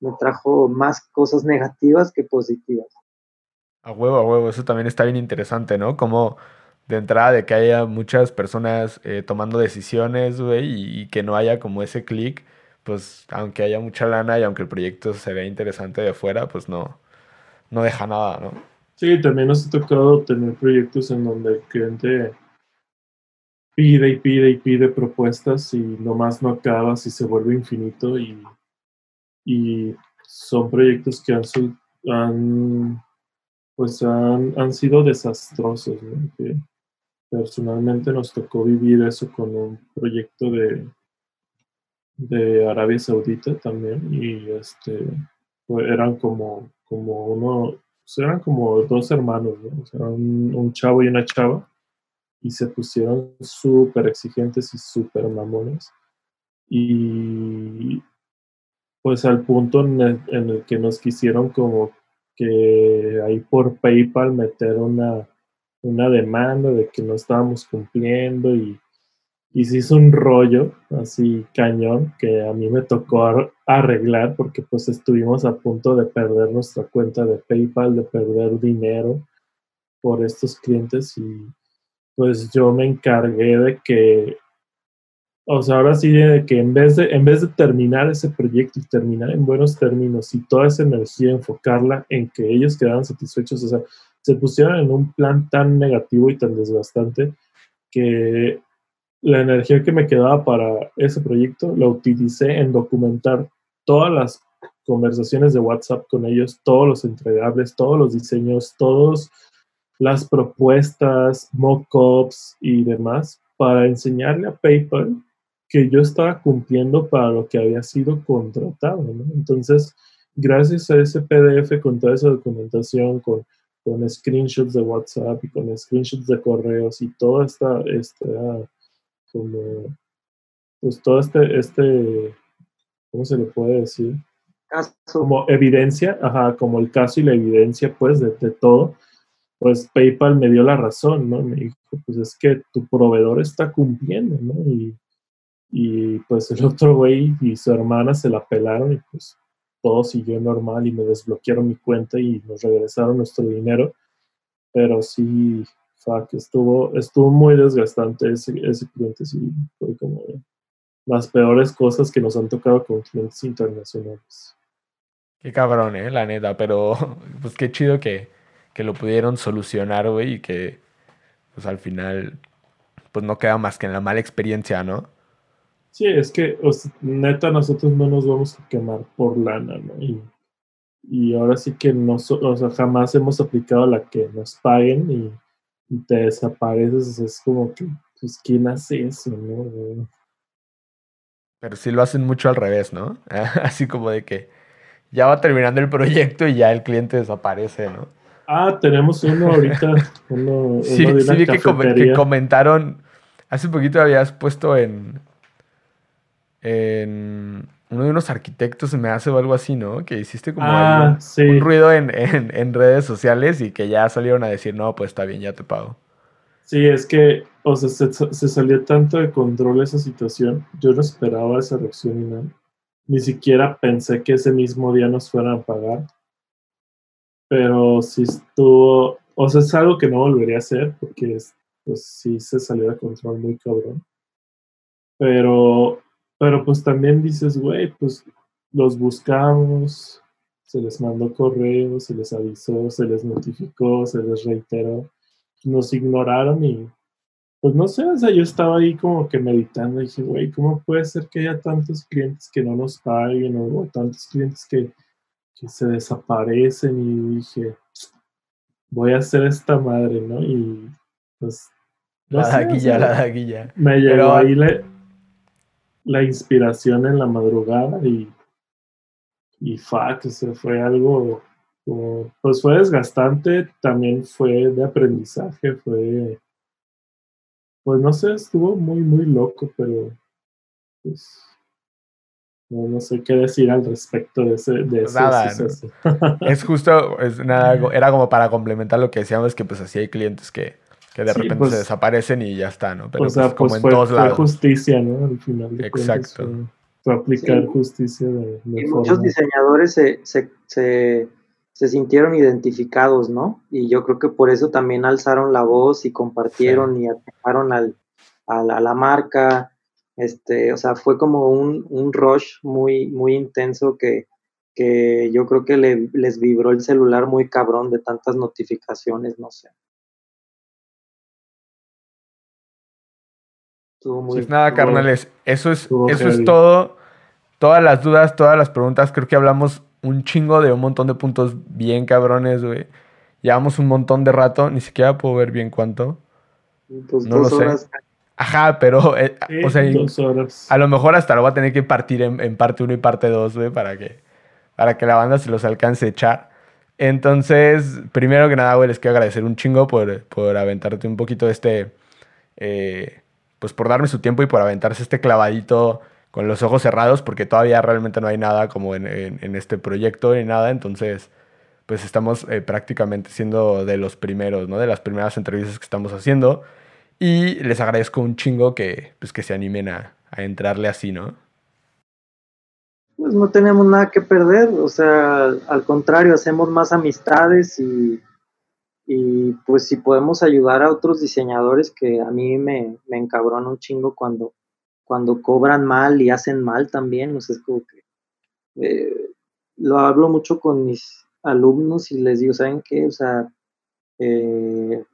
me trajo más cosas negativas que positivas. A huevo, a huevo, eso también está bien interesante, ¿no? Como de entrada de que haya muchas personas eh, tomando decisiones, güey, y, y, que no haya como ese clic, pues aunque haya mucha lana y aunque el proyecto se vea interesante de fuera, pues no, no deja nada, ¿no? Sí, también nos ha tocado tener proyectos en donde el cliente pide y pide y pide propuestas y nomás no acabas y se vuelve infinito y, y son proyectos que han, han pues han, han, sido desastrosos, ¿no? Personalmente nos tocó vivir eso con un proyecto de, de Arabia Saudita también y este eran como como uno pues, eran como dos hermanos ¿no? o sea, un, chavo y una chava y se pusieron súper exigentes y súper mamones y pues al punto en el, en el, que nos quisieron como que ahí por PayPal meter una, una demanda de que no estábamos cumpliendo y y se hizo un rollo así cañón que a mí me tocó arreglar porque pues estuvimos a punto de perder nuestra cuenta de PayPal, de perder dinero por estos clientes y pues yo me encargué de que, o sea, ahora sí de que en vez de, en vez de terminar ese proyecto y terminar en buenos términos y toda esa energía enfocarla en que ellos quedaran satisfechos, o sea, se pusieron en un plan tan negativo y tan desgastante que la energía que me quedaba para ese proyecto la utilicé en documentar todas las conversaciones de WhatsApp con ellos, todos los entregables, todos los diseños, todas las propuestas, mockups y demás para enseñarle a PayPal que yo estaba cumpliendo para lo que había sido contratado. Entonces, gracias a ese PDF con toda esa documentación, con, con screenshots de WhatsApp y con screenshots de correos y toda esta, esta como, pues todo este, este, ¿cómo se le puede decir? Caso. Como evidencia, ajá, como el caso y la evidencia, pues, de, de todo, pues PayPal me dio la razón, ¿no? Me dijo, pues es que tu proveedor está cumpliendo, ¿no? Y, y pues el otro güey y su hermana se la pelaron y pues todo siguió normal y me desbloquearon mi cuenta y nos regresaron nuestro dinero. Pero sí, fuck, estuvo, estuvo muy desgastante ese, ese cliente, sí, fue como las peores cosas que nos han tocado con clientes internacionales. Qué cabrón, eh, la neta, pero pues qué chido que, que lo pudieron solucionar, güey, y que pues al final pues no queda más que en la mala experiencia, ¿no? Sí, es que neta nosotros no nos vamos a quemar por lana, ¿no? Y, y ahora sí que no, o sea, jamás hemos aplicado la que nos paguen y, te desapareces, es como que, pues, ¿quién hace eso, no? Pero sí lo hacen mucho al revés, ¿no? Así como de que ya va terminando el proyecto y ya el cliente desaparece, ¿no? Ah, tenemos uno ahorita. Uno, sí, sí vi que, que, comentaron. Hace poquito habías puesto en. En uno de unos arquitectos me hace o algo así, ¿no? Que hiciste como ah, un ruido en, en, redes sociales y que ya salieron a decir, no, pues está bien, ya te pago. Sí, es que, o sea, se, se salió tanto de control esa situación. Yo no esperaba esa reacción ni nada. Ni siquiera pensé que ese mismo día nos fueran a pagar. Pero sí estuvo, o sea, es algo que no volvería a hacer porque pues sí se salió de control muy cabrón. Pero, pero pues también dices, güey, pues los buscamos, se les mandó correo, se les avisó, se les notificó, se les reiteró, nos ignoraron y pues no sé, o sea, yo estaba ahí como que meditando y dije, güey, ¿cómo puede ser que haya tantos clientes que no nos paguen o tantos clientes que, que se desaparecen? Y dije, voy a hacer esta madre, ¿no? Y pues... la daguilla, la daguilla. Me llegó ahí la, la, inspiración en la madrugada y... Y fuck, o fue algo... pues fue desgastante, también fue de aprendizaje, fue pues no sé, estuvo muy, muy loco, pero pues no, sé qué decir al respecto de ese, de ese nada, Es justo, es nada, era como para complementar lo que decíamos, que pues así hay clientes que, que de repente pues se desaparecen y ya está, ¿no? Pero o sea, pues, como pues, en todos lados. justicia, ¿no? Al final de Exacto. fue, aplicar justicia de, y muchos diseñadores se, se, se se sintieron identificados, ¿no? Y yo creo que por eso también alzaron la voz y compartieron y atacaron al, a, la, marca. Este, o sea, fue como un, un rush muy, muy intenso que, que yo creo que le, les vibró el celular muy cabrón de tantas notificaciones, no sé. Muy, pues nada, carnales, eso es, eso es todo. Todas las dudas, todas las preguntas, creo que hablamos un chingo de un montón de puntos bien cabrones, güey. Llevamos un montón de rato, ni siquiera puedo ver bien cuánto. Pues no lo sé. Ajá, pero, eh, o sea, a lo mejor hasta lo voy a tener que partir en, parte 1 y parte 2, güey, para que, para que la banda se los alcance a echar. Entonces, primero que nada, güey, les quiero agradecer un chingo por, por aventarte un poquito este, eh, pues por darme su tiempo y por aventarse este clavadito con los ojos cerrados porque todavía realmente no hay nada como en, este proyecto ni nada, entonces pues estamos eh, prácticamente siendo de los primeros, ¿no? De las primeras entrevistas que estamos haciendo y les agradezco un chingo que, pues, que se animen a, entrarle así, ¿no? Pues no tenemos nada que perder, o sea, al contrario, hacemos más amistades y, y pues si podemos ayudar a otros diseñadores que a mí me, me encabrona un chingo cuando cuando cobran mal y hacen mal también, o sea, es como que eh, lo hablo mucho con mis alumnos y les digo, ¿saben qué? O sea, eh,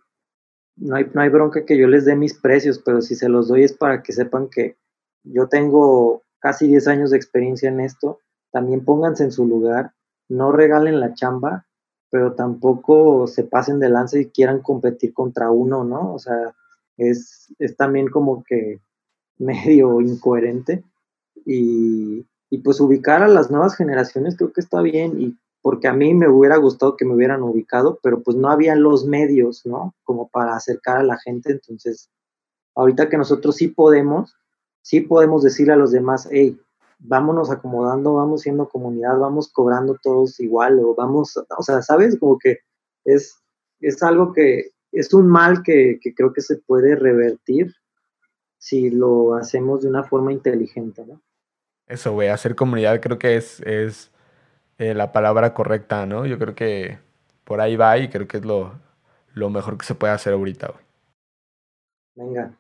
no, hay, no hay bronca que yo les dé mis precios, pero si se los doy es para que sepan que yo tengo casi 10 años de experiencia en esto, también pónganse en su lugar, no regalen la chamba, pero tampoco se pasen de lance y quieran competir contra uno, ¿no? O sea, es, es también como que medio incoherente y, pues ubicar a las nuevas generaciones creo que está bien y porque a mí me hubiera gustado que me hubieran ubicado, pero pues no había los medios, ¿no? Como para acercar a la gente, entonces ahorita que nosotros sí podemos, sí podemos decirle a los demás, hey, vámonos acomodando, vamos siendo comunidad, vamos cobrando todos igual, o vamos, o sea, ¿sabes? Como que es, es algo que es un mal que, creo que se puede revertir si lo hacemos de una forma inteligente, ¿no? Eso, güey, hacer comunidad creo que es, es eh, la palabra correcta, ¿no? Yo creo que por ahí va y creo que es lo, lo mejor que se puede hacer ahorita, güey. Venga.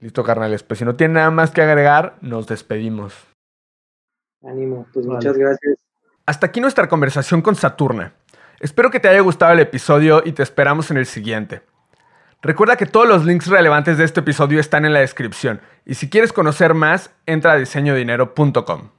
Listo, carnales. Pues si no tiene nada más que agregar, nos despedimos. Ánimo, pues muchas gracias. Hasta aquí nuestra conversación con Saturna. Espero que te haya gustado el episodio y te esperamos en el siguiente. Recuerda que todos los links relevantes de este episodio están en la descripción y si quieres conocer más, entra a diseñodinero.com.